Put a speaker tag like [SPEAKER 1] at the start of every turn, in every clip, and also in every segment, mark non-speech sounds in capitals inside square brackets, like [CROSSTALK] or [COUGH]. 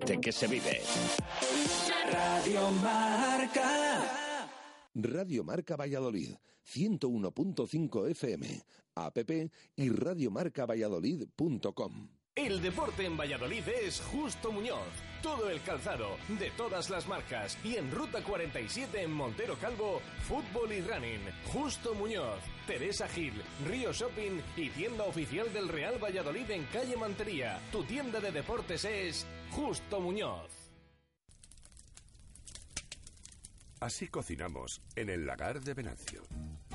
[SPEAKER 1] deporte que se vive.
[SPEAKER 2] Radio Marca.
[SPEAKER 3] Radio Marca Valladolid, 101.5 FM, app y radiomarcavalladolid.com.
[SPEAKER 4] El deporte en Valladolid es Justo Muñoz. Todo el calzado, de todas las marcas. Y en Ruta 47 en Montero Calvo, fútbol y running. Justo Muñoz, Teresa Gil, Río Shopping y tienda oficial del Real Valladolid en calle Mantería. Tu tienda de deportes es Justo Muñoz.
[SPEAKER 5] Así cocinamos en el lagar de Venancio.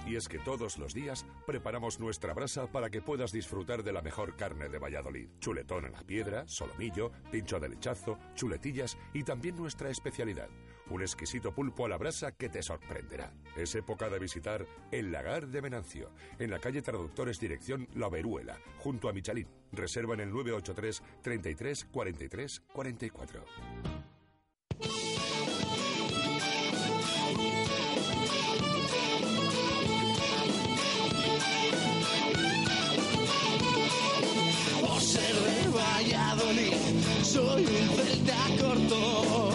[SPEAKER 5] Y es que todos los días preparamos nuestra brasa para que puedas disfrutar de la mejor carne de Valladolid. Chuletón a la piedra, solomillo, pincho de lechazo, chuletillas y también nuestra especialidad, un exquisito pulpo a la brasa que te sorprenderá. Es época de visitar el lagar de Venancio, en la calle Traductores Dirección La Veruela, junto a Michalín. Reserva en el 983 33 43 44.
[SPEAKER 6] Por ser de Valladolid, soy un celta corto.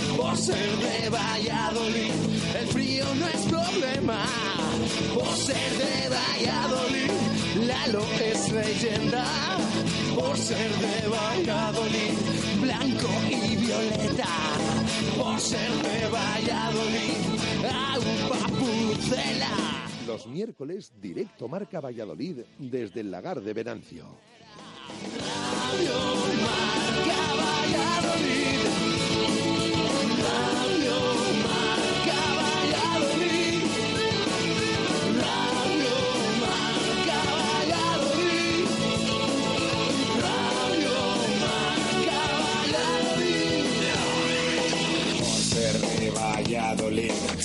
[SPEAKER 6] Por ser de Valladolid, el frío no es problema. Por ser de Valladolid, Lalo es leyenda. Por ser de Valladolid, blanco y violeta. Por ser de Valladolid, agua pucela.
[SPEAKER 3] Los miércoles, directo Marca Valladolid desde el lagar de Venancio.
[SPEAKER 6] Radio Marca Valladolid.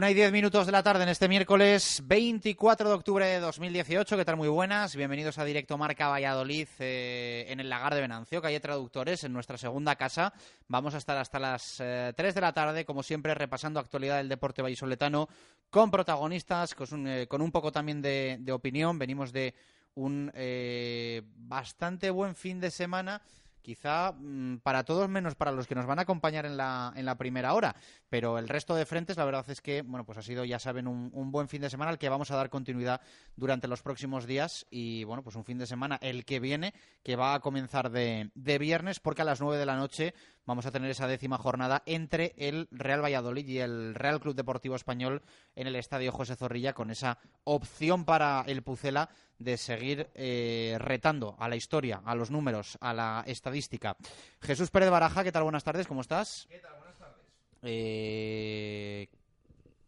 [SPEAKER 7] Una y diez minutos de la tarde en este miércoles 24 de octubre de 2018. ¿Qué tal? Muy buenas. Bienvenidos a Directo Marca Valladolid eh, en el Lagar de Venancio, calle Traductores, en nuestra segunda casa. Vamos a estar hasta las eh, 3 de la tarde, como siempre, repasando actualidad del deporte vallisoletano con protagonistas, con un, eh, con un poco también de, opinión. Venimos de un eh, bastante buen fin de semana quizá mm, para todos menos para los que nos van a acompañar en la, en la primera hora, pero el resto de frentes la verdad es que, bueno, pues ha sido, ya saben, un, buen fin de semana al que vamos a dar continuidad durante los próximos días y, bueno, pues un fin de semana el que viene, que va a comenzar de viernes porque a las nueve de la noche vamos a tener esa décima jornada entre el Real Valladolid y el Real Club Deportivo Español en el Estadio José Zorrilla con esa opción para el Pucela de seguir eh, retando a la historia, a los números, a la estadística. Jesús Pérez Baraja, ¿qué tal? Buenas tardes, ¿cómo estás?
[SPEAKER 1] ¿Qué tal? Buenas tardes.
[SPEAKER 7] Eh,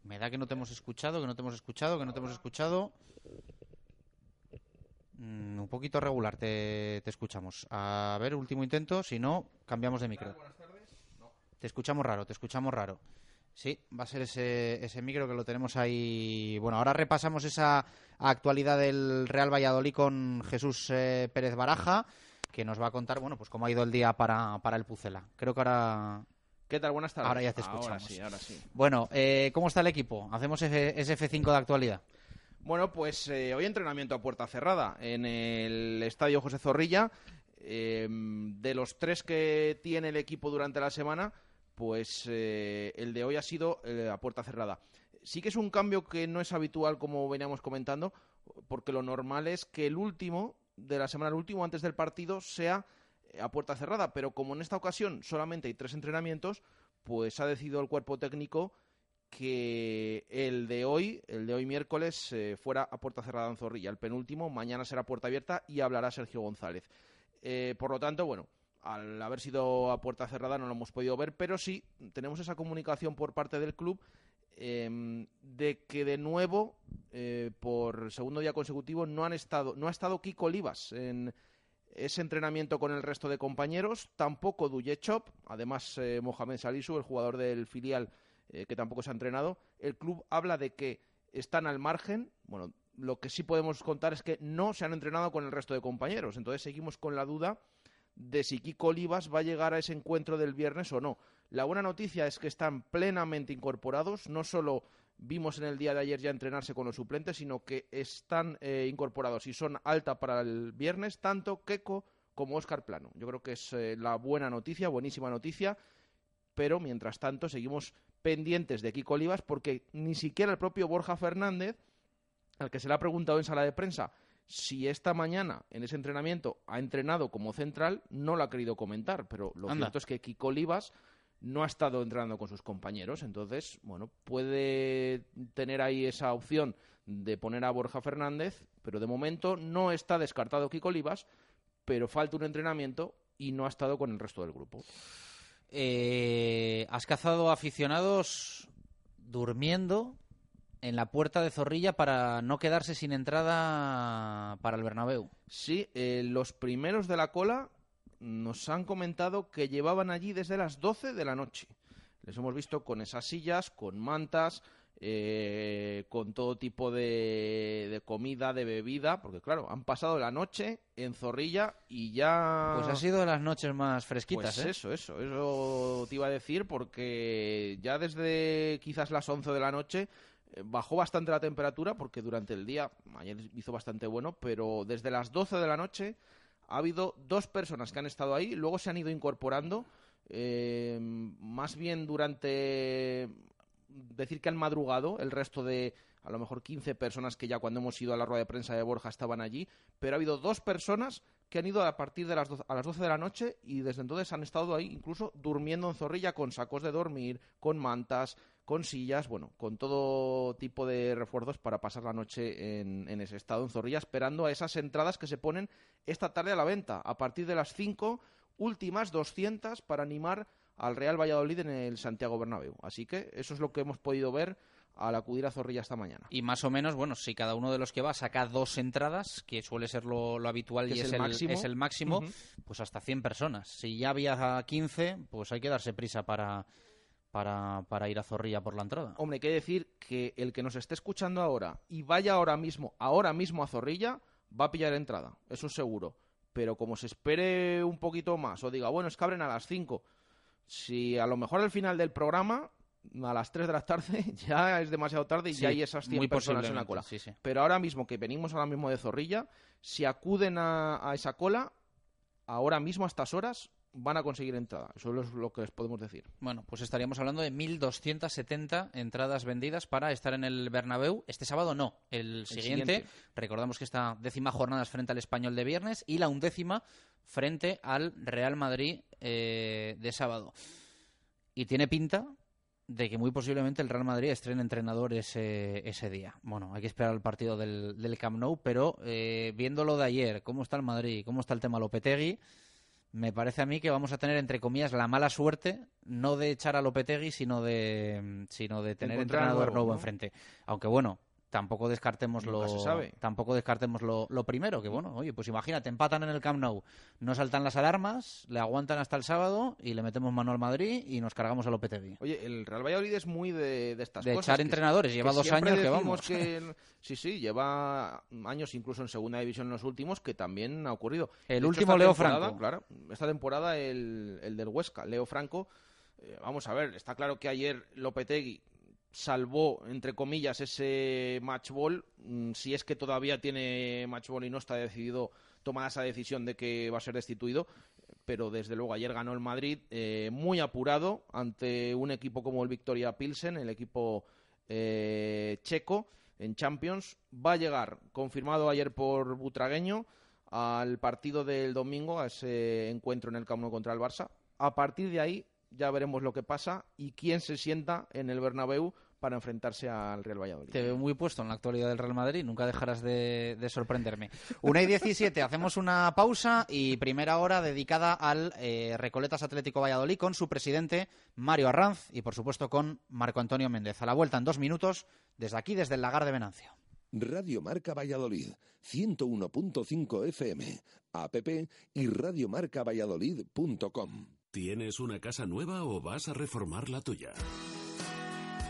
[SPEAKER 7] me da que no te hemos escuchado, que no te hemos escuchado, que no te hemos escuchado. Mm, un poquito regular te, te escuchamos. A ver, último intento, si no, cambiamos de micro.
[SPEAKER 1] Buenas tardes. No.
[SPEAKER 7] Te escuchamos raro, te escuchamos raro. Sí, va a ser ese, ese micro que lo tenemos ahí. Bueno, ahora repasamos esa actualidad del Real Valladolid con Jesús eh, Pérez Baraja, que nos va a contar, bueno, pues cómo ha ido el día para, para el Pucela. Creo que ahora...
[SPEAKER 1] ¿Qué tal? Buenas tardes.
[SPEAKER 7] Ahora ya te
[SPEAKER 1] Ahora
[SPEAKER 7] escuchamos.
[SPEAKER 1] sí, ahora sí.
[SPEAKER 7] Bueno, eh, ¿cómo está el equipo? Hacemos ese F5 de actualidad.
[SPEAKER 1] Bueno, pues eh, hoy entrenamiento a puerta cerrada en el Estadio José Zorrilla. Eh, de los tres que tiene el equipo durante la semana, pues eh, el de hoy ha sido eh, a puerta cerrada. Sí que es un cambio que no es habitual, como veníamos comentando, porque lo normal es que el último de la semana, el último antes del partido, sea eh, a puerta cerrada. Pero como en esta ocasión solamente hay tres entrenamientos, pues ha decidido el cuerpo técnico que el de hoy, el de hoy miércoles, eh, fuera a puerta cerrada en Zorrilla. El penúltimo, mañana será puerta abierta y hablará Sergio González. Eh, por lo tanto, bueno, al haber sido a puerta cerrada no lo hemos podido ver, pero sí tenemos esa comunicación por parte del club eh, de que de nuevo, eh, por segundo día consecutivo, no han estado, no ha estado Kiko Olivas en ese entrenamiento con el resto de compañeros, tampoco Duyechop, además eh, Mohamed Salisu, el jugador del filial eh, que tampoco se ha entrenado. El club habla de que están al margen. Bueno, lo que sí podemos contar es que no se han entrenado con el resto de compañeros. Entonces seguimos con la duda de si Kiko Olivas va a llegar a ese encuentro del viernes o no. La buena noticia es que están plenamente incorporados. No solo vimos en el día de ayer ya entrenarse con los suplentes, sino que están eh, incorporados y son alta para el viernes, tanto Keko como Óscar Plano. Yo creo que es eh, la buena noticia, buenísima noticia, pero mientras tanto seguimos pendientes de Kiko Olivas porque ni siquiera el propio Borja Fernández, al que se le ha preguntado en sala de prensa si esta mañana en ese entrenamiento ha entrenado como central, no lo ha querido comentar, pero lo
[SPEAKER 7] Anda.
[SPEAKER 1] cierto es que Kiko Olivas no ha estado entrenando con sus compañeros, entonces, bueno, puede tener ahí esa opción de poner a Borja Fernández, pero de momento no está descartado Kiko Olivas, pero falta un entrenamiento y no ha estado con el resto del grupo.
[SPEAKER 7] Eh, has cazado aficionados durmiendo en la puerta de Zorrilla para no quedarse sin entrada para el Bernabéu.
[SPEAKER 1] Sí, eh, los primeros de la cola nos han comentado que llevaban allí desde las 12 de la noche. Les hemos visto con esas sillas, con mantas, eh, con todo tipo de, de comida, de bebida, porque claro, han pasado la noche en Zorrilla y ya...
[SPEAKER 7] Pues ha sido de las noches más fresquitas,
[SPEAKER 1] Pues
[SPEAKER 7] ¿eh?
[SPEAKER 1] eso, eso, eso te iba a decir porque ya desde quizás las 11 de la noche eh, bajó bastante la temperatura porque durante el día, ayer hizo bastante bueno, pero desde las 12 de la noche ha habido dos personas que han estado ahí, luego se han ido incorporando, eh, más bien durante decir que han madrugado el resto de a lo mejor 15 personas que ya cuando hemos ido a la rueda de prensa de Borja estaban allí, pero ha habido dos personas que han ido a partir de las 12, a las 12 de la noche y desde entonces han estado ahí incluso durmiendo en zorrilla con sacos de dormir, con mantas, con sillas, bueno, con todo tipo de refuerzos para pasar la noche en, en ese estado en zorrilla, esperando a esas entradas que se ponen esta tarde a la venta, a partir de las 5, últimas 200 para animar al Real Valladolid en el Santiago Bernabéu. Así que eso es lo que hemos podido ver al acudir a Zorrilla esta mañana.
[SPEAKER 7] Y más o menos, bueno, si cada uno de los que va saca dos entradas, que suele ser lo, lo habitual
[SPEAKER 1] Que
[SPEAKER 7] y
[SPEAKER 1] es
[SPEAKER 7] es,
[SPEAKER 1] el máximo.
[SPEAKER 7] es el máximo, pues hasta 100 personas. Si ya había 15, pues hay que darse prisa para, para, para ir a Zorrilla por la entrada.
[SPEAKER 1] Hombre, hay que decir que el que nos esté escuchando ahora y vaya ahora mismo, ahora mismo a Zorrilla, va a pillar entrada, eso es seguro. Pero como se espere un poquito más o diga, bueno, es que abren a las 5, si a lo mejor al final del programa, a las 3 de la tarde, [LAUGHS] ya es demasiado tarde y
[SPEAKER 7] Sí,
[SPEAKER 1] ya hay esas 100
[SPEAKER 7] muy
[SPEAKER 1] personas en la cola.
[SPEAKER 7] sí, sí.
[SPEAKER 1] Pero ahora mismo que venimos ahora mismo de Zorrilla, si acuden a, a esa cola, ahora mismo a estas horas van a conseguir entrada. Eso es lo que les podemos decir.
[SPEAKER 7] Bueno, pues estaríamos hablando de 1.270 entradas vendidas para estar en el Bernabéu. Este sábado no, el, siguiente.
[SPEAKER 1] siguiente.
[SPEAKER 7] Recordamos que esta décima jornada es frente al Español de viernes y la undécima frente al Real Madrid eh, de sábado. Y tiene pinta de que muy posiblemente el Real Madrid estrene entrenador ese, ese día. Bueno, hay que esperar el partido del, del Camp Nou, pero eh, viéndolo de ayer, cómo está el Madrid, cómo está el tema Lopetegui, me parece a mí que vamos a tener, entre comillas, la mala suerte, no de echar a Lopetegui, sino de, sino de tener
[SPEAKER 1] Encontrar
[SPEAKER 7] entrenador
[SPEAKER 1] nuevo,
[SPEAKER 7] nuevo
[SPEAKER 1] ¿no?
[SPEAKER 7] enfrente. Aunque bueno, tampoco descartemos
[SPEAKER 1] Nunca
[SPEAKER 7] lo,
[SPEAKER 1] sabe.
[SPEAKER 7] tampoco descartemos lo, lo primero, que bueno, oye, pues imagínate, empatan en el Camp Nou, no saltan las alarmas, le aguantan hasta el sábado y le metemos mano al Madrid y nos cargamos a Lopetegui.
[SPEAKER 1] Oye, el Real Valladolid es muy de, de estas
[SPEAKER 7] De
[SPEAKER 1] cosas.
[SPEAKER 7] echar
[SPEAKER 1] que-
[SPEAKER 7] entrenadores, lleva dos años que vamos.
[SPEAKER 1] que sí, sí, lleva años incluso en segunda división en los últimos que también ha ocurrido.
[SPEAKER 7] El
[SPEAKER 1] De
[SPEAKER 7] último, Leo Franco.
[SPEAKER 1] Claro, esta temporada el, el del Huesca, Leo Franco. eh, vamos a ver, está claro que ayer Lopetegui salvó, entre comillas, ese match ball. mm, Si es que todavía tiene match ball y no está decidido tomar esa decisión de que va a ser destituido. Pero desde luego ayer ganó el Madrid eh, muy apurado ante un equipo como el Victoria Pilsen, el equipo eh, checo en Champions. Va a llegar, confirmado ayer por Butragueño, al partido del domingo, a ese encuentro en el Camp contra el Barça. A partir de ahí ya veremos lo que pasa y quién se sienta en el Bernabéu para enfrentarse al Real Valladolid.
[SPEAKER 7] Te veo muy puesto en la actualidad del Real Madrid, nunca dejarás de, de sorprenderme. Una y 17, hacemos una pausa y primera hora dedicada al eh, Recoletas Atlético Valladolid con su presidente Mario Arranz y por supuesto con Marco Antonio Méndez. A la vuelta en dos minutos, desde aquí, desde el Lagar de Venancio.
[SPEAKER 3] Radio Marca Valladolid, 101.5 FM, app y radiomarcavalladolid.com.
[SPEAKER 8] ¿Tienes una casa nueva o vas a reformar la tuya?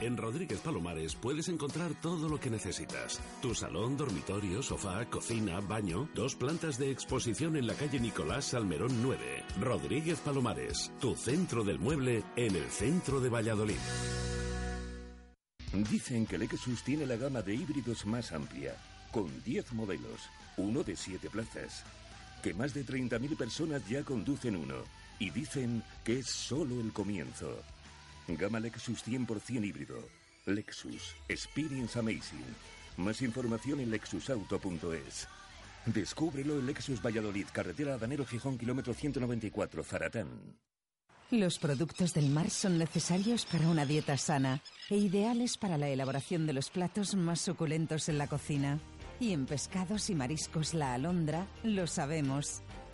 [SPEAKER 8] En Rodríguez Palomares puedes encontrar todo lo que necesitas. Tu salón, dormitorio, sofá, cocina, baño, dos plantas de exposición en la calle Nicolás Salmerón 9. Rodríguez Palomares, tu centro del mueble en el centro de Valladolid.
[SPEAKER 9] Dicen que Lexus tiene la gama de híbridos más amplia, con 10 modelos, uno de 7 plazas, que más de 30.000 personas ya conducen uno, y dicen que es solo el comienzo. Gama Lexus 100% híbrido. Lexus. Experience Amazing. Más información en lexusauto.es. Descúbrelo en Lexus Valladolid, carretera Danero Gijón, kilómetro 194, Zaratán.
[SPEAKER 10] Los productos del mar son necesarios para una dieta sana e ideales para la elaboración de los platos más suculentos en la cocina. Y en pescados y mariscos La Alondra lo sabemos.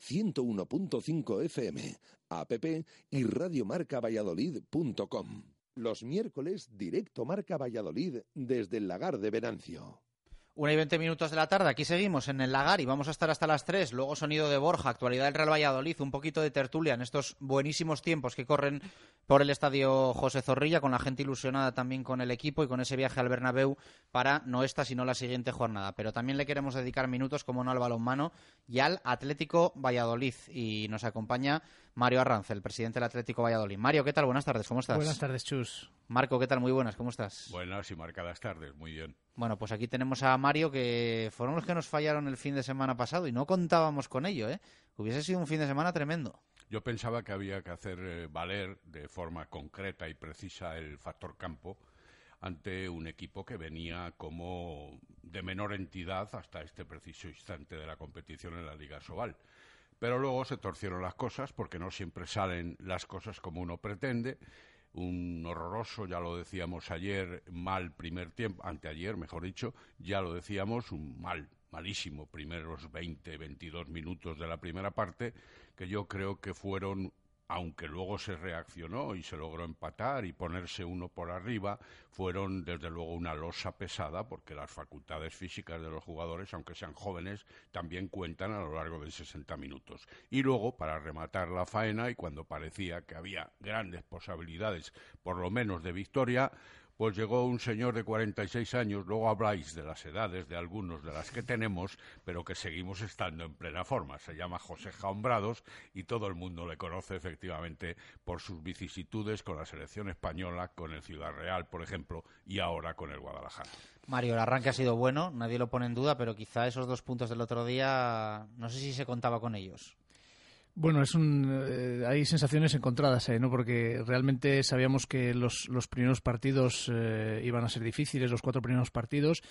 [SPEAKER 3] 101.5 FM, app y radiomarcavalladolid.com. Los miércoles, directo Marca Valladolid desde el Lagar de Venancio.
[SPEAKER 7] Una y 20 minutos de la tarde, aquí seguimos en el lagar y vamos a estar hasta las 3. Luego sonido de Borja, actualidad del Real Valladolid, un poquito de tertulia en estos buenísimos tiempos que corren por el estadio José Zorrilla, con la gente ilusionada también con el equipo y con ese viaje al Bernabéu para no esta sino la siguiente jornada. Pero también le queremos dedicar minutos, como no al balonmano, y al Atlético Valladolid. Y nos acompaña Mario Arranz, el presidente del Atlético Valladolid. Mario, ¿qué tal? Buenas tardes, ¿cómo estás?
[SPEAKER 11] Buenas tardes, Chus.
[SPEAKER 7] Marco, ¿qué tal? Muy buenas, ¿cómo estás?
[SPEAKER 12] Buenas y marcadas tardes, muy bien.
[SPEAKER 7] Bueno, pues aquí tenemos a Mario, que fueron los que nos fallaron el fin de semana pasado y no contábamos con ello, ¿eh? Hubiese sido un fin de semana tremendo.
[SPEAKER 11] Yo pensaba que había que hacer eh, valer de forma concreta y precisa el factor campo ante un equipo que venía como de menor entidad hasta este preciso instante de la competición en la Liga Sobal. Pero luego se torcieron las cosas porque no siempre salen las cosas como uno pretende. Un horroroso, ya lo decíamos ayer, mal primer tiempo, anteayer, mejor dicho, ya lo decíamos, un mal, malísimo primeros 20, 22 minutos de la primera parte, que yo creo que fueron aunque luego se reaccionó y se logró empatar y ponerse uno por arriba, fueron desde luego una losa pesada porque las facultades físicas de los jugadores, aunque sean jóvenes, también cuentan a lo largo de 60 minutos. Y luego, para rematar la faena y cuando parecía que había grandes posibilidades, por lo menos de victoria, pues llegó un señor de 46 años, luego habláis de las edades de algunos de las que tenemos, pero que seguimos estando en plena forma. Se llama José Jaumbrados y todo el mundo le conoce efectivamente por sus vicisitudes con la selección española, con el Ciudad Real, por ejemplo, y ahora con el Guadalajara.
[SPEAKER 7] Mario, el arranque ha sido bueno, nadie lo pone en duda, pero quizá esos dos puntos del otro día, no sé si se contaba con ellos.
[SPEAKER 12] Bueno, es un, eh, hay sensaciones encontradas ahí, ¿no? Porque realmente sabíamos que los, los primeros partidos eh, iban a ser difíciles, los cuatro primeros partidos,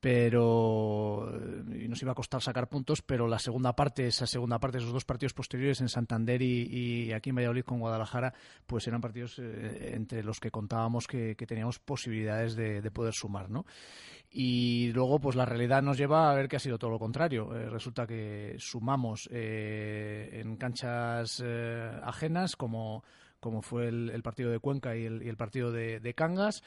[SPEAKER 12] pero eh, y nos iba a costar sacar puntos, pero la segunda parte, esa segunda parte, esos dos partidos posteriores en Santander y, aquí en Valladolid con Guadalajara, pues eran partidos entre los que contábamos que, teníamos posibilidades de, de poder sumar, ¿no? Y luego, pues la realidad nos lleva a ver que ha sido todo lo contrario. Eh, resulta que sumamos eh, en canchas eh, ajenas, como, como fue el, partido de Cuenca y el, partido de, de Cangas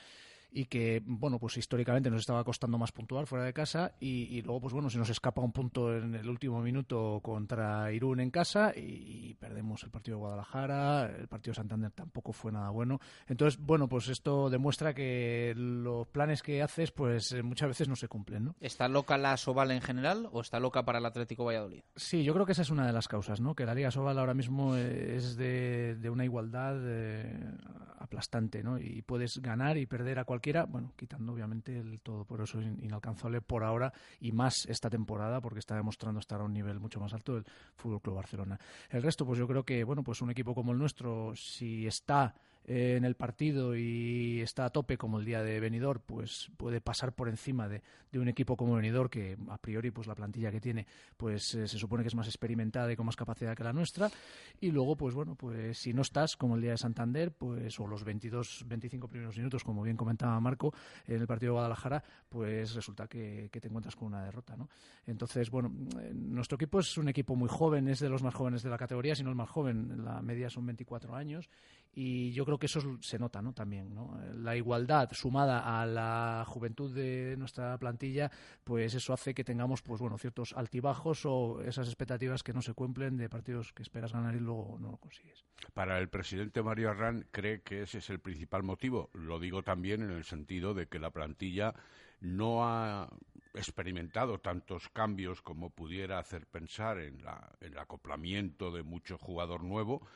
[SPEAKER 12] y que, bueno, pues históricamente nos estaba costando más puntuar fuera de casa y, luego, pues bueno, se nos escapa un punto en el último minuto contra Irún en casa y, perdemos el partido de Guadalajara, el partido de Santander tampoco fue nada bueno. Entonces, bueno, pues esto demuestra que los planes que haces, pues eh, muchas veces no se cumplen, ¿no?
[SPEAKER 7] ¿Está loca la Soval en general o está loca para el Atlético Valladolid?
[SPEAKER 12] Sí, yo creo que esa es una de las causas, ¿no? Que la Liga Soval ahora mismo es de, una igualdad eh, aplastante, ¿no? Y puedes ganar y perder a cualquiera, bueno, quitando obviamente el todo por eso inalcanzable por ahora y más esta temporada porque está demostrando estar a un nivel mucho más alto el Fútbol Club Barcelona. El resto, pues yo creo que, bueno, pues un equipo como el nuestro, si está eh, en el partido y está a tope como el día de Benidorm, pues puede pasar por encima de, un equipo como Benidorm que a priori pues la plantilla que tiene pues eh, se supone que es más experimentada y con más capacidad que la nuestra y luego pues bueno pues si no estás como el día de Santander pues o los 22 25 primeros minutos como bien comentaba Marco en el partido de Guadalajara pues resulta que, te encuentras con una derrota ¿no? entonces bueno eh, nuestro equipo es un equipo muy joven es de los más jóvenes de la categoría si no el más joven la media son 24 años y yo creo que eso se nota ¿no? también. ¿no? La igualdad sumada a la juventud de nuestra plantilla, pues eso hace que tengamos pues bueno ciertos altibajos o esas expectativas que no se cumplen de partidos que esperas ganar y luego no lo consigues.
[SPEAKER 11] Para el presidente Mario Arran, ¿cree que ese es el principal motivo? Lo digo también en el sentido de que la plantilla no ha experimentado tantos cambios como pudiera hacer pensar en, la, en el acoplamiento de mucho jugador nuevo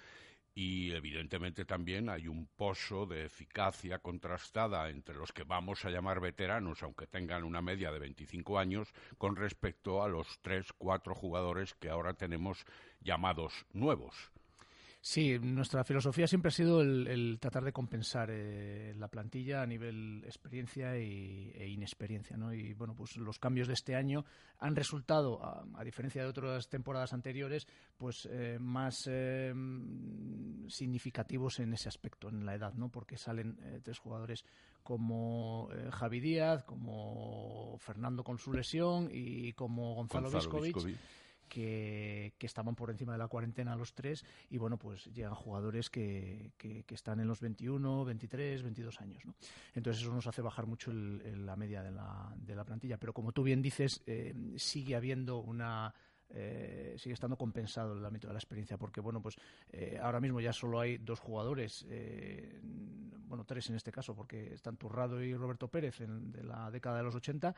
[SPEAKER 11] y evidentemente también hay un pozo de eficacia contrastada entre los que vamos a llamar veteranos, aunque tengan una media de 25 años, con respecto a los tres, cuatro jugadores que ahora tenemos llamados nuevos.
[SPEAKER 12] Sí, nuestra filosofía siempre ha sido el, tratar de compensar eh, la plantilla a nivel experiencia e inexperiencia, ¿no? Y bueno, pues los cambios de este año han resultado, a, diferencia de otras temporadas anteriores, pues eh, más eh, significativos en ese aspecto, en la edad, ¿no? Porque salen tres jugadores como Javi Díaz, como Fernando con su lesión y como Gonzalo, Gonzalo que, estaban por encima de la cuarentena los tres y bueno, pues llegan jugadores que, que, están en los 21, 23, 22 años. ¿no? Entonces eso nos hace bajar mucho la media de la, de la plantilla. Pero como tú bien dices, eh, sigue habiendo una eh, sigue estando compensado el ámbito de la experiencia, porque bueno, pues eh, ahora mismo ya solo hay dos jugadores, eh, bueno, tres en este caso, porque están Turrado y Roberto Pérez en, de la década de los 80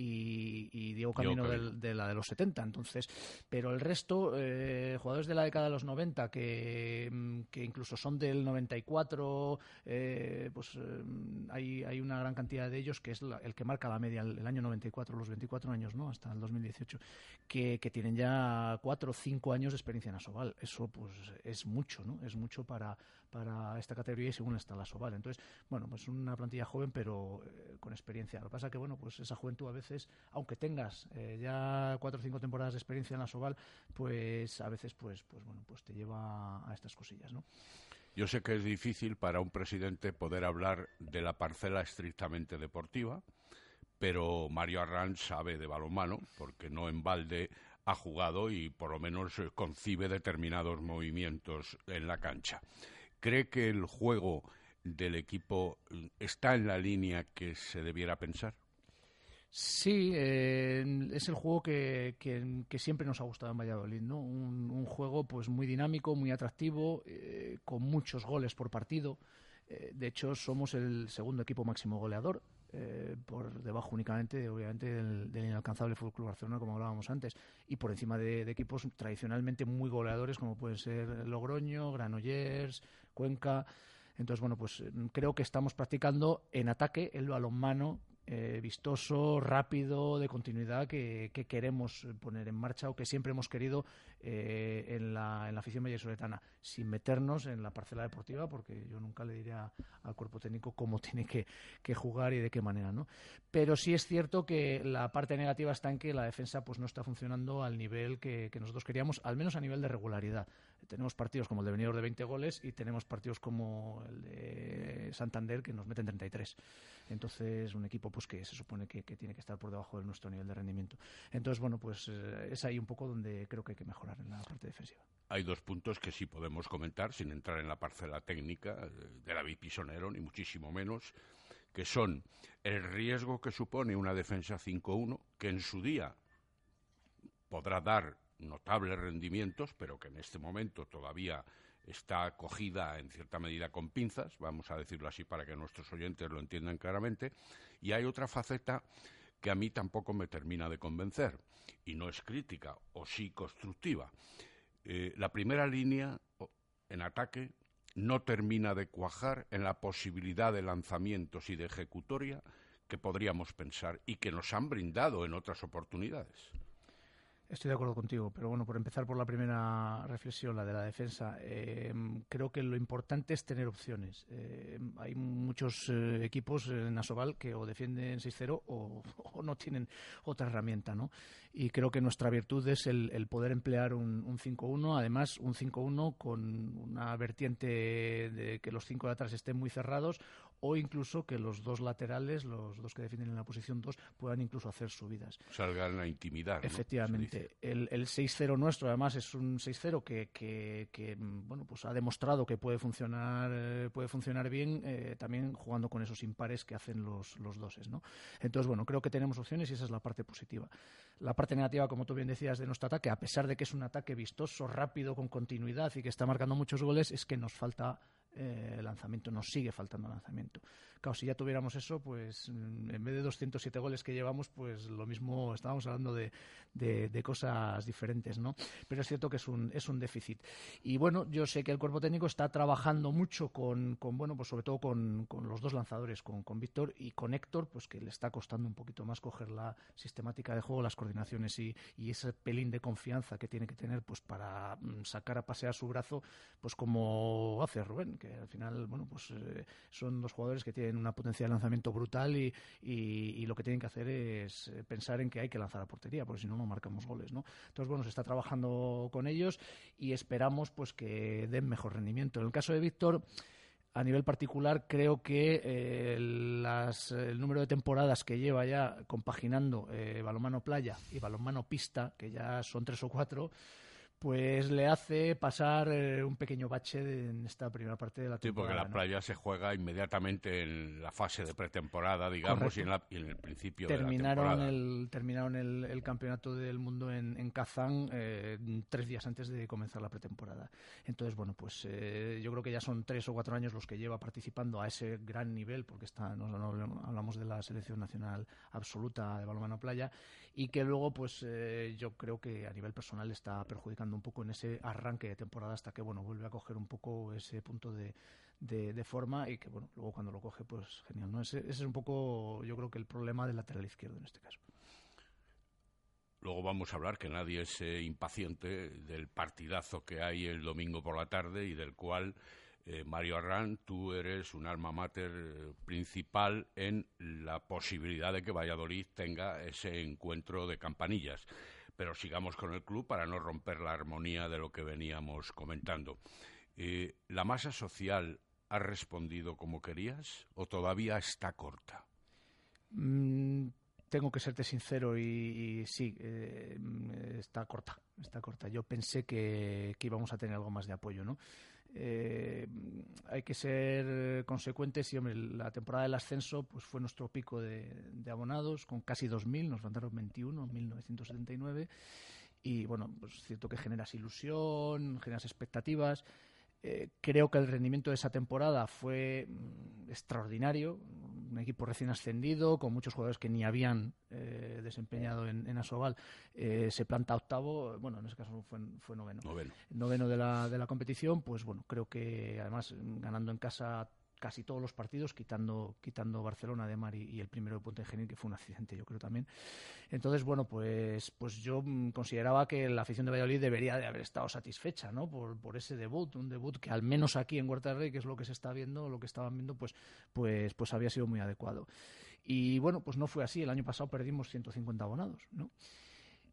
[SPEAKER 12] y, y Diego Camino del- de la de los 70. Entonces, pero el resto, eh, jugadores de la década de los 90 que, mm, que incluso son del 94, eh, pues eh, hay, hay una gran cantidad de ellos que es la- el que marca la media, el, el año 94, los 24 años, ¿no? Hasta el 2018, que, que tienen ya cuatro o cinco años de experiencia en Asobal. Eso, pues, es mucho, ¿no? Es mucho para, para esta categoría y según está la Asobal. Entonces, bueno, pues una plantilla joven, pero eh, con experiencia. Lo que pasa que, bueno, pues esa juventud a veces, aunque tengas eh, ya cuatro o cinco temporadas de experiencia en la Asobal, pues a veces, pues, pues bueno, pues te lleva a estas cosillas, ¿no?
[SPEAKER 11] Yo sé que es difícil para un presidente poder hablar de la parcela estrictamente deportiva, pero Mario Arranz sabe de balonmano, porque no en balde ha jugado y por lo menos concibe determinados movimientos en la cancha. ¿Cree que el juego del equipo eh, está en la línea que se debiera pensar?
[SPEAKER 12] Sí, es el juego que siempre nos ha gustado en Valladolid, ¿no? Un, un juego pues muy dinámico, muy atractivo, eh, con muchos goles por partido. Eh, de hecho, somos el segundo equipo máximo goleador, eh, por debajo únicamente, obviamente, del, del inalcanzable Fútbol Club Barcelona, como hablábamos antes, y por encima de, de equipos tradicionalmente muy goleadores, como pueden ser Logroño, Granollers, Cuenca. Entonces, bueno, pues eh, creo que estamos practicando en ataque el balonmano eh, vistoso, rápido, de continuidad que, que queremos poner en marcha o que siempre hemos querido eh, en, la, en la afición vallesoletana, sin meternos en la parcela deportiva, porque yo nunca le diría al cuerpo técnico cómo [LAUGHS] tiene que, que jugar y de qué manera, ¿no? Pero sí es cierto que la parte negativa está en que la defensa pues no está funcionando al nivel que, que nosotros queríamos, al menos a nivel de regularidad. Tenemos partidos como el de venidor de 20 goles y tenemos partidos como el de Santander que nos meten 33. Entonces, un equipo pues que se supone que, tiene que estar por debajo de nuestro nivel de rendimiento. Entonces, bueno, pues eh, es ahí un poco donde creo que hay que mejorar en la parte defensiva.
[SPEAKER 11] Hay dos puntos que sí podemos comentar, sin entrar en la parcela técnica eh, de David Pisonero, ni muchísimo menos, que son el riesgo que supone una defensa 5-1, que en su día podrá dar notables rendimientos, pero que en este momento todavía está cogida en cierta medida con pinzas, vamos a decirlo así para que nuestros oyentes lo entiendan claramente, y hay otra faceta que a mí tampoco me termina de convencer, y no es crítica, o sí constructiva. Eh, la primera línea en ataque no termina de cuajar en la posibilidad de lanzamientos y de ejecutoria que podríamos pensar y que nos han brindado en otras oportunidades.
[SPEAKER 12] Estoy de acuerdo contigo, pero bueno, por empezar por la primera reflexión, la de la defensa, eh, creo que lo importante es tener opciones. Eh, hay muchos eh, equipos en Asobal que o defienden 6-0 [LAUGHS] o, no tienen otra herramienta, ¿no? Y creo que nuestra virtud es el, el poder emplear un, un 5-1, además un 5-1 con una vertiente de que los cinco de atrás estén muy cerrados o incluso que los dos laterales, los dos que defienden en la posición 2, puedan incluso hacer subidas.
[SPEAKER 11] Salgan a intimidar.
[SPEAKER 12] Efectivamente. El, el 6-0 nuestro, además, es un 6-0 que, que, que, bueno, pues ha demostrado que puede funcionar, eh, puede funcionar bien, eh, también jugando con esos impares que hacen los, los doses, ¿no? Entonces, bueno, creo que tenemos opciones y esa es la parte positiva. La parte negativa, como tú bien decías, de nuestro ataque, a pesar de que es un ataque vistoso, rápido, con continuidad y que está marcando muchos goles, es que nos falta eh, lanzamiento, nos sigue faltando lanzamiento. Claro, si ya tuviéramos eso, pues mm, en vez de 207 goles que llevamos, pues lo mismo estábamos hablando de, cosas diferentes, ¿no? Pero es cierto que es un, es un déficit. Y bueno, yo sé que el cuerpo técnico está trabajando mucho con, bueno, pues sobre todo con, los dos lanzadores, con, Víctor y con Héctor, pues que le está costando un poquito más coger la sistemática de juego, las coordinaciones y, y ese pelín de confianza que tiene que tener, pues para mm, sacar a pasear su brazo, pues como hace Rubén, que al final, bueno, pues eh, son dos jugadores que tienen una potencia de lanzamiento brutal y, y- lo que tienen que hacer es eh, pensar en que hay que lanzar a portería, porque si no, no marcamos goles, ¿no? Entonces, bueno, se está trabajando con ellos y esperamos pues que den mejor rendimiento. En el caso de Víctor, a nivel particular, creo que eh, las- el número de temporadas que lleva ya compaginando eh, balonmano playa y balonmano pista, que ya son tres o cuatro, pues le hace pasar eh, un pequeño bache de- en esta primera parte de la
[SPEAKER 11] Sí, porque
[SPEAKER 12] temporada.
[SPEAKER 11] la
[SPEAKER 12] ¿no?
[SPEAKER 11] playa se juega inmediatamente en la fase de pretemporada, digamos, y en, la- y en el principio de la
[SPEAKER 12] terminaron
[SPEAKER 11] temporada.
[SPEAKER 12] el terminaron el, el campeonato del mundo en, en Kazán eh, tres días antes de comenzar la pretemporada entonces bueno pues eh, yo creo que ya son tres o cuatro años los que lleva participando a ese gran nivel porque está no, hablamos de la selección nacional absoluta de balonmano playa y que luego pues eh, yo creo que a nivel personal está perjudicando un poco en ese arranque de temporada hasta que bueno vuelve a coger un poco ese punto de, de, forma y que bueno luego cuando lo coge pues genial no ese, ese es un poco yo creo que el problema del lateral izquierdo en este caso.
[SPEAKER 11] Luego vamos a hablar que nadie es eh, impaciente del partidazo que hay el domingo por la tarde y del cual, eh, Mario Arran, tú eres un alma mater eh, principal en la posibilidad de que Valladolid tenga ese encuentro de campanillas. Pero sigamos con el club para no romper la armonía de lo que veníamos comentando. Eh, ¿La masa social ha respondido como querías o todavía está corta?
[SPEAKER 12] Mm, tengo que serte sincero y, sí, mm, está corta, está corta. Yo pensé que, que íbamos a tener algo más de apoyo, ¿no? Eh, hay que ser consecuentes y, hombre, la temporada del ascenso pues fue nuestro pico de, abonados con casi 2.000, nos faltaron 21 en 1979 y, bueno, pues es cierto que generas ilusión, generas expectativas. Eh, creo que el rendimiento de esa temporada fue mm, extraordinario. Un equipo recién ascendido, con muchos jugadores que ni habían eh, desempeñado en, en Asobal, eh, se planta octavo. Bueno, en ese caso fue, fue noveno.
[SPEAKER 11] Noveno.
[SPEAKER 12] Noveno de la, de la competición. Pues bueno, creo que además mm, ganando en casa casi todos los partidos, quitando, quitando Barcelona de Mar y, y el primero de Puente Genil, que fue un accidente, yo creo también. Entonces, bueno, pues, pues yo consideraba que la afición de Valladolid debería de haber estado satisfecha, ¿no? Por, por ese debut, un debut que al menos aquí en Huerta del Rey, que es lo que se está viendo, lo que estaban viendo, pues, pues, pues había sido muy adecuado. Y bueno, pues no fue así. El año pasado perdimos 150 abonados, ¿no?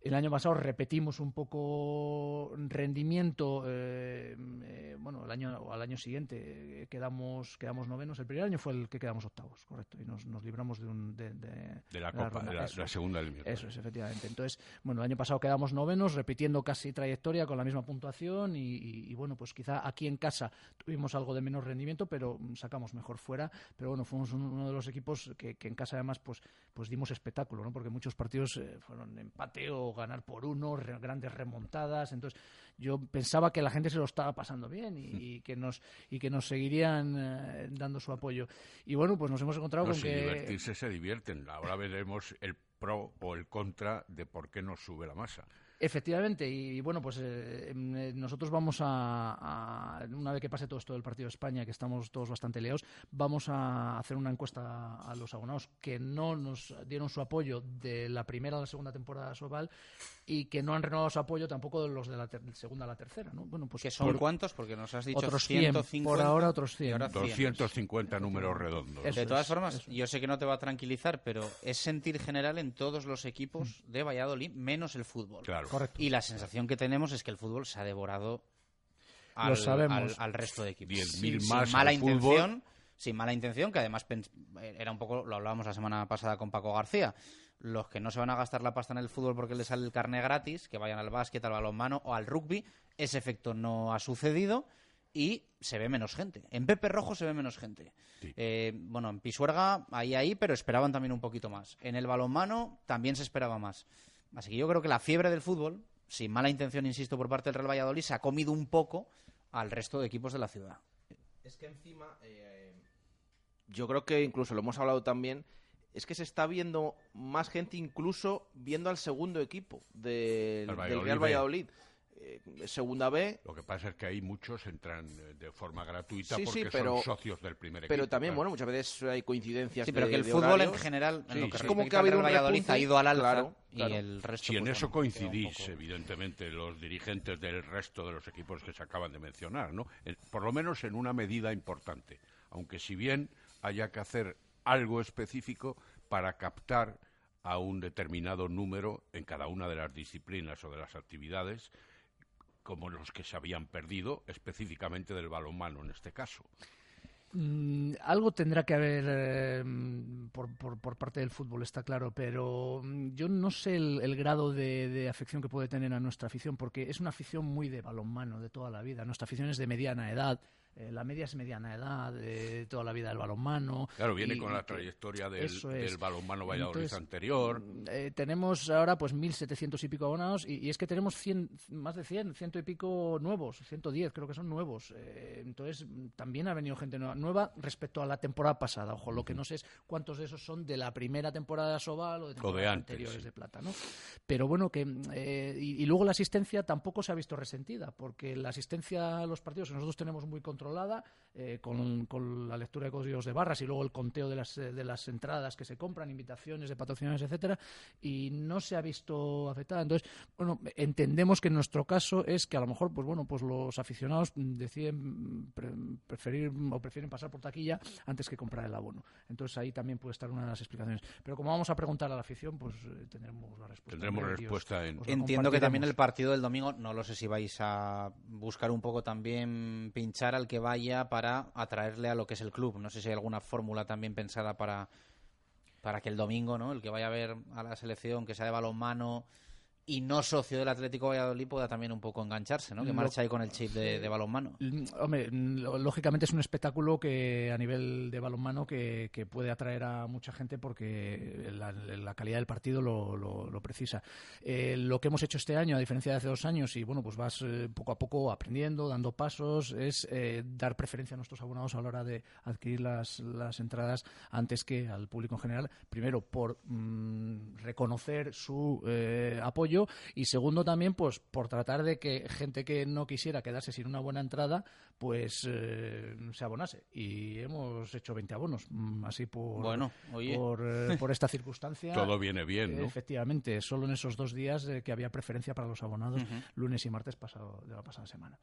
[SPEAKER 12] El año pasado repetimos un poco rendimiento, eh, eh, bueno, el año, al año siguiente eh, quedamos, quedamos novenos. El primer año fue el que quedamos octavos, correcto, y nos, nos libramos de, un, de, de-
[SPEAKER 11] De la Copa, de la-
[SPEAKER 12] Eso
[SPEAKER 11] la
[SPEAKER 12] es.
[SPEAKER 11] segunda del.
[SPEAKER 12] Eso es, efectivamente. Entonces, bueno, el año pasado quedamos novenos, repitiendo casi trayectoria con la misma puntuación y, y- y, bueno, pues quizá aquí en casa tuvimos algo de menos rendimiento, pero sacamos mejor fuera. Pero bueno, fuimos un- uno de los equipos que, que en casa además pues, pues dimos espectáculo, ¿no? Porque muchos partidos fueron empate o ganar por uno, re- grandes remontadas. Entonces, yo pensaba que la gente se lo estaba pasando bien y, [LAUGHS] y que nos y que nos seguirían eh, dando su apoyo. Y bueno, pues nos hemos encontrado
[SPEAKER 11] No,
[SPEAKER 12] con
[SPEAKER 11] si
[SPEAKER 12] que
[SPEAKER 11] divertirse se divierten. Ahora veremos el pro o el contra de por qué nos sube la masa.
[SPEAKER 12] Efectivamente, y bueno, pues eh, em, eh, nosotros vamos a, a- una vez que pase todo esto del partido de España, que estamos todos bastante leos, vamos a hacer una encuesta a los abonados que no nos dieron su apoyo de la primera a la segunda temporada de Sobal y que no han renovado su apoyo tampoco de los de la ter- segunda a la tercera, ¿no? Bueno, pues
[SPEAKER 7] ¿Que son
[SPEAKER 12] por-
[SPEAKER 7] cuántos? Porque nos has dicho
[SPEAKER 12] otros 100,
[SPEAKER 7] 150.
[SPEAKER 12] por ahora otros 100.
[SPEAKER 7] y ahora 100.
[SPEAKER 11] 250 números redondos.
[SPEAKER 7] de todas formas, yo sé que no te va a tranquilizar, pero es sentir general en todos los equipos de Valladolid, menos el fútbol.
[SPEAKER 11] Claro.
[SPEAKER 12] Correcto.
[SPEAKER 7] Y la sensación que tenemos es que el fútbol se ha devorado al,
[SPEAKER 12] Lo sabemos.
[SPEAKER 7] al- al resto de equipos.
[SPEAKER 11] 10.000
[SPEAKER 7] Sin-
[SPEAKER 11] más
[SPEAKER 7] sin mala
[SPEAKER 11] al fútbol.
[SPEAKER 7] intención, sin mala intención, que además era un poco, lo hablábamos la semana pasada con Paco García, los que no se van a gastar la pasta en el fútbol porque les sale el carne gratis, que vayan al básquet, al balonmano o al rugby, ese efecto no ha sucedido y se ve menos gente. En Pepe Rojo se ve menos gente. Eh, bueno, en Pisuerga, ahí, ahí, pero esperaban también un poquito más. En el balonmano también se esperaba más. Así que yo creo que la fiebre del fútbol, sin mala intención, insisto, por parte del Real Valladolid, se ha comido un poco al resto de equipos de la ciudad.
[SPEAKER 1] Es que encima, eh, yo creo que incluso lo hemos hablado también, es que se está viendo más gente incluso viendo al segundo equipo del,
[SPEAKER 11] Al
[SPEAKER 1] del Real. Valladolid. Eh, segunda B,
[SPEAKER 11] Lo que pasa es que ahí muchos entran eh, de forma gratuita
[SPEAKER 1] Sí,
[SPEAKER 11] porque
[SPEAKER 1] sí, pero-
[SPEAKER 11] son socios del primer equipo.
[SPEAKER 1] pero también,
[SPEAKER 11] claro.
[SPEAKER 1] bueno, muchas veces hay coincidencias
[SPEAKER 7] Sí, pero
[SPEAKER 1] de-
[SPEAKER 7] que el fútbol en general, en
[SPEAKER 11] Sí,
[SPEAKER 7] lo que
[SPEAKER 11] sí.
[SPEAKER 1] como que ha habido un
[SPEAKER 7] Valladolid,
[SPEAKER 1] repunte,
[SPEAKER 7] ha ido al alza
[SPEAKER 1] claro,
[SPEAKER 7] y
[SPEAKER 1] claro.
[SPEAKER 7] el resto...
[SPEAKER 11] Si en
[SPEAKER 7] pues,
[SPEAKER 11] eso
[SPEAKER 7] queda un
[SPEAKER 11] coincidís,
[SPEAKER 7] poco-
[SPEAKER 11] evidentemente, los dirigentes del resto de los equipos que se acaban de mencionar, ¿no? En- por lo menos en una medida importante. Aunque si bien haya que hacer algo específico para captar a un determinado número en cada una de las disciplinas o de las actividades, como los que se habían perdido, específicamente del balonmano en este caso.
[SPEAKER 12] Mm, algo tendrá que haber eh, por, por, parte del fútbol, está claro, pero mm, yo no sé el, grado de, de, afección que puede tener a nuestra afición, porque es una afición muy de balonmano de toda la vida. Nuestra afición es de mediana edad, eh, la media es mediana edad, de toda la vida del balonmano.
[SPEAKER 11] Claro, viene con la trayectoria del, del balonmano Valladolid anterior.
[SPEAKER 12] Eh, tenemos ahora pues 1.700 y pico abonados y, es que tenemos 100, más de 100, ciento y pico nuevos, 110 creo que son nuevos. Eh, entonces también ha venido gente nueva, nueva, respecto a la temporada pasada. Ojo, lo que no sé es cuántos de esos son de la primera temporada de Sobal o de temporadas anteriores de Plata, ¿no? Pero bueno, que y, y, luego la asistencia tampoco se ha visto resentida, porque la asistencia a los partidos que nosotros tenemos muy controlada eh, con, la lectura de códigos de barras y luego el conteo de las, de las entradas que se compran, invitaciones de patrocinadores, etcétera, y no se ha visto afectada. Entonces, bueno, entendemos que en nuestro caso es que a lo mejor, pues bueno, pues los aficionados deciden preferir o prefieren pasar por taquilla antes que comprar el abono. Entonces ahí también puede estar una de las explicaciones. Pero como vamos a preguntar a la afición, pues eh, tendremos la respuesta.
[SPEAKER 11] Tendremos respuesta en...
[SPEAKER 7] Entiendo que también el partido del domingo, no lo sé si vais a buscar un poco también pinchar al que vaya para atraerle a lo que es el club. No sé si hay alguna fórmula también pensada para, para que el domingo, ¿no? El que vaya a ver a la selección, que sea de balonmano, y no socio del Atlético Valladolid pueda también un poco engancharse, ¿no? Que marcha ahí con el chip de, balonmano.
[SPEAKER 12] Hombre, lógicamente es un espectáculo que a nivel de balonmano que, puede atraer a mucha gente porque la, calidad del partido lo, precisa. Eh, lo que hemos hecho este año, a diferencia de hace dos años, y bueno, pues vas eh, poco a poco aprendiendo, dando pasos, es eh, dar preferencia a nuestros abonados a la hora de adquirir las, entradas antes que al público en general. Primero, por mm, reconocer su apoyo y segundo también pues por tratar de que gente que no quisiera quedarse sin una buena entrada pues eh, se abonase. Y hemos hecho 20 abonos mm, así por
[SPEAKER 7] bueno,
[SPEAKER 12] eh, por, esta [LAUGHS] circunstancia.
[SPEAKER 11] Todo viene bien ¿no?
[SPEAKER 12] efectivamente solo en esos dos días que había preferencia para los abonados lunes y martes pasado de la pasada semana.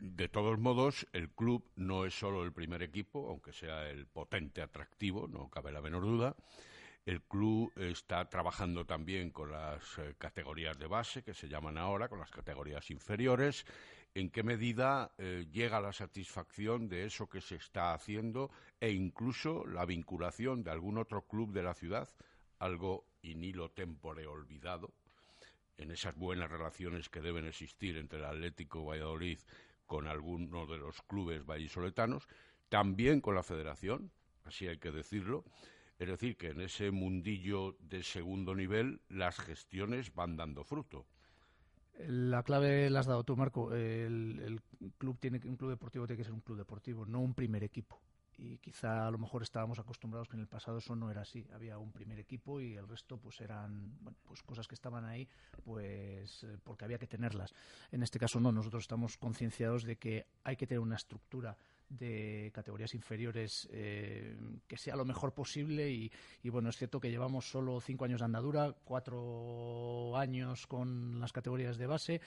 [SPEAKER 11] De todos modos, el club no es solo el primer equipo, aunque sea el potente atractivo, no cabe la menor duda. El club está trabajando también con las eh, categorías de base, que se llaman ahora, con las categorías inferiores. ¿En qué medida eh, llega la satisfacción de eso que se está haciendo e incluso la vinculación de algún otro club de la ciudad, algo in hilo tempore olvidado, en esas buenas relaciones que deben existir entre el Atlético Valladolid con alguno de los clubes vallisoletanos, también con la federación, así hay que decirlo, es decir, que en ese mundillo de segundo nivel las gestiones van dando fruto.
[SPEAKER 12] La clave la has dado tú, Marco. El, club tiene un club deportivo tiene que ser un club deportivo, no un primer equipo. Y quizá a lo mejor estábamos acostumbrados que en el pasado eso no era así. Había un primer equipo y el resto pues eran pues cosas que estaban ahí pues eh, porque había que tenerlas. En este caso no, nosotros estamos concienciados de que hay que tener una estructura de categorías inferiores eh, que sea lo mejor posible y, bueno es cierto que llevamos solo cinco años de andadura cuatro años con las categorías de base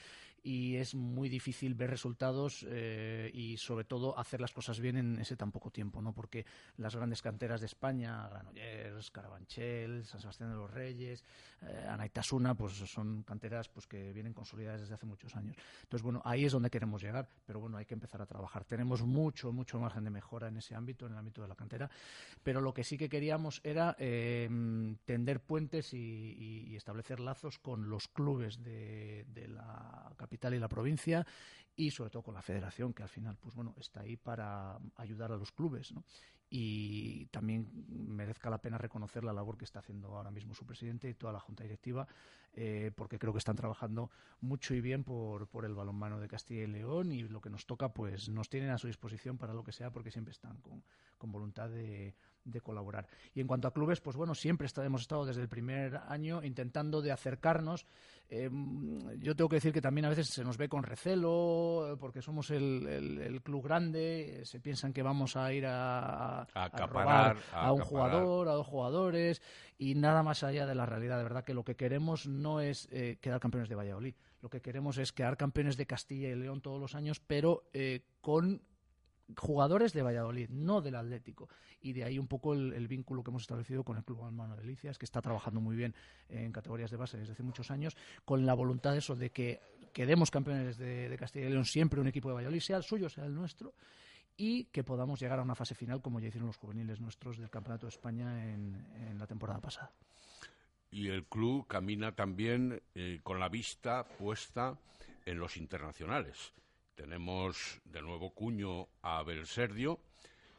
[SPEAKER 12] y es muy difícil ver resultados eh, y sobre todo hacer las cosas bien en ese tan poco tiempo no porque las grandes canteras de España Granollers Carabanchel San Sebastián de los Reyes eh, Anaitasuna pues son canteras pues que vienen consolidadas desde hace muchos años. Entonces bueno ahí es donde queremos llegar pero bueno hay que empezar a trabajar. Tenemos mucho mucho margen de mejora en ese ámbito, en el ámbito de la cantera. Pero lo que sí que queríamos era eh, tender puentes y, establecer lazos con los clubes de, la capital y la provincia y sobre todo con la federación, que al final, pues bueno, está ahí para ayudar a los clubes, y también merezca la pena reconocer la labor que está haciendo ahora mismo su presidente y toda la junta directiva, eh, porque creo que están trabajando mucho y bien por, por el balonmano de Castilla y León y lo que nos toca, pues nos tienen a su disposición para lo que sea, porque siempre están con, con voluntad de, de colaborar. Y en cuanto a clubes, pues bueno, siempre hemos estado desde el primer año intentando de acercarnos. Eh, yo tengo que decir que también a veces se nos ve con recelo, porque somos el, club grande, se piensan que vamos a ir a,
[SPEAKER 11] a, robar
[SPEAKER 12] a, un jugador, a dos jugadores, y nada más allá de la realidad. De verdad que lo que queremos no es eh, quedar campeones de Valladolid. Lo que queremos es quedar campeones de Castilla y León todos los años, pero eh, con jugadores de Valladolid, no del Atlético. Y de ahí un poco el, vínculo que hemos establecido con el Club Almano de Delicias, que está trabajando muy bien en categorías de base desde hace muchos años, con la voluntad de eso, de que quedemos campeones de, Castilla y León siempre un equipo de Valladolid, sea el suyo, sea el nuestro, y que podamos llegar a una fase final como ya hicieron los juveniles nuestros del Campeonato de España en, en la temporada pasada.
[SPEAKER 11] Y el club camina también eh, con la vista puesta en los internacionales. Tenemos de nuevo cuño a Abel Serdio,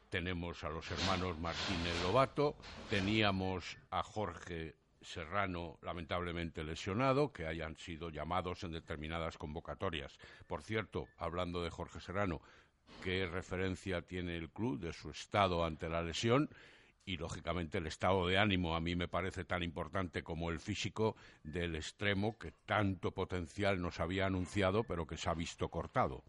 [SPEAKER 11] tenemos a los hermanos Martínez Lobato, teníamos a Jorge Serrano lamentablemente lesionado, que hayan sido llamados en determinadas convocatorias. Por cierto, hablando de Jorge Serrano, ¿qué referencia tiene el club de su estado ante la lesión? Y lógicamente el estado de ánimo a mí me parece tan importante como el físico del extremo que tanto potencial nos había anunciado pero que se ha visto cortado.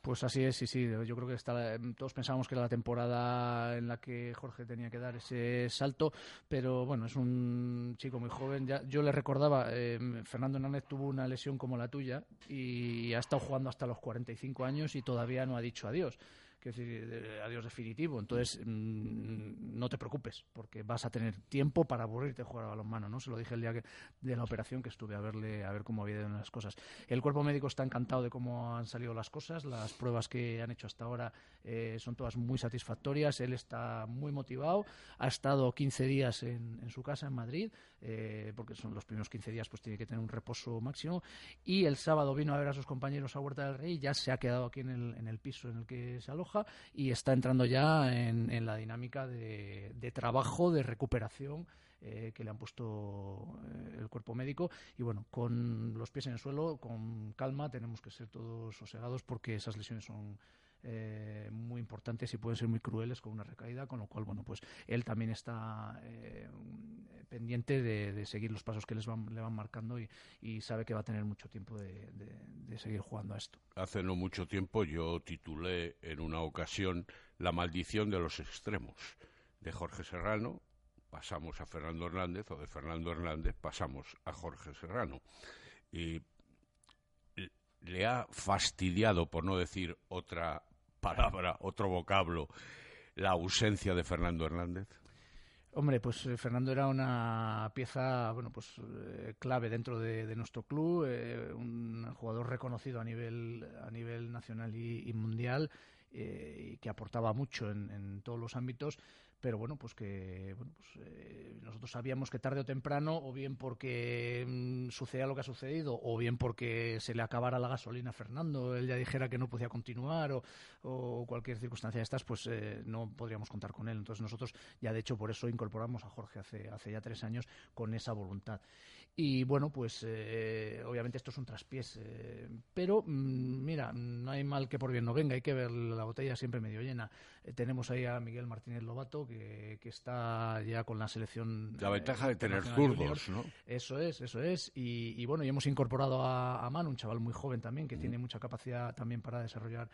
[SPEAKER 12] Pues así es, sí, sí. Yo creo que está, todos pensábamos que era la temporada en la que Jorge tenía que dar ese salto, pero bueno, es un chico muy joven. Yo le recordaba, eh, Fernando Hernández tuvo una lesión como la tuya y ha estado jugando hasta los 45 años y todavía no ha dicho adiós que decir, adiós definitivo. Entonces, mm, no te preocupes, porque vas a tener tiempo para aburrirte de jugar a balonmano, ¿no? Se lo dije el día de la operación que estuve a verle, a ver cómo había ido las cosas. El cuerpo médico está encantado de cómo han salido las cosas, las pruebas que han hecho hasta ahora eh, son todas muy satisfactorias, él está muy motivado, ha estado 15 días en, en su casa en Madrid, eh, porque son los primeros 15 días, pues tiene que tener un reposo máximo, y el sábado vino a ver a sus compañeros a Huerta del Rey, ya se ha quedado aquí en el, en el piso en el que se aloja, y está entrando ya en, la dinámica de, trabajo, de recuperación eh, que le han puesto eh, el cuerpo médico y bueno, con los pies en el suelo, con calma, tenemos que ser todos sosegados porque esas lesiones son eh, muy importantes y pueden ser muy crueles con una recaída, con lo cual, bueno, pues él también está eh, pendiente de, seguir los pasos que les van, le van marcando y, sabe que va a tener mucho tiempo de, seguir jugando a esto.
[SPEAKER 11] Hace no mucho tiempo yo titulé en una ocasión La maldición de los extremos de Jorge Serrano. Pasamos a Fernando Hernández o de Fernando Hernández pasamos a Jorge Serrano. Y le ha fastidiado, por no decir otra palabra, otro vocablo, la ausencia de Fernando Hernández?
[SPEAKER 12] Hombre, pues eh, Fernando era una pieza, bueno, pues eh, clave dentro de, nuestro club, eh, un jugador reconocido a nivel a nivel nacional y, mundial y que aportaba mucho en, todos los ámbitos pero bueno, pues que bueno, pues, eh, nosotros sabíamos que tarde o temprano, o bien porque mm, sucedía lo que ha sucedido, o bien porque se le acabara la gasolina a Fernando, él ya dijera que no podía continuar, o, cualquier circunstancia de estas, pues eh, no podríamos contar con él. Entonces nosotros ya de hecho por eso incorporamos a Jorge hace, hace ya tres años con esa voluntad. Y bueno, pues eh, obviamente esto es un traspiés, eh, pero mm, mira, no hay mal que por bien no venga, hay que ver la botella siempre medio llena. Eh, tenemos ahí a Miguel Martínez Lobato, que, que está ya con la selección.
[SPEAKER 11] La ventaja de tener zurdos, ¿no?
[SPEAKER 12] Eso es, eso es. Y, bueno, y hemos incorporado a, a Manu, un chaval muy joven también, que tiene mucha capacidad también para desarrollar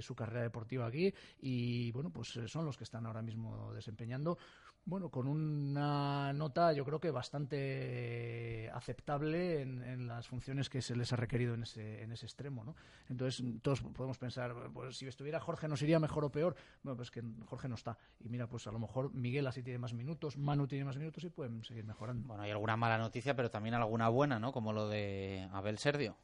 [SPEAKER 12] su carrera deportiva aquí. Y bueno, pues son los que están ahora mismo desempeñando bueno, con una nota yo creo que bastante aceptable en, las funciones que se les ha requerido en ese, en ese extremo, ¿no? Entonces todos podemos pensar, pues si estuviera Jorge nos iría mejor o peor. Bueno, pues que Jorge no está. Y mira, pues a lo mejor Miguel así tiene más minutos, Manu tiene más minutos y pueden seguir mejorando.
[SPEAKER 7] Bueno, hay alguna mala noticia, pero también alguna buena, ¿no? Como lo de Abel Serdio.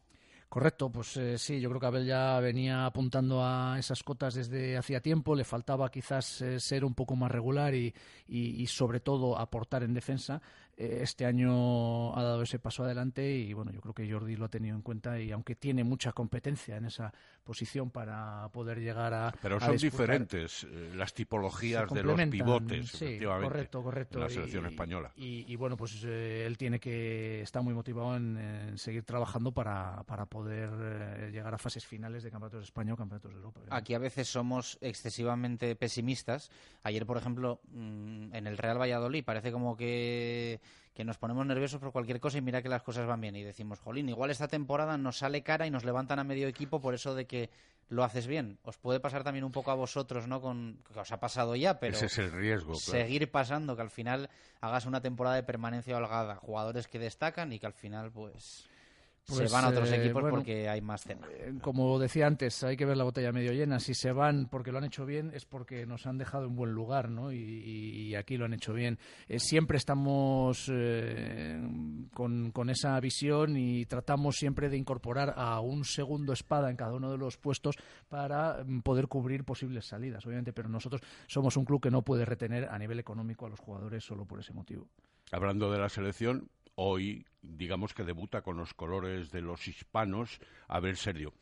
[SPEAKER 12] Correcto, pues eh, sí, yo creo que Abel ya venía apuntando a esas cotas desde hacía tiempo, le faltaba quizás eh, ser un poco más regular y, y, sobre todo aportar en defensa. Eh, este año ha dado ese paso adelante y bueno, yo creo que Jordi lo ha tenido en cuenta y aunque tiene mucha competencia en esa posición para poder llegar a.
[SPEAKER 11] Pero son diferentes las tipologías de los pivotes, sí,
[SPEAKER 12] correcto, correcto.
[SPEAKER 11] En la selección española.
[SPEAKER 12] Y, bueno, pues él tiene que. está muy motivado en, en seguir trabajando para, para poder eh, llegar a fases finales de campeonatos de España o campeonatos de Europa.
[SPEAKER 7] Aquí a veces somos excesivamente pesimistas. Ayer, por ejemplo, mm, en el Real Valladolid parece como que, que nos ponemos nerviosos por cualquier cosa y mira que las cosas van bien. Y decimos, jolín, igual esta temporada nos sale cara y nos levantan a medio equipo por eso de que lo haces bien. Os puede pasar también un poco a vosotros, ¿no? Con, que os ha pasado ya, pero...
[SPEAKER 11] Ese es el riesgo,
[SPEAKER 7] Seguir pasando, que al final hagas una temporada de permanencia holgada. Jugadores que destacan y que al final, pues se
[SPEAKER 12] Pues,
[SPEAKER 7] van a otros
[SPEAKER 12] eh,
[SPEAKER 7] equipos
[SPEAKER 12] bueno,
[SPEAKER 7] porque hay más cena.
[SPEAKER 12] Eh, Como decía antes, hay que ver la botella medio llena. Si se van porque lo han hecho bien, es porque nos han dejado en buen lugar, ¿no? Y, y- y aquí lo han hecho bien. Eh, siempre estamos eh, con, con esa visión y tratamos siempre de incorporar a un segundo espada en cada uno de los puestos para mm, poder cubrir posibles salidas, obviamente. Pero nosotros somos un club que no puede retener a nivel económico a los jugadores solo por ese motivo.
[SPEAKER 11] Hablando de la selección, hoy digamos que debuta con los colores de los hispanos. A ver, Sergio,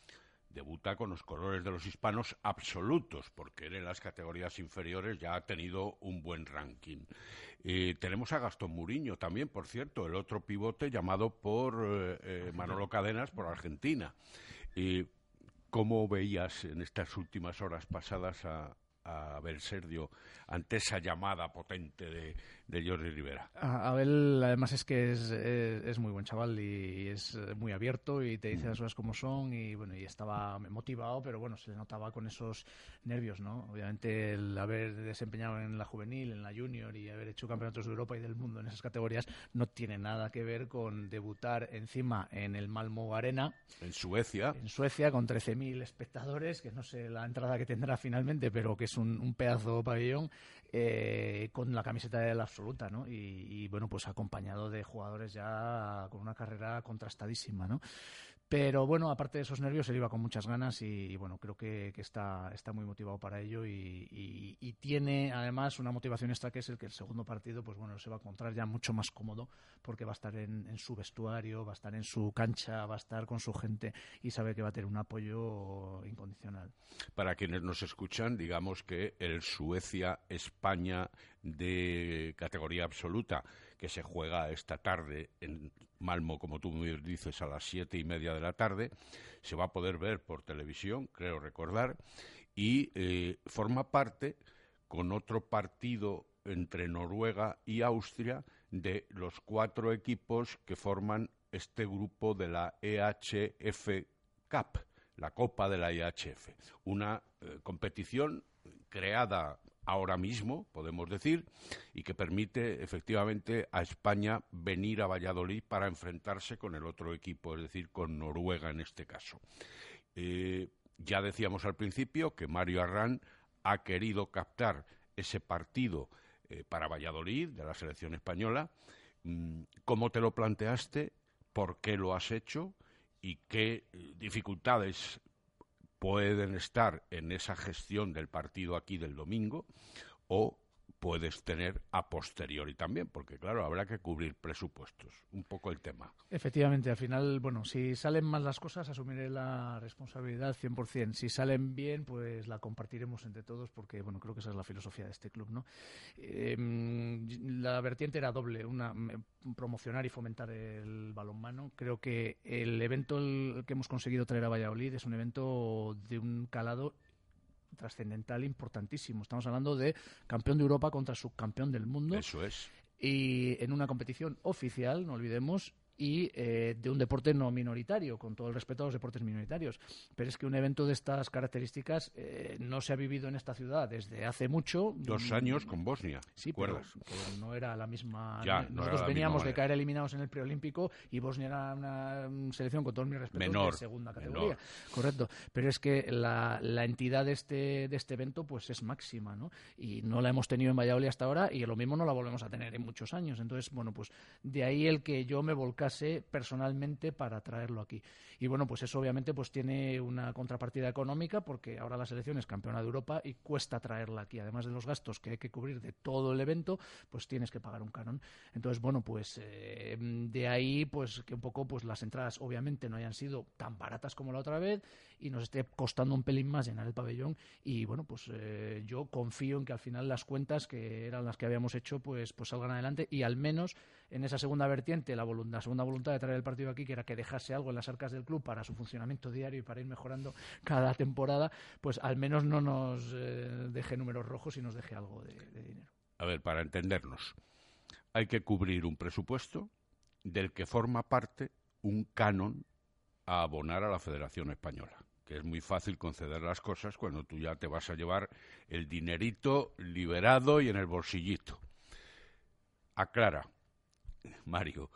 [SPEAKER 11] debuta con los colores de los hispanos absolutos, porque él en las categorías inferiores ya ha tenido un buen ranking. Eh, tenemos a Gastón Muriño también, por cierto, el otro pivote llamado por eh, eh, Manolo Cadenas por Argentina. Eh, ¿Cómo veías en estas últimas horas pasadas a, a ver, Sergio, ante esa llamada potente de, de Jordi Rivera?
[SPEAKER 12] A- Abel, además, es que es, es, es muy buen chaval y es eh, muy abierto y te dice las cosas como son y bueno, y estaba motivado, pero bueno, se le notaba con esos nervios, ¿no? Obviamente el haber desempeñado en la juvenil, en la junior y haber hecho campeonatos de Europa y del mundo en esas categorías no tiene nada que ver con debutar encima en el Malmo Arena
[SPEAKER 11] En Suecia.
[SPEAKER 12] en Suecia con 13.000 espectadores, que no sé la entrada que tendrá finalmente, pero que es un, un pedazo de pabellón, eh, con la camiseta de la absoluta, ¿no? Y, y, bueno, pues acompañado de jugadores ya con una carrera contrastadísima, ¿no? Pero bueno, aparte de esos nervios, él iba con muchas ganas y, bueno, creo que, está, muy motivado para ello y tiene además una motivación extra que es el que el segundo partido, pues bueno, se va a encontrar ya mucho más cómodo porque va a estar en, en su vestuario, va a estar en su cancha, va a estar con su gente y sabe que va a tener un apoyo incondicional.
[SPEAKER 11] Para quienes nos escuchan, digamos que el Suecia-España de categoría absoluta, que se juega esta tarde en Malmo, como tú muy dices, a las siete y media de la tarde, se va a poder ver por televisión, creo recordar, y eh, forma parte con otro partido entre Noruega y Austria de los cuatro equipos que forman este grupo de la EHF Cup, la Copa de la IHF, una eh, competición creada ahora mismo, podemos decir, y que permite efectivamente a España venir a Valladolid para enfrentarse con el otro equipo, es decir, con Noruega en este caso. Eh, ya decíamos al principio que Mario Arran ha querido captar ese partido eh, para Valladolid de la selección española. Mm, ¿Cómo te lo planteaste? ¿Por qué lo has hecho? ¿Y qué eh, dificultades pueden estar en esa gestión del partido aquí del domingo? ¿O puedes tener a posteriori también? Porque claro, habrá que cubrir presupuestos. Un poco el tema.
[SPEAKER 12] Efectivamente, al final, bueno, si salen mal las cosas, asumiré la responsabilidad 100%. Si salen bien, pues la compartiremos entre todos, porque, bueno, creo que esa es la filosofía de este club, ¿no? Eh, la vertiente era doble, una, promocionar y fomentar el balonmano. Creo que el evento que hemos conseguido traer a Valladolid es un evento de un calado trascendental importantísimo. Estamos hablando de campeón de Europa contra subcampeón del mundo
[SPEAKER 11] Eso es.
[SPEAKER 12] y en una competición oficial, no olvidemos, y eh, de un deporte no minoritario, con todo el respeto a los deportes minoritarios. Pero es que un evento de estas características eh, no se ha vivido en esta ciudad desde hace mucho.
[SPEAKER 11] Dos
[SPEAKER 12] Mm,
[SPEAKER 11] años con Bosnia.
[SPEAKER 12] Sí, pero, pero no era la misma.
[SPEAKER 11] Ya, no era
[SPEAKER 12] Nosotros
[SPEAKER 11] la
[SPEAKER 12] veníamos
[SPEAKER 11] misma
[SPEAKER 12] de caer eliminados en el preolímpico y Bosnia era una mm, selección con todos mis respetos
[SPEAKER 11] Menor,
[SPEAKER 12] de segunda
[SPEAKER 11] menor.
[SPEAKER 12] categoría. Correcto. Pero es que la, la entidad de este, de este evento pues es máxima, ¿no? Y no la hemos tenido en Valladolid hasta ahora y lo mismo no la volvemos a tener en muchos años. Entonces, bueno, pues de ahí el que yo me volcase personalmente para traerlo aquí. Y bueno, pues eso obviamente pues tiene una contrapartida económica porque ahora la selección es campeona de Europa y cuesta traerla aquí. Además de los gastos que hay que cubrir de todo el evento, pues tienes que pagar un canon. Entonces, bueno, pues eh, de ahí pues que un poco pues las entradas obviamente no hayan sido tan baratas como la otra vez y nos esté costando un pelín más llenar el pabellón y bueno, pues eh, yo confío en que al final las cuentas que eran las que habíamos hecho pues pues salgan adelante y al menos en esa segunda vertiente, la, la segunda voluntad de traer el partido aquí, que era que dejase algo en las arcas del club para su funcionamiento diario y para ir mejorando cada temporada, pues al menos no nos eh, deje números rojos y nos deje algo de, de dinero.
[SPEAKER 11] A ver, para entendernos, hay que cubrir un presupuesto del que forma parte un canon a abonar a la Federación Española, que es muy fácil conceder las cosas cuando tú ya te vas a llevar el dinerito liberado y en el bolsillito. Aclara, [LAUGHS] Mario,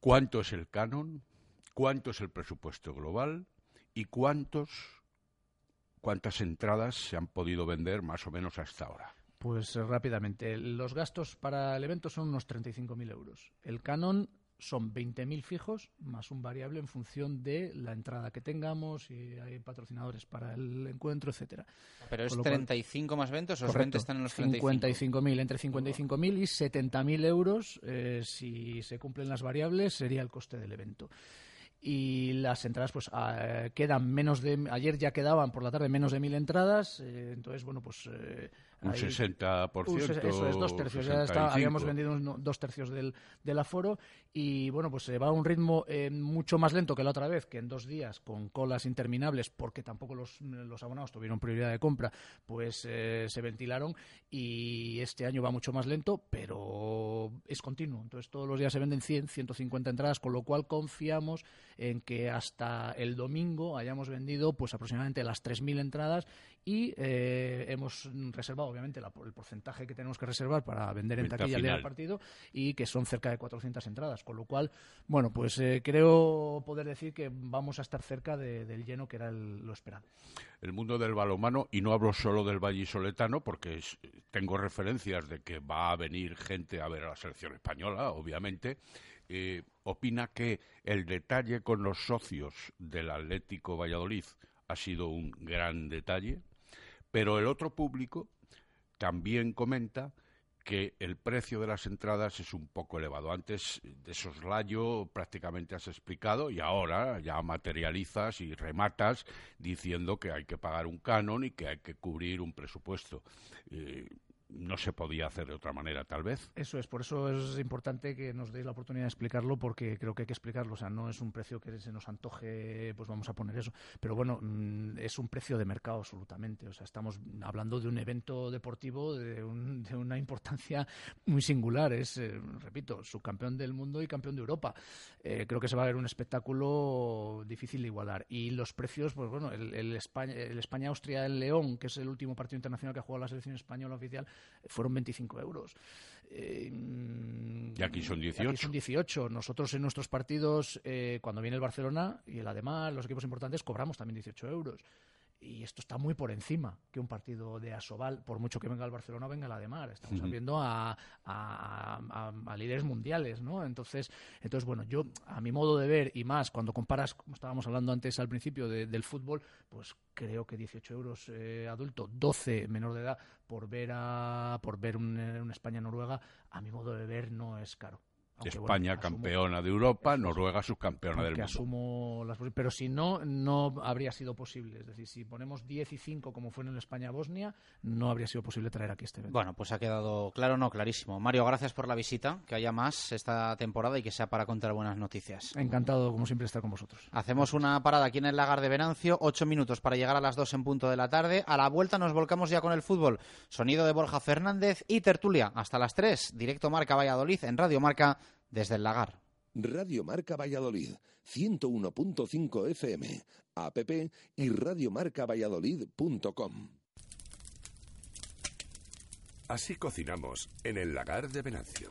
[SPEAKER 11] ¿cuánto es el canon? cuánto es el presupuesto global y cuántos cuántas entradas se han podido vender más o menos hasta ahora.
[SPEAKER 12] Pues eh, rápidamente, los gastos para el evento son unos 35.000 euros. El canon son 20.000 fijos más un variable en función de la entrada que tengamos, si hay patrocinadores para el encuentro, etcétera.
[SPEAKER 7] Pero es
[SPEAKER 12] cual-
[SPEAKER 7] 35 más ventas o los
[SPEAKER 12] Correcto.
[SPEAKER 7] 20 están en los 35.
[SPEAKER 12] 55.000, entre 55.000 y 70.000 euros, eh, si se cumplen las variables, sería el coste del evento. Y las entradas, pues ah, quedan menos de. Ayer ya quedaban por la tarde menos de mil entradas, eh, entonces, bueno, pues. eh,
[SPEAKER 11] Un
[SPEAKER 12] ahí-
[SPEAKER 11] 60%,
[SPEAKER 12] un eso es, dos tercios. Ya está,
[SPEAKER 11] 65.
[SPEAKER 12] habíamos vendido unos dos tercios del, del aforo y, bueno, pues se va a un ritmo eh, mucho más lento que la otra vez, que en dos días, con colas interminables, porque tampoco los, los abonados tuvieron prioridad de compra, pues eh, se ventilaron y este año va mucho más lento, pero es continuo. Entonces todos los días se venden 100, 150 entradas, con lo cual confiamos en que hasta el domingo hayamos vendido pues aproximadamente las 3.000 entradas y eh, hemos reservado obviamente la- el porcentaje que tenemos que reservar para vender en
[SPEAKER 11] Venta
[SPEAKER 12] taquilla el día del
[SPEAKER 11] final.
[SPEAKER 12] partido y que son cerca de 400 entradas, con lo cual, bueno, pues eh, creo poder decir que vamos a estar cerca de- del lleno que era el- lo esperado.
[SPEAKER 11] el mundo del balonmano, y no hablo solo del vallisoletano, porque es- tengo referencias de que va a venir gente a ver a la selección española, obviamente, eh, opina que el detalle con los socios del Atlético Valladolid ha sido un gran detalle, pero el otro público también comenta que el precio de las entradas es un poco elevado. Antes de soslayo prácticamente has explicado y ahora ya materializas y rematas diciendo que hay que pagar un canon y que hay que cubrir un presupuesto. Eh, no se podía hacer de otra manera, tal vez.
[SPEAKER 12] Eso es, por eso es importante que nos deis la oportunidad de explicarlo, porque creo que hay que explicarlo. O sea, no es un precio que se nos antoje, pues vamos a poner eso. Pero bueno, mm, es un precio de mercado absolutamente. O sea, estamos hablando de un evento deportivo de, un- de una importancia muy singular. Es, eh, repito, subcampeón del mundo y campeón de Europa. Eh, creo que se va a ver un espectáculo difícil de igualar. Y los precios, pues bueno, el, el España- el España-Austria en León, que es el último partido internacional que ha jugado la selección española oficial, fueron 25 euros. Eh,
[SPEAKER 11] Y aquí son
[SPEAKER 12] Aquí
[SPEAKER 11] 18.
[SPEAKER 12] son 18. Nosotros en nuestros partidos, eh, cuando viene el Barcelona y el además, los equipos importantes, cobramos también 18 euros. Y esto está muy por encima que un partido de Asobal, por mucho que venga el Barcelona, venga el Ademar. Estamos
[SPEAKER 13] Ujú.
[SPEAKER 12] viendo a, a- a- a líderes mundiales, ¿no? Entonces, entonces, bueno, yo, a mi modo de ver, y más cuando comparas, como estábamos hablando antes al principio de- del fútbol, pues creo que 18 euros eh, adulto, 12 menor de edad, por ver a por ver un, eh, un España-Noruega, a mi modo de ver, no es caro. Aunque, bueno,
[SPEAKER 11] España
[SPEAKER 12] asumo-
[SPEAKER 11] campeona de Europa, Noruega subcampeona del mundo.
[SPEAKER 12] asumo las posi- pero si no no habría sido posible es decir si ponemos 10 y 5 como fue en el España-Bosnia no habría sido posible traer aquí este evento
[SPEAKER 7] Bueno, pues ha quedado claro, no, clarísimo. Mario, gracias por la visita, que haya más esta temporada y que sea para contar buenas noticias.
[SPEAKER 12] encantado como siempre estar con vosotros
[SPEAKER 7] Hacemos una parada aquí en el lagar de Venancio, ocho minutos para llegar a las dos en punto de la tarde. A la vuelta nos volcamos ya con el fútbol. Sonido de Borja Fernández y tertulia hasta las tres. Directo Marca Valladolid en Radio Marca desde el lagar.
[SPEAKER 3] Radio Marca Valladolid, 101.5 FM, app y radiomarcavalladolid.com.
[SPEAKER 5] Así cocinamos en el lagar de Venancio.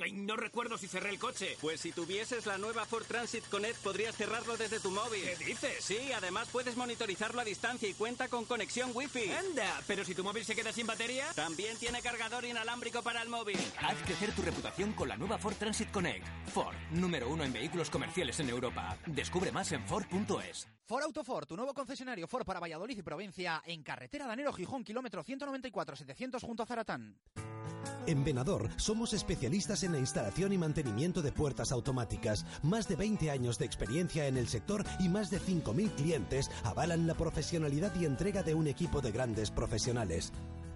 [SPEAKER 14] Ay, no recuerdo si cerré el coche. Pues si tuvieses la nueva Ford Transit Connect podrías cerrarlo desde tu móvil. ¿Qué dices? Sí, además puedes monitorizarlo a distancia y cuenta con conexión Wi-Fi. Anda, pero si tu móvil se queda sin batería... También tiene cargador inalámbrico para el móvil.
[SPEAKER 15] Haz crecer tu reputación con la nueva Ford Transit Connect. Ford, número uno en vehículos comerciales en Europa. Descubre más en Ford.es.
[SPEAKER 16] Ford Autoford, tu nuevo concesionario Ford para Valladolid y provincia, en carretera Danero Gijón, kilómetro 194-700 junto a Zaratán.
[SPEAKER 17] En Venador somos especialistas en la instalación y mantenimiento de puertas automáticas. Más de 20 años de experiencia en el sector y más de 5.000 clientes avalan la profesionalidad y entrega de un equipo de grandes profesionales.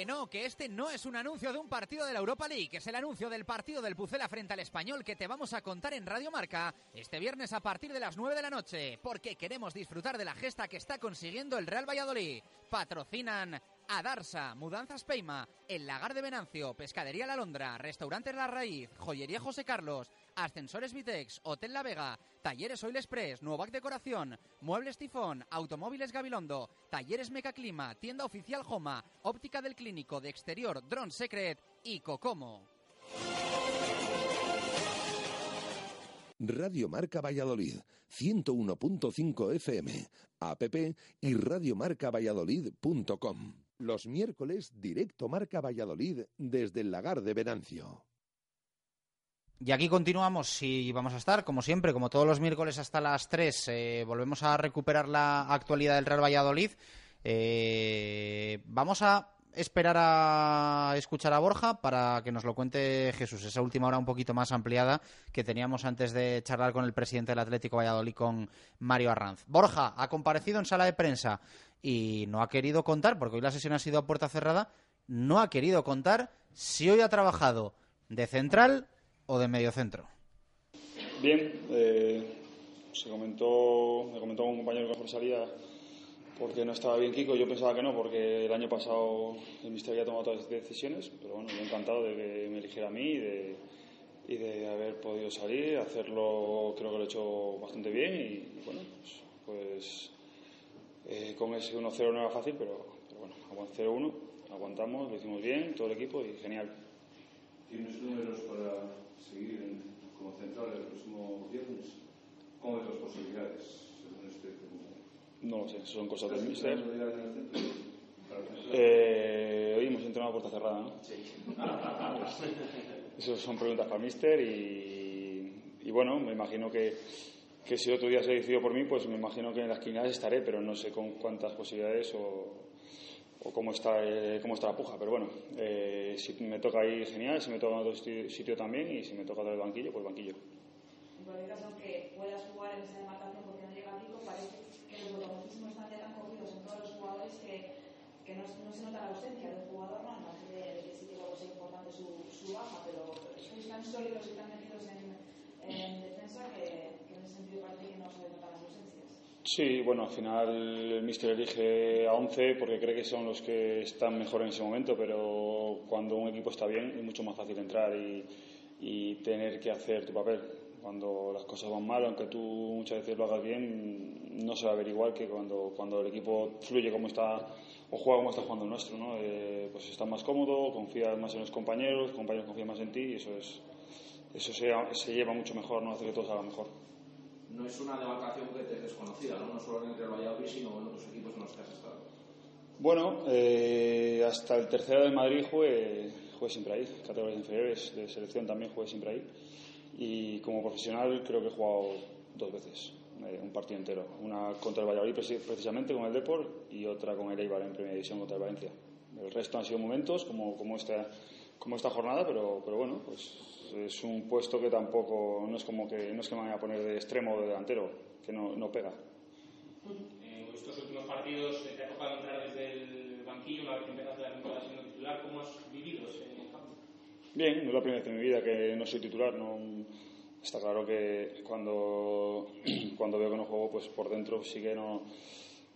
[SPEAKER 16] Que no, que este no es un anuncio de un partido de la Europa League, es el anuncio del partido del Pucela frente al Español que te vamos a contar en Radio Marca este viernes a partir de las 9 de la noche, porque queremos disfrutar de la gesta que está consiguiendo el Real Valladolid. Patrocinan Adarsa, Mudanzas Peima, El Lagar de Venancio, Pescadería La Londra, Restaurantes La Raíz, Joyería José Carlos, Ascensores Vitex, Hotel La Vega, Talleres Oil Express, Nuovac Decoración, Muebles Tifón, Automóviles Gabilondo, Talleres Mecaclima, Tienda Oficial Joma, Óptica del Clínico de Exterior Drone Secret y Cocomo.
[SPEAKER 3] Radio Marca Valladolid, 101.5 FM, app y radiomarcavalladolid.com. Los miércoles, directo Marca Valladolid desde el lagar de Venancio.
[SPEAKER 7] Y aquí continuamos y vamos a estar, como siempre, como todos los miércoles hasta las 3. eh, volvemos a recuperar la actualidad del Real Valladolid. Eh, vamos a esperar a escuchar a Borja para que nos lo cuente Jesús, esa última hora un poquito más ampliada que teníamos antes de charlar con el presidente del Atlético Valladolid, con Mario Arranz. Borja ha comparecido en sala de prensa y no ha querido contar, porque hoy la sesión ha sido a puerta cerrada, no ha querido contar si hoy ha trabajado de central o de mediocentro.
[SPEAKER 13] Bien, eh, se comentó, me comentó un compañero que mejor salía porque no estaba bien Kiko. Yo pensaba que no, porque el año pasado el mister había tomado todas las decisiones, pero bueno, yo encantado de que me eligiera a mí y de, y de haber podido salir, hacerlo, creo que lo he hecho bastante bien y bueno, pues, pues, eh, con ese 1-0 no era fácil, pero, pero bueno, aguant- 0-1, aguantamos, lo hicimos bien, todo el equipo y genial.
[SPEAKER 18] ¿Tienes números para seguir en- como central el próximo viernes? ¿Cómo ves las posibilidades según este
[SPEAKER 13] No lo sé, son cosas del
[SPEAKER 18] centro.
[SPEAKER 13] Eh, hoy hemos entrenado a puerta cerrada, ¿no? [LAUGHS] Esas son preguntas para el mister y, y bueno, me imagino que, que si otro día se decidió por mí, pues me imagino que en las quinadas estaré, pero no sé con cuántas posibilidades o, o cómo, está, eh, cómo está la puja. Pero bueno, eh, si me toca ahí, genial, si me toca en otro sitio también y si me toca otra vez banquillo, pues banquillo.
[SPEAKER 19] En cualquier caso, aunque puedas jugar en esa demarcación porque no llega Pico, parece que los protagonismos están ya tan cogidos en todos los jugadores que, que no, no se nota la ausencia del jugador, no, no de, que sí que sea importante su, su baja, pero estáis tan sólidos y tan metidos en, en defensa que, que en ese sentido parece que no se notan las ausencias.
[SPEAKER 13] Sí, bueno, al final el míster elige a 11 porque cree que son los que están mejor en ese momento, pero cuando un equipo está bien es mucho más fácil entrar y, y tener que hacer tu papel. Cuando las cosas van mal, aunque tú muchas veces lo hagas bien, no se va a ver que cuando, cuando el equipo fluye como está o juega como está jugando el nuestro. ¿no? Eh, pues estás más cómodo, confías más en los compañeros, los compañeros confían más en ti y eso, es, eso se, se lleva mucho mejor, ¿no? hace que todo salga mejor.
[SPEAKER 20] No es una demarcación que te es desconocida, ¿no? no solo en el Valladolid, sino en otros equipos en los que has estado.
[SPEAKER 13] Bueno, eh, hasta el tercero del Madrid jugué, jugué siempre ahí, categorías inferiores, de selección también jugué siempre ahí. Y como profesional creo que he jugado dos veces, eh, un partido entero. Una contra el Valladolid preci- precisamente con el Deport y otra con el Eibar en primera división contra el Valencia. El resto han sido momentos como, como, esta, como esta jornada, pero, pero bueno, pues es un puesto que tampoco, no es como que, no es que me vayan a poner de extremo o de delantero, que no, no pega.
[SPEAKER 21] En estos últimos partidos eh, te ha tocado entrar desde el banquillo una vez que empezaste la temporada siendo titular. ¿Cómo has vivido ese cambio?
[SPEAKER 13] Bien, no es la primera vez en mi vida que no soy titular. No, está claro que cuando, [CLEARS THROAT] cuando veo que no juego, pues por dentro sí que no,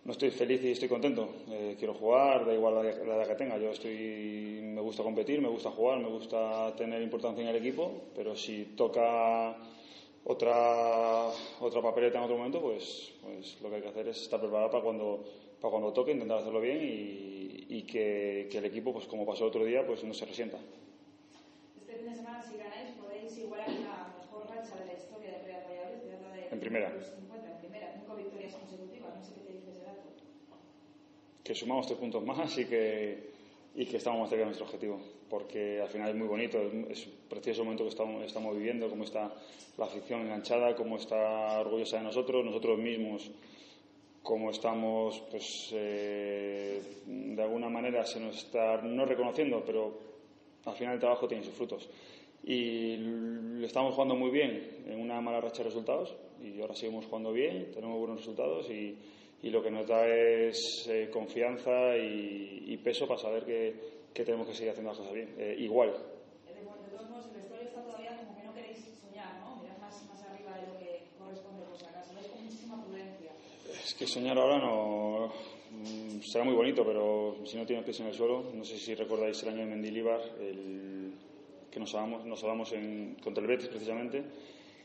[SPEAKER 13] no estoy feliz y estoy contento. Eh, quiero jugar, da igual la, la edad que tenga. Yo estoy, me gusta competir, me gusta jugar, me gusta tener importancia en el equipo, pero si toca otra, otra papeleta en otro momento, pues, pues lo que hay que hacer es estar preparado para cuando, para cuando toque, intentar hacerlo bien y, y que, que el equipo, pues como pasó el otro día, pues no se resienta.
[SPEAKER 19] Este fin de semana, si ganáis, podéis igualar la mejor racha de la historia del Real Valladolid, de de
[SPEAKER 13] En primera.
[SPEAKER 19] los 50, en primera, cinco victorias consecutivas, no sé qué te dice ese dato.
[SPEAKER 13] Que sumamos tres puntos más y que, y que estamos más cerca de nuestro objetivo. porque al final es muy bonito, es, es un precioso momento que estamos, estamos viviendo, cómo está la afición enganchada, cómo está orgullosa de nosotros, nosotros mismos, cómo estamos, pues eh, de alguna manera se nos está no reconociendo, pero al final el trabajo tiene sus frutos. Y le estamos jugando muy bien en una mala racha de resultados y ahora seguimos jugando bien, tenemos buenos resultados y, y lo que nos da es eh, confianza y, y peso para saber que, que tenemos que seguir haciendo las cosas bien. Eh, igual,
[SPEAKER 19] De todos modos, el vestuario está todavía como que no queréis soñar, ¿no? Mirad más, más arriba de lo que corresponde por si acaso. Vais con muchísima prudencia.
[SPEAKER 13] Es que soñar ahora no mm, será muy bonito, pero si no tienes pies en el suelo, no sé si recordáis el año de Mendilibar, el que nos salvamos, nos salvamos en, contra el Betis precisamente.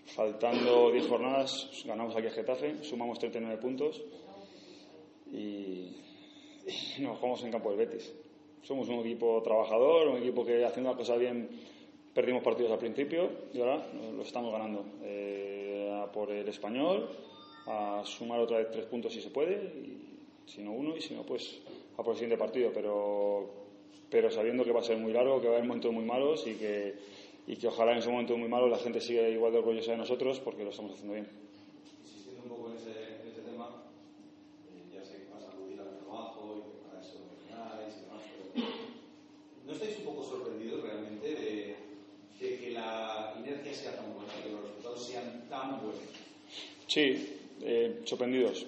[SPEAKER 13] Faltando 10 jornadas, ganamos aquí a Getafe, sumamos 39 puntos y, y nos jugamos en campo del Betis. Somos un equipo trabajador, un equipo que haciendo las cosas bien perdimos partidos al principio y ahora lo estamos ganando. Eh, a por el español, a sumar otra vez tres puntos si se puede, y si no uno, y si no, pues a por el siguiente partido. Pero, pero sabiendo que va a ser muy largo, que va a haber momentos muy malos y que, y que ojalá en esos momentos muy malos la gente siga igual de orgullosa de nosotros porque lo estamos haciendo bien.
[SPEAKER 22] Insistiendo un poco en ese, en ese tema, eh, ya sé que vas a acudir al trabajo y que para eso lo termináis y demás, pero ¿no estáis un poco sorprendidos realmente de, de que la inercia sea tan buena, que los resultados sean tan buenos?
[SPEAKER 13] Sí, eh, sorprendidos.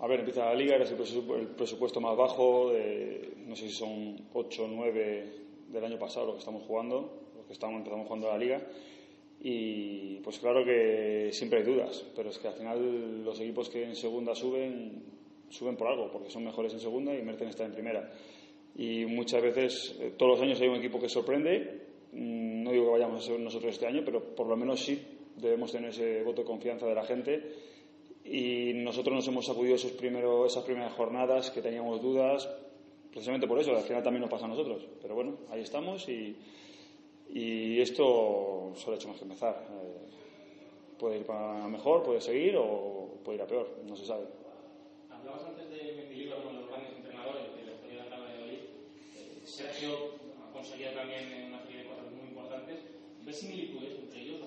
[SPEAKER 13] A ver, empieza la liga, era el presupu- el presupuesto más bajo, de, no sé si son 8 o 9 del año pasado lo que estamos jugando, lo que estamos, empezamos jugando la liga. Y pues claro que siempre hay dudas, pero es que al final los equipos que en segunda suben, suben por algo, porque son mejores en segunda y merecen estar en primera. Y muchas veces, eh, todos los años hay un equipo que sorprende, Mm, no digo que vayamos a ser nosotros este año, pero por lo menos sí debemos tener ese voto de confianza de la gente y nosotros nos hemos sacudido esos primero, esas primeras jornadas que teníamos dudas, precisamente por eso, al final también nos pasa a nosotros. Pero bueno, ahí estamos y, y esto solo ha hecho más que empezar. Eh, puede ir para mejor, puede seguir o puede ir a peor, no se sabe.
[SPEAKER 21] Hablabas antes de Mendilibar, de los grandes entrenadores de la historia de la Tabla de Valladolid. Eh, Sergio ha conseguido también una serie de cosas muy importantes. ¿Ves similitudes entre ellos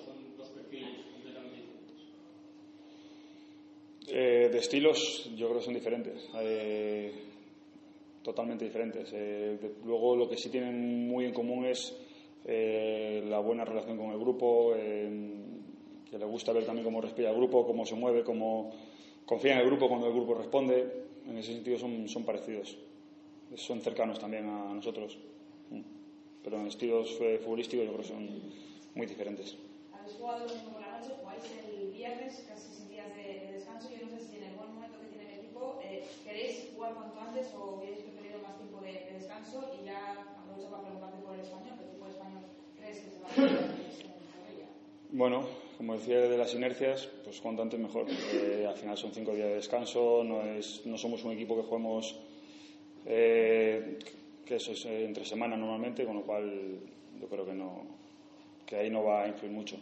[SPEAKER 13] Eh, de estilos yo creo que son diferentes, eh, totalmente diferentes. Eh, luego lo que sí tienen muy en común es eh, la buena relación con el grupo, que le gusta ver también cómo respira el grupo, cómo se mueve, cómo confía en el grupo cuando el grupo responde. En ese sentido son, son parecidos, son cercanos también a nosotros. Mm. Pero en estilos futbolísticos yo creo que son muy diferentes.
[SPEAKER 19] Habéis jugado el domingo por la noche, jugáis el viernes, casi sin días de, de descanso. Yo no sé si en el buen momento que tiene el equipo eh, queréis jugar cuanto antes o hubierais preferido más tiempo de, de descanso. Y ya aprovecho para preguntarte por el español. ¿Qué tipo de español crees que se va a Zorrilla?
[SPEAKER 13] Bueno, como decía de las inercias, pues cuanto antes mejor. Eh, al final son cinco días de descanso, no, es, no somos un equipo que juguemos eh, que eso es eh, entre semana normalmente, con lo cual yo creo que no que ahí no va a influir mucho.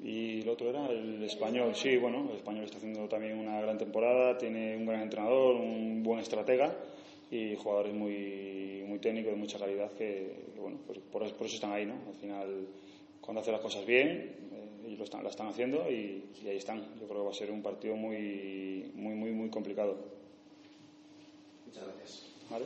[SPEAKER 13] Y el otro era el español, sí, bueno, el español está haciendo también una gran temporada, tiene un gran entrenador, un buen estratega y jugadores muy, muy técnicos de mucha calidad que, que, bueno, pues por, eso- por eso están ahí, ¿no? Al final, cuando hace las cosas bien, eh, ellos lo están, la están haciendo y, y ahí están. Yo creo que va a ser un partido muy, muy, muy, muy complicado.
[SPEAKER 22] Muchas gracias.
[SPEAKER 13] ¿Vale?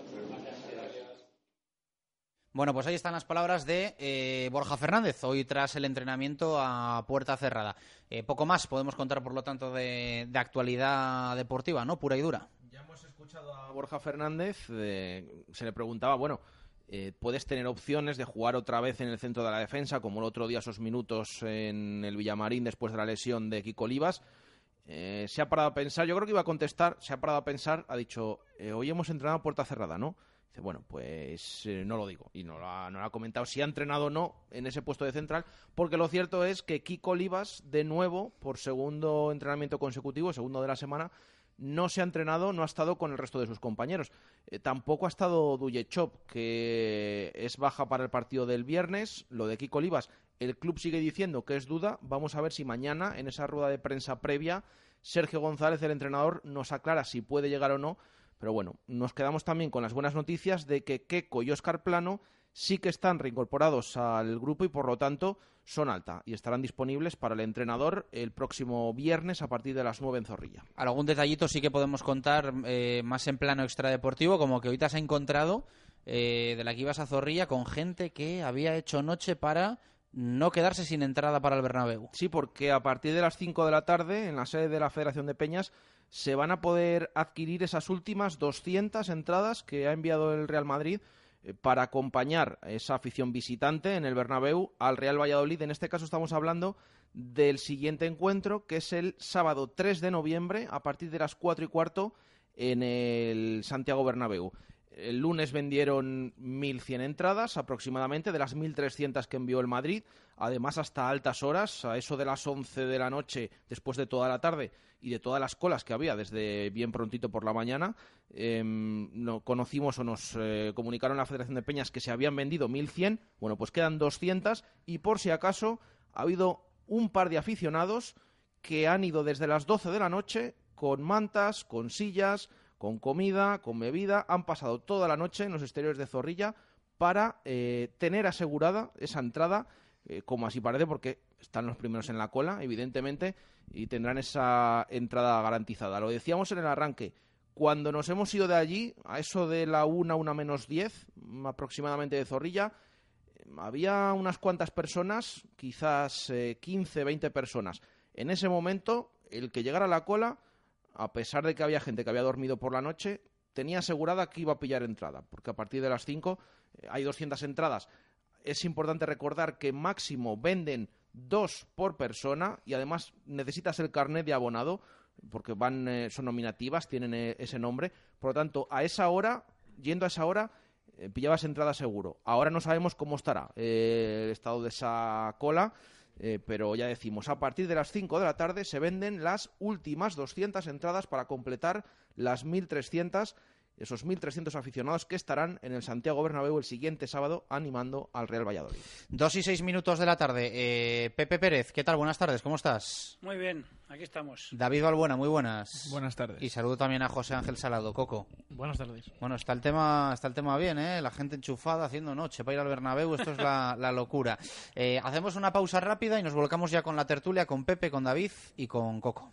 [SPEAKER 7] Bueno, pues ahí están las palabras de eh, Borja Fernández, hoy tras el entrenamiento a puerta cerrada. Eh, poco más podemos contar, por lo tanto, de, actualidad deportiva, ¿no? Pura y dura.
[SPEAKER 1] Ya hemos escuchado a Borja Fernández, eh, se le preguntaba, bueno, eh, puedes tener opciones de jugar otra vez en el centro de la defensa, como el otro día esos minutos en el Villamarín después de la lesión de Kiko Olivas. Se ha parado a pensar, yo creo que iba a contestar, se ha parado a pensar, ha dicho, hoy hemos entrenado a puerta cerrada, ¿no? Dice, bueno, pues eh, no lo digo y no lo, ha, comentado si ha entrenado o no en ese puesto de central, porque lo cierto es que Kiko Olivas, de nuevo, por segundo entrenamiento consecutivo, segundo de la semana, no se ha entrenado, no ha estado con el resto de sus compañeros. Eh, tampoco ha estado Duyechop, que es baja para el partido del viernes. Lo de Kiko Olivas, el club sigue diciendo que es duda. Vamos a ver si mañana, en esa rueda de prensa previa, Sergio González, el entrenador, nos aclara si puede llegar o no. Pero bueno, nos quedamos también con las buenas noticias de que Keco y Óscar Plano sí que están reincorporados al grupo y por lo tanto son alta y estarán disponibles para el entrenador el próximo viernes a partir de las 9 en Zorrilla.
[SPEAKER 7] Algún detallito sí que podemos contar eh, más en plano extradeportivo, como que ahorita se ha encontrado eh, de la que ibas a Zorrilla con gente que había hecho noche para no quedarse sin entrada para el Bernabéu.
[SPEAKER 1] Sí, porque a partir de las 5 de la tarde, en la sede de la Federación de Peñas, se van a poder adquirir esas últimas 200 entradas que ha enviado el Real Madrid eh, para acompañar esa afición visitante en el Bernabéu al Real Valladolid. En este caso estamos hablando del siguiente encuentro, que es el sábado 3 de noviembre, a partir de las 4 y cuarto, en el Santiago Bernabéu. El lunes vendieron 1.100 entradas aproximadamente, de las 1.300 que envió el Madrid. Además, hasta altas horas, a eso de las 11 de la noche, después de toda la tarde y de todas las colas que había desde bien prontito por la mañana, em, no, conocimos o nos eh, comunicaron la Federación de Peñas que se habían vendido 1.100. Bueno, pues quedan 200 y por si acaso ha habido un par de aficionados que han ido desde las 12 de la noche con mantas, con sillas, con comida, con bebida, han pasado toda la noche en los exteriores de Zorrilla para eh, tener asegurada esa entrada, eh, como así parece, porque están los primeros en la cola, evidentemente, y tendrán esa entrada garantizada. Lo decíamos en el arranque, cuando nos hemos ido de allí, a eso de la una, una menos diez, aproximadamente de Zorrilla, había unas cuantas personas, quizás eh, 15, 20 personas. En ese momento, el que llegara a la cola a pesar de que había gente que había dormido por la noche, tenía asegurada que iba a pillar entrada, porque a partir de las 5 eh, hay 200 entradas. Es importante recordar que máximo venden dos por persona y además necesitas el carnet de abonado, porque van eh, son nominativas, tienen eh, ese nombre. Por lo tanto, a esa hora, yendo a esa hora, pillabas entrada seguro. Ahora no sabemos cómo estará el estado de esa cola eh, pero ya decimos, a partir de las 5 de la tarde se venden las últimas 200 entradas para completar las 1.300 esos 1.300 aficionados que estarán en el Santiago Bernabéu el siguiente sábado animando al Real Valladolid.
[SPEAKER 7] Dos y seis minutos de la tarde. Eh, Pepe Pérez, ¿qué tal? Buenas tardes, ¿cómo estás?
[SPEAKER 23] Muy bien, aquí estamos.
[SPEAKER 7] David Balbuena, muy buenas.
[SPEAKER 23] Buenas tardes.
[SPEAKER 7] Y saludo también a José Ángel Salado, Coco.
[SPEAKER 23] Buenas tardes.
[SPEAKER 7] Bueno, está el tema, está el tema bien, ¿eh? La gente enchufada haciendo noche para ir al Bernabéu, esto es la, [LAUGHS] la locura. Eh, hacemos una pausa rápida y nos volcamos ya con la tertulia, con Pepe, con David y con Coco.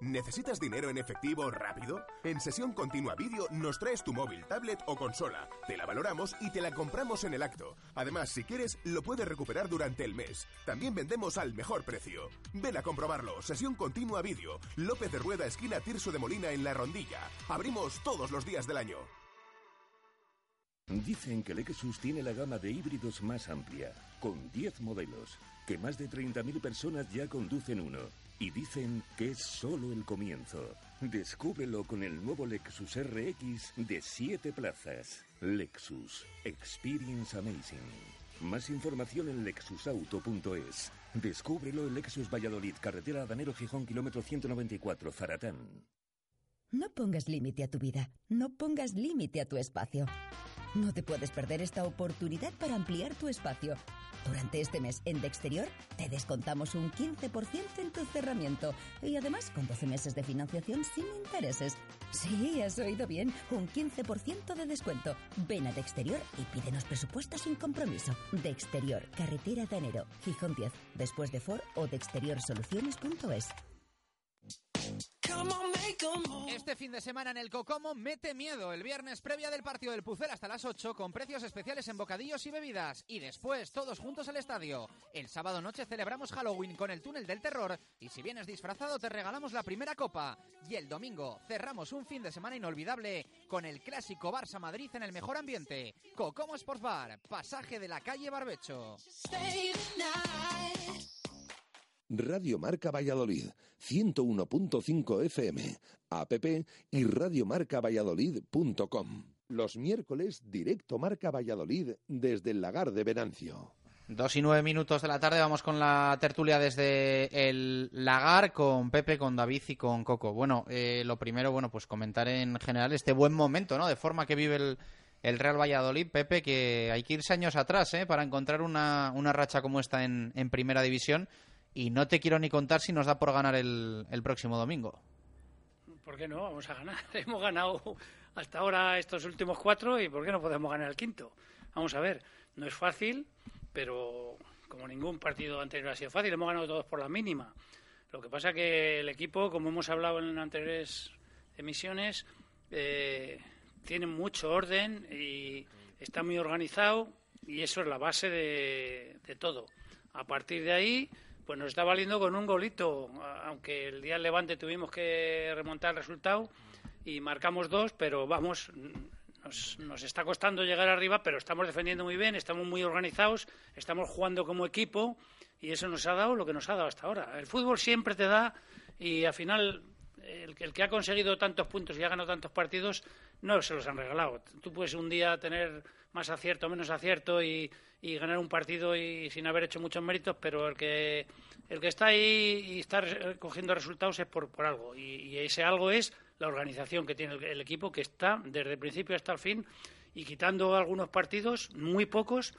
[SPEAKER 24] ¿Necesitas dinero en efectivo rápido? En Sesión Continua Vídeo nos traes tu móvil, tablet o consola. Te la valoramos y te la compramos en el acto. Además, si quieres, lo puedes recuperar durante el mes. También vendemos al mejor precio. Ven a comprobarlo. Sesión Continua Vídeo. López de Rueda, esquina Tirso de Molina en La Rondilla. Abrimos todos los días del año.
[SPEAKER 9] Dicen que Lexus tiene la gama de híbridos más amplia, con 10 modelos, que más de 30.000 personas ya conducen uno. Y dicen que es solo el comienzo. Descúbrelo con el nuevo Lexus RX de 7 plazas. Lexus. Experience Amazing. Más información en lexusauto.es. Descúbrelo en Lexus Valladolid, carretera Danero Gijón, kilómetro 194, Zaratán.
[SPEAKER 25] No pongas límite a tu vida, no pongas límite a tu espacio. No te puedes perder esta oportunidad para ampliar tu espacio. Durante este mes en De Exterior te descontamos un 15% en tu cerramiento y además con 12 meses de financiación sin intereses. Sí, has oído bien, un 15% de descuento. Ven a De Exterior y pídenos presupuesto sin compromiso. De Exterior, carretera de enero, Gijón 10, después de Ford o de exteriorsoluciones.es.
[SPEAKER 16] Este fin de semana en el Cocomo mete miedo. El viernes previa del partido del Pucel hasta las 8 con precios especiales en bocadillos y bebidas. Y después todos juntos al estadio. El sábado noche celebramos Halloween con el túnel del terror. Y si vienes disfrazado te regalamos la primera copa. Y el domingo cerramos un fin de semana inolvidable con el clásico Barça Madrid en el mejor ambiente. Cocomo Sports Bar, pasaje de la calle Barbecho.
[SPEAKER 3] Radio Marca Valladolid, 101.5 FM, app y radiomarcavalladolid.com. Los miércoles, directo Marca Valladolid desde el lagar de Venancio.
[SPEAKER 7] Dos y nueve minutos de la tarde vamos con la tertulia desde el lagar con Pepe, con David y con Coco. Bueno, eh, lo primero, bueno, pues comentar en general este buen momento, ¿no? De forma que vive el, Real Valladolid, Pepe, que hay que irse años atrás, ¿eh? Para encontrar una, racha como esta en Primera División. Y no te quiero ni contar si nos da por ganar el, el próximo domingo.
[SPEAKER 23] ¿Por qué no? Vamos a ganar. [LAUGHS] Hemos ganado hasta ahora estos últimos cuatro y ¿por qué no podemos ganar el quinto? Vamos a ver, no es fácil, pero como ningún partido anterior ha sido fácil, hemos ganado todos por la mínima. Lo que pasa que el equipo, como hemos hablado en anteriores emisiones, eh, tiene mucho orden y está muy organizado y eso es la base de, de todo. A partir de ahí, pues nos está valiendo con un golito, aunque el día del Levante tuvimos que remontar el resultado y marcamos dos, pero vamos, nos, nos, está costando llegar arriba, pero estamos defendiendo muy bien, estamos muy organizados, estamos jugando como equipo y eso nos ha dado lo que nos ha dado hasta ahora. El fútbol siempre te da y al final el, el que ha conseguido tantos puntos y ha ganado tantos partidos no se los han regalado. Tú puedes un día tener más acierto menos acierto y, y, ganar un partido y sin haber hecho muchos méritos, pero el que el que está ahí y está cogiendo resultados es por, por algo. Y, ese algo es la organización que tiene el, el, equipo, que está desde el principio hasta el fin y quitando algunos partidos, muy pocos,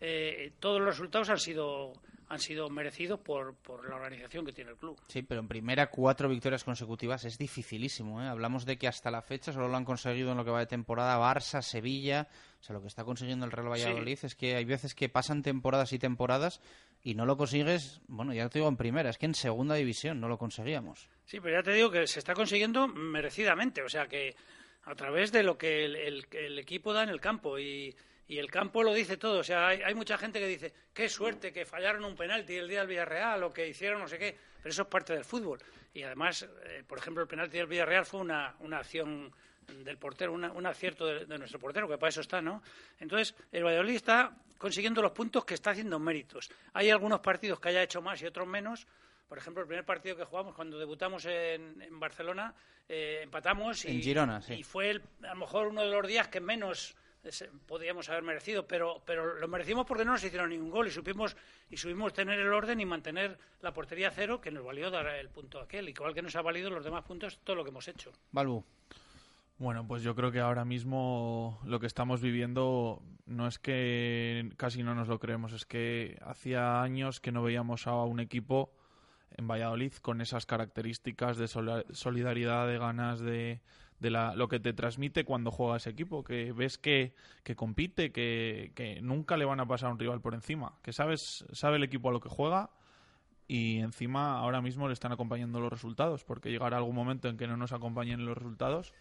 [SPEAKER 23] eh, todos los resultados han sido han sido merecidos por, por, la organización que tiene el club.
[SPEAKER 7] Sí, pero en primera cuatro victorias consecutivas es dificilísimo. ¿eh? Hablamos de que hasta la fecha solo lo han conseguido en lo que va de temporada Barça, Sevilla. O sea, lo que está consiguiendo el Real Valladolid sí. es que hay veces que pasan temporadas y temporadas y no lo consigues, bueno, ya te digo en primera, es que en segunda división no lo conseguíamos.
[SPEAKER 23] Sí, pero ya te digo que se está consiguiendo merecidamente. O sea, que a través de lo que el, el, el equipo da en el campo y y el campo lo dice todo. O sea, hay, hay, mucha gente que dice, qué suerte que fallaron un penalti el día del Villarreal o que hicieron no sé qué, pero eso es parte del fútbol. Y además, eh, por ejemplo, el penalti del Villarreal fue una, una acción del portero, una, un acierto de, de, nuestro portero, que para eso está, ¿no? Entonces, el Valladolid está consiguiendo los puntos que está haciendo méritos. Hay algunos partidos que haya hecho más y otros menos. Por ejemplo, el primer partido que jugamos cuando debutamos en, en Barcelona, eh, empatamos y,
[SPEAKER 7] en Girona, sí.
[SPEAKER 23] y fue el, a lo mejor uno de los días que menos podríamos haber merecido, pero, pero lo merecimos porque no nos hicieron ningún gol y supimos y subimos tener el orden y mantener la portería cero que nos valió dar el punto aquel, igual que nos ha valido los demás puntos todo lo que hemos hecho.
[SPEAKER 7] Balbu.
[SPEAKER 26] Bueno, pues yo creo que ahora mismo lo que estamos viviendo no es que casi no nos lo creemos, es que hacía años que no veíamos a un equipo en Valladolid con esas características de solidaridad, de ganas de, de la, lo que te transmite cuando juega ese equipo, que ves que, que compite, que, que, nunca le van a pasar a un rival por encima, que sabes, sabe el equipo a lo que juega y encima ahora mismo le están acompañando los resultados, porque llegará algún momento en que no nos acompañen los resultados,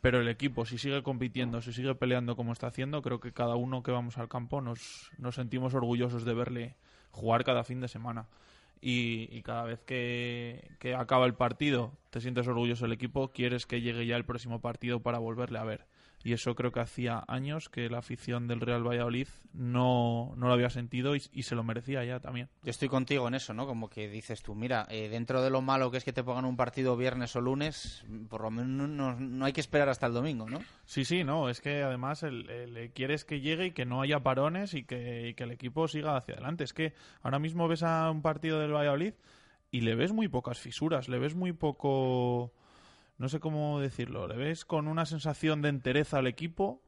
[SPEAKER 26] pero el equipo si sigue compitiendo, si sigue peleando como está haciendo, creo que cada uno que vamos al campo nos, nos sentimos orgullosos de verle jugar cada fin de semana. Y, y, cada vez que, acaba el partido te sientes orgulloso del equipo, quieres que llegue ya el próximo partido para volverle a ver. Y eso creo que hacía años que la afición del Real Valladolid no, no lo había sentido y, y, se lo merecía ya también.
[SPEAKER 7] Yo estoy contigo en eso, ¿no? Como que dices tú, mira, eh, dentro de lo malo que es que te pongan un partido viernes o lunes, por lo menos no, no hay que esperar hasta el domingo, ¿no?
[SPEAKER 26] Sí, sí, no, es que además el, el, quieres que llegue y que no haya parones y que, y que el equipo siga hacia adelante. Es que ahora mismo ves a un partido del Valladolid y le ves muy pocas fisuras, le ves muy poco no sé cómo decirlo, le ves con una sensación de entereza al equipo.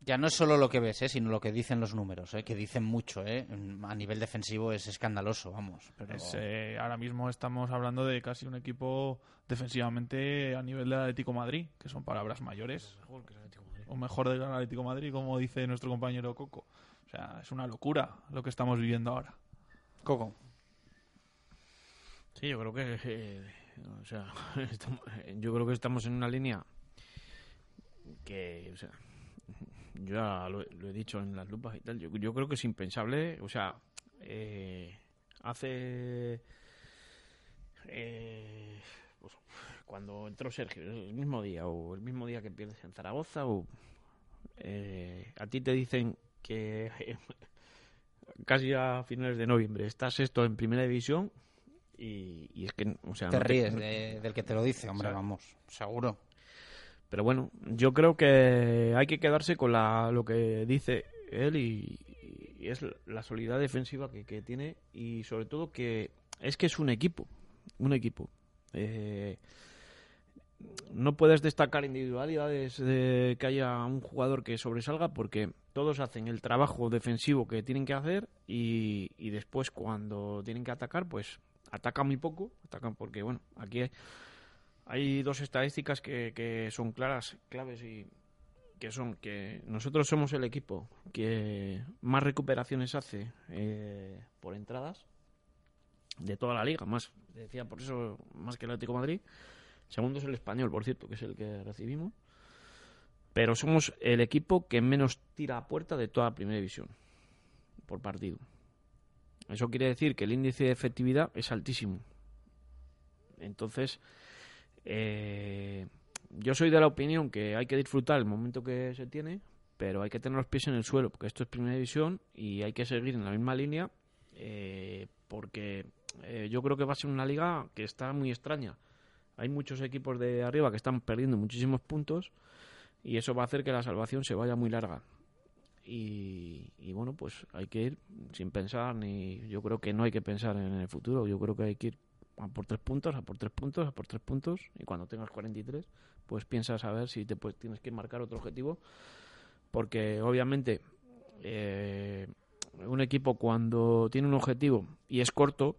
[SPEAKER 7] Ya no es solo lo que ves, ¿eh? sino lo que dicen los números, ¿eh? que dicen mucho. ¿eh? A nivel defensivo es escandaloso, vamos. Pero...
[SPEAKER 26] Es, eh, ahora mismo estamos hablando de casi un equipo defensivamente a nivel del Atlético Madrid, que son palabras mayores.
[SPEAKER 27] Mejor que el Atlético Madrid.
[SPEAKER 26] O mejor del Atlético Madrid, como dice nuestro compañero Coco. O sea, es una locura lo que estamos viviendo ahora.
[SPEAKER 7] Coco.
[SPEAKER 27] Sí, yo creo que eh, o sea, [LAUGHS] yo creo que estamos en una línea que, o sea, yo ya lo, he dicho en las lupas y tal, yo, yo creo que es impensable, o sea, eh, hace... Eh, pues, cuando entró Sergio, el mismo día, o el mismo día que pierdes en Zaragoza, o eh, a ti te dicen que [LAUGHS] casi a finales de noviembre estás esto en primera división Y, y es que, o sea,
[SPEAKER 7] te
[SPEAKER 27] no
[SPEAKER 7] ríes de- del que te lo dice, hombre,
[SPEAKER 27] O sea,
[SPEAKER 7] vamos, seguro.
[SPEAKER 27] Pero bueno, yo creo que hay que quedarse con la, lo que dice él y, y es la solidez defensiva que, que tiene y sobre todo que es que es un equipo, un equipo. Eh, no puedes destacar individualidades de que haya un jugador que sobresalga porque todos hacen el trabajo defensivo que tienen que hacer y, y después cuando tienen que atacar pues atacan muy poco, atacan porque bueno, aquí hay, hay dos estadísticas que, que son claras, claves y que son que nosotros somos el equipo que más recuperaciones hace eh, por entradas de toda la liga, más decía por eso más que el Atlético Madrid. Segundo es el español, por cierto, que es el que recibimos. Pero somos el equipo que menos tira a puerta de toda la primera división por partido. Eso quiere decir que el índice de efectividad es altísimo. Entonces, eh, yo soy de la opinión que hay que disfrutar el momento que se tiene, pero hay que tener los pies en el suelo, porque esto es primera división y hay que seguir en la misma línea, eh, porque eh, yo creo que va a ser una liga que está muy extraña. Hay muchos equipos de arriba que están perdiendo muchísimos puntos y eso va a hacer que la salvación se vaya muy larga. Y, y bueno, pues hay que ir sin pensar, ni yo creo que no hay que pensar en el futuro, yo creo que hay que ir a por tres puntos, a por tres puntos, a por tres puntos, y cuando tengas 43, pues piensas a ver si te pues, tienes que marcar otro objetivo, porque obviamente eh, un equipo cuando tiene un objetivo y es corto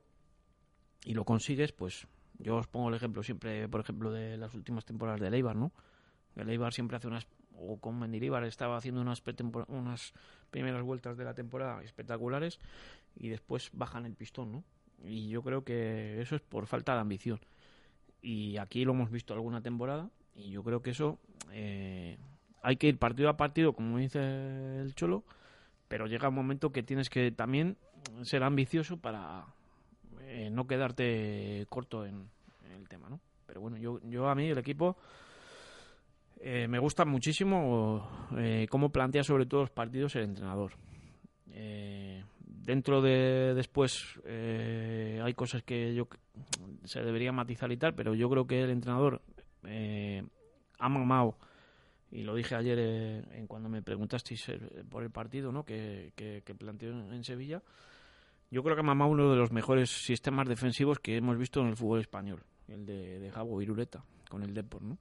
[SPEAKER 27] y lo consigues, pues yo os pongo el ejemplo siempre, por ejemplo, de las últimas temporadas de Leibar, ¿no? El Eibar siempre hace unas, o con Mendilibar estaba haciendo unas, primeras vueltas de la temporada espectaculares y después bajan el pistón, ¿no? Y yo creo que eso es por falta de ambición. Y aquí lo hemos visto alguna temporada y yo creo que eso eh, hay que ir partido a partido, como dice el Cholo, pero llega un momento que tienes que también ser ambicioso para eh, no quedarte corto en, en el tema, ¿no? Pero bueno, yo, yo a mí el equipo eh, me gusta muchísimo eh, cómo plantea sobre todo los partidos el entrenador. Eh, dentro de después eh, hay cosas que yo se debería matizar y tal, pero yo creo que el entrenador eh, ha mamado y lo dije ayer en cuando me preguntasteis por el partido ¿no? que, que, que planteó en, Sevilla. Yo creo que ha mamado uno de los mejores sistemas defensivos que hemos visto en el fútbol español, el de, de Jabo Iruleta, con el Depor, ¿no?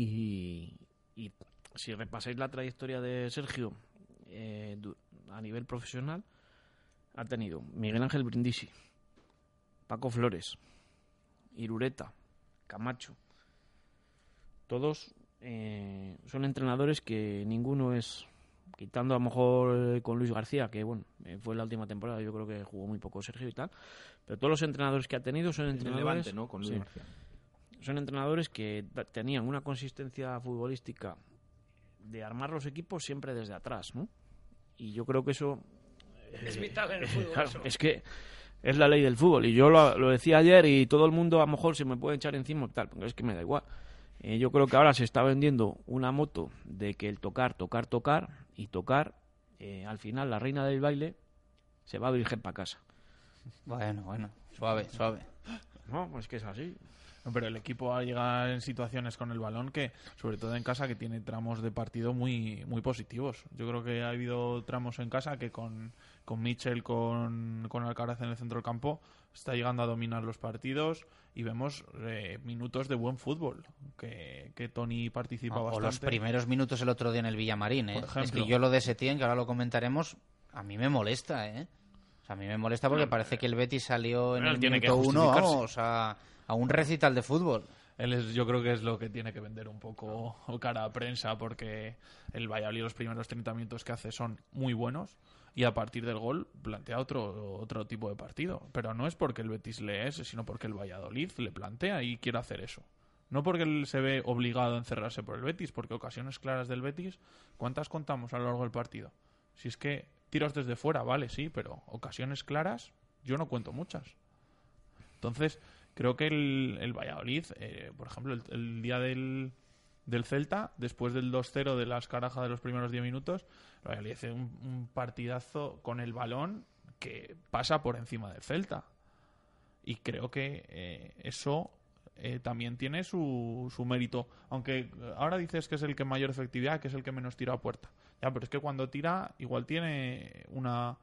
[SPEAKER 27] Y, y si repasáis la trayectoria de Sergio eh, a nivel profesional, ha tenido Miguel Ángel Brindisi, Paco Flores, Irureta, Camacho. Todos eh, son entrenadores que ninguno es, quitando a lo mejor eh, con Luis García, que bueno, eh, fue la última temporada, yo creo que jugó muy poco Sergio y tal, pero todos los entrenadores que ha tenido son
[SPEAKER 1] El
[SPEAKER 27] entrenadores...
[SPEAKER 1] Levante, ¿no? Con Luis
[SPEAKER 27] Sí.
[SPEAKER 1] García.
[SPEAKER 27] Son entrenadores que tenían una consistencia futbolística de armar los equipos siempre desde atrás, ¿no? Y yo creo que eso...
[SPEAKER 23] Es
[SPEAKER 27] eh,
[SPEAKER 23] vital en el fútbol.
[SPEAKER 27] claro,
[SPEAKER 23] eso.
[SPEAKER 27] es que es la ley del fútbol. Y yo lo, lo decía ayer y todo el mundo a lo mejor se me puede echar encima y tal, pero es que me da igual. Eh, yo creo que ahora se está vendiendo una moto de que el tocar, tocar, tocar y tocar, eh, al final la reina del baile se va virgen para casa.
[SPEAKER 7] Bueno, bueno, suave, suave.
[SPEAKER 27] No, es que es así.
[SPEAKER 26] No, Pero el equipo ha llegado en situaciones con el balón que, sobre todo en casa, que tiene tramos de partido muy, muy positivos. Yo creo que ha habido tramos en casa que con, con Mitchell, con, con Alcaraz en el centro del campo, está llegando a dominar los partidos y vemos eh, minutos de buen fútbol, que, que Tony participa
[SPEAKER 7] O- o
[SPEAKER 26] bastante.
[SPEAKER 7] los primeros minutos el otro día en el Villamarín, ¿eh? Es que yo lo de Setién, que ahora lo comentaremos, a mí me molesta, ¿eh? O sea, a mí me molesta porque parece que el Betis salió en el minuto uno, vamos, a, a un recital de fútbol.
[SPEAKER 26] Él es, yo creo que es lo que tiene que vender un poco cara a prensa porque el Valladolid los primeros 30 minutos que hace son muy buenos y a partir del gol plantea otro, otro tipo de partido. Pero no es porque el Betis le es, sino porque el Valladolid le plantea y quiere hacer eso. No porque él se ve obligado a encerrarse por el Betis, porque ocasiones claras del Betis, ¿cuántas contamos a lo largo del partido? Si es que tiros desde fuera, vale, sí, pero ocasiones claras, yo no cuento muchas. Entonces, creo que el, el Valladolid, eh, por ejemplo, el, día del, del Celta, después del 2-0 de las carajas de los primeros 10 minutos, el un, un partidazo con el balón que pasa por encima del Celta. Y creo que eh, eso eh, también tiene su, su mérito. Aunque ahora dices que es el que mayor efectividad, que es el que menos tira a puerta. Ya, pero es que cuando tira, igual tiene una,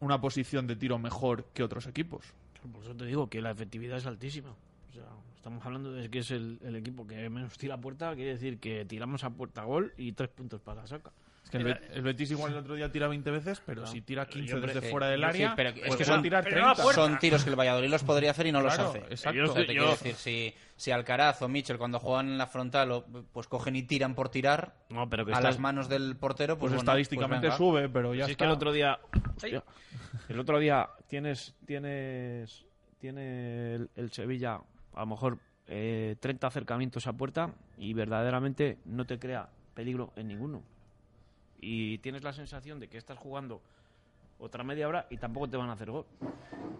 [SPEAKER 26] una posición de tiro mejor que otros equipos.
[SPEAKER 27] Por eso te digo que la efectividad es altísima. O sea, estamos hablando de que es el, equipo que menos tira puerta, quiere decir que tiramos a puerta gol y tres puntos para la saca.
[SPEAKER 26] Es que el, Bet- el Betis igual el otro día tira 20 veces, pero si tira 15
[SPEAKER 27] Yo, hombre,
[SPEAKER 26] desde
[SPEAKER 27] eh,
[SPEAKER 26] fuera del
[SPEAKER 7] Sí,
[SPEAKER 26] área,
[SPEAKER 7] pero
[SPEAKER 26] pues
[SPEAKER 7] es que
[SPEAKER 26] puede
[SPEAKER 7] son,
[SPEAKER 26] tirar 30.
[SPEAKER 7] son tiros que el Valladolid los podría hacer y no
[SPEAKER 26] Claro,
[SPEAKER 7] los hace.
[SPEAKER 26] exacto.
[SPEAKER 7] O sea, te quiero decir, si, si Alcaraz o Mitchell cuando juegan en la frontal o- pues cogen y tiran por tirar
[SPEAKER 27] No, pero que
[SPEAKER 7] a las manos del portero, pues,
[SPEAKER 26] Pues
[SPEAKER 7] bueno,
[SPEAKER 26] estadísticamente
[SPEAKER 7] pues
[SPEAKER 26] sube, pero ya
[SPEAKER 27] Si es
[SPEAKER 26] está.
[SPEAKER 27] que el otro día. el otro día tienes. Tienes. Tiene el, el Sevilla, a lo mejor, eh, 30 acercamientos a puerta y verdaderamente no te crea peligro en ninguno. Y tienes la sensación de que estás jugando otra media hora y tampoco te van a hacer gol.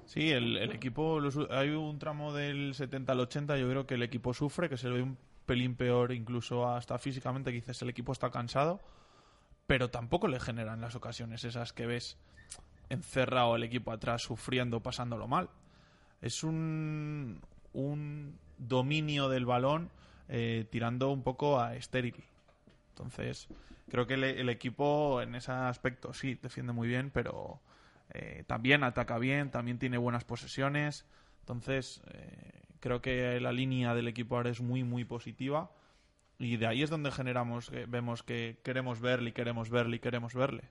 [SPEAKER 26] Sí, el, equipo, hay un tramo del 70 al 80, yo creo que el equipo sufre, que se ve un pelín peor incluso hasta físicamente, que dices el equipo está cansado, pero tampoco le generan las ocasiones esas que ves encerrado el equipo atrás sufriendo, pasándolo mal. Es un, un dominio del balón eh, tirando un poco a estéril. Entonces, creo que el, equipo en ese aspecto sí defiende muy bien, pero eh, también ataca bien, también tiene buenas posesiones. Entonces, eh, creo que la línea del equipo ahora es muy, muy positiva. Y de ahí es donde generamos, eh, vemos que queremos verle queremos verle queremos verle.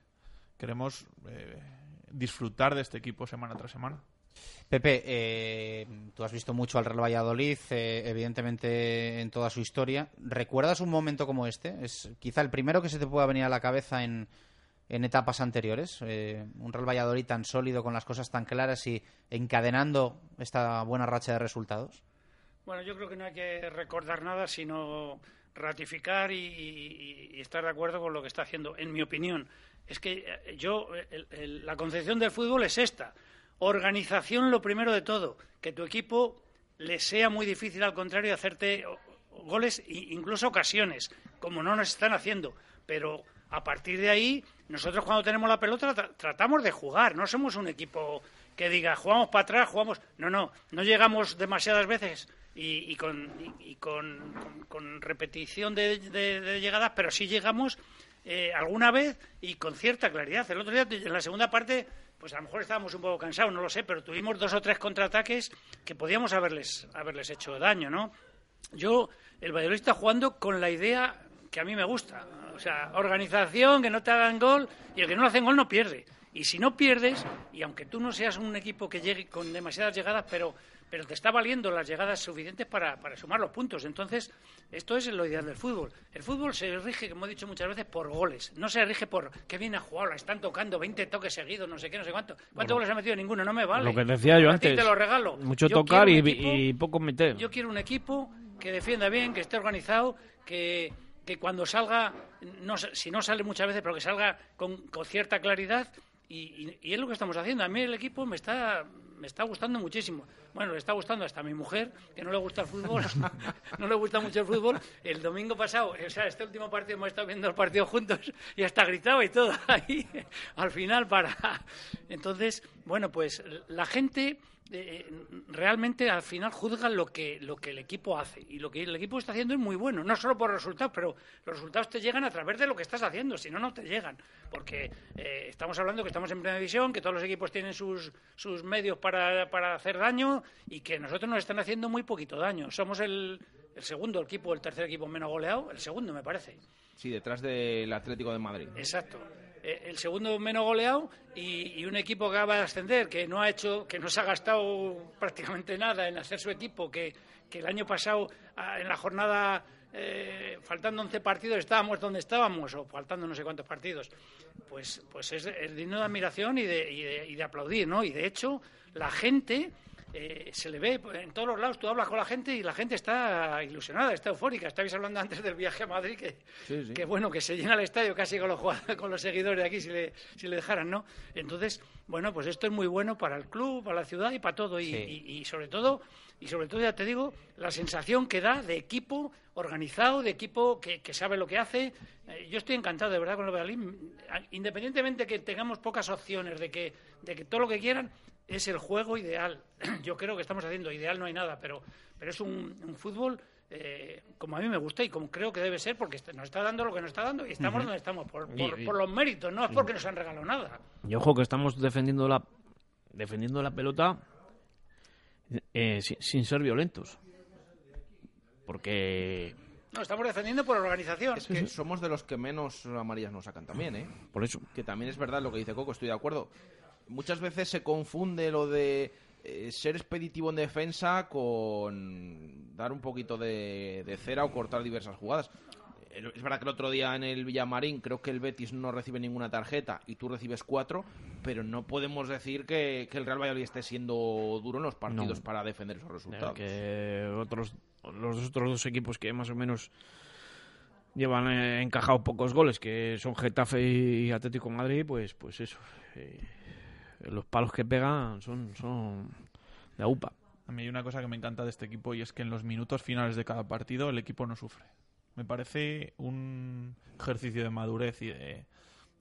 [SPEAKER 26] Queremos eh, disfrutar de este equipo semana tras semana.
[SPEAKER 7] Pepe, eh, tú has visto mucho al Real Valladolid, eh, evidentemente en toda su historia. ¿Recuerdas un momento como este? Es quizá el primero que se te pueda venir a la cabeza en, en etapas anteriores. Eh, un Real Valladolid tan sólido, con las cosas tan claras y encadenando esta buena racha de resultados.
[SPEAKER 23] Bueno, yo creo que no hay que recordar nada, sino ratificar y, estar de acuerdo con lo que está haciendo. En mi opinión, es que eh, yo, el- el- la concepción del fútbol es esta. Organización lo primero de todo. Que tu equipo le sea muy difícil, al contrario, hacerte goles e incluso ocasiones, como no nos están haciendo. Pero a partir de ahí, nosotros cuando tenemos la pelota tra- tratamos de jugar. No somos un equipo que diga, jugamos para atrás, jugamos... No, no, no llegamos demasiadas veces y, y con, y- con, con- con repetición de, de- de llegadas, pero sí llegamos eh, alguna vez y con cierta claridad. El otro día, en la segunda parte, pues a lo mejor estábamos un poco cansados, no lo sé, pero tuvimos dos o tres contraataques que podíamos haberles, haberles hecho daño, ¿no? Yo, el Valladolid está jugando con la idea que a mí me gusta. O sea, organización, que no te hagan gol, y el que no le hacen gol no pierde. Y si no pierdes, y aunque tú no seas un equipo que llegue con demasiadas llegadas, pero, pero te está valiendo las llegadas suficientes para, para sumar los puntos. Entonces, esto es lo ideal del fútbol. El fútbol se rige, como he dicho muchas veces, por goles. No se rige por qué bien ha jugado, la están tocando 20 toques seguidos, no sé qué, no sé cuánto. ¿Cuántos
[SPEAKER 27] Bueno,
[SPEAKER 23] goles ha metido? Ninguno, no me vale.
[SPEAKER 27] Lo que decía yo antes.
[SPEAKER 23] te lo regalo.
[SPEAKER 27] Mucho
[SPEAKER 23] Yo
[SPEAKER 27] tocar y,
[SPEAKER 23] equipo-
[SPEAKER 27] y poco meter.
[SPEAKER 23] yo quiero un equipo que defienda bien, que esté organizado, que, que cuando salga, no, si no sale muchas veces, pero que salga con, con cierta claridad. Y, y- y es lo que estamos haciendo. A mí el equipo me está, me está gustando muchísimo. Bueno, le está gustando hasta a mi mujer, que no le gusta el fútbol, [LAUGHS] no le gusta mucho el fútbol. El domingo pasado, o sea, este último partido hemos estado viendo el partido juntos y hasta gritaba y todo [LAUGHS] ahí al final para. Entonces, bueno, pues la gente eh, realmente al final juzga lo que, lo que el equipo hace. Y lo que el equipo está haciendo es muy bueno, no solo por resultados, pero los resultados te llegan a través de lo que estás haciendo, si no, no te llegan. Porque eh, estamos hablando que estamos en primera división, que todos los equipos tienen sus, sus medios para, para hacer daño y que nosotros nos están haciendo muy poquito daño. Somos el, el segundo equipo, el tercer equipo menos goleado, el segundo me parece.
[SPEAKER 1] Sí, detrás del Atlético de Madrid.
[SPEAKER 23] Exacto. Eh, El segundo menos goleado y, un equipo que acaba de ascender, que no ha hecho, que no se ha gastado prácticamente nada en hacer su equipo, que, que el año pasado en la jornada eh, faltando 11 partidos estábamos donde estábamos o faltando no sé cuántos partidos. Pues, pues es, es digno de admiración y de, y de- y de aplaudir, ¿no? Y de hecho la gente eh, se le ve en todos los lados, tú hablas con la gente y la gente está ilusionada, está eufórica. Estabais hablando antes del viaje a Madrid, que,
[SPEAKER 1] Sí, sí.
[SPEAKER 23] que bueno, que se llena el estadio casi con los, con los seguidores de aquí si le, si le dejaran, ¿no? Entonces, bueno, pues esto es muy bueno para el club, para la ciudad y para todo. Y,
[SPEAKER 7] Sí.
[SPEAKER 23] y- y sobre todo, y sobre todo, ya te digo, la sensación que da de equipo organizado, de equipo que, que sabe lo que hace. Eh, yo estoy encantado, de verdad, con el Valladolid. Independientemente que tengamos pocas opciones, de que, de que todo lo que quieran, es el juego ideal. [CLEARS THROAT] Yo creo que estamos haciendo ideal, no hay nada, pero, pero es un, un fútbol eh, como a mí me gusta y como creo que debe ser, porque nos está dando lo que nos está dando y estamos donde estamos, por,
[SPEAKER 27] Y-
[SPEAKER 23] por,
[SPEAKER 27] y-
[SPEAKER 23] por los méritos, no es porque nos han regalado nada.
[SPEAKER 27] Y ojo que estamos defendiendo la defendiendo la pelota eh, sin, sin ser violentos. Porque
[SPEAKER 23] No, estamos defendiendo por organización.
[SPEAKER 1] Es que somos de los que menos amarillas nos sacan también, ¿eh?
[SPEAKER 27] Por eso.
[SPEAKER 1] Que también es verdad lo que dice Coco, estoy de acuerdo. Muchas veces se confunde lo de eh, ser expeditivo en defensa con dar un poquito de, de cera o cortar diversas jugadas. Eh, Es verdad que el otro día en el Villamarín creo que el Betis no recibe ninguna tarjeta y tú recibes cuatro, pero no podemos decir que, que el Real Valladolid esté siendo duro en los partidos
[SPEAKER 27] No.
[SPEAKER 1] para defender esos resultados.
[SPEAKER 27] que otros los otros dos equipos que más o menos llevan eh, encajado pocos goles, que son Getafe y Atlético Madrid, pues pues eso. eh, los palos que pegan son son de UPA.
[SPEAKER 26] A mí hay una cosa que me encanta de este equipo y es que en los minutos finales de cada partido el equipo no sufre. Me parece un ejercicio de madurez y de,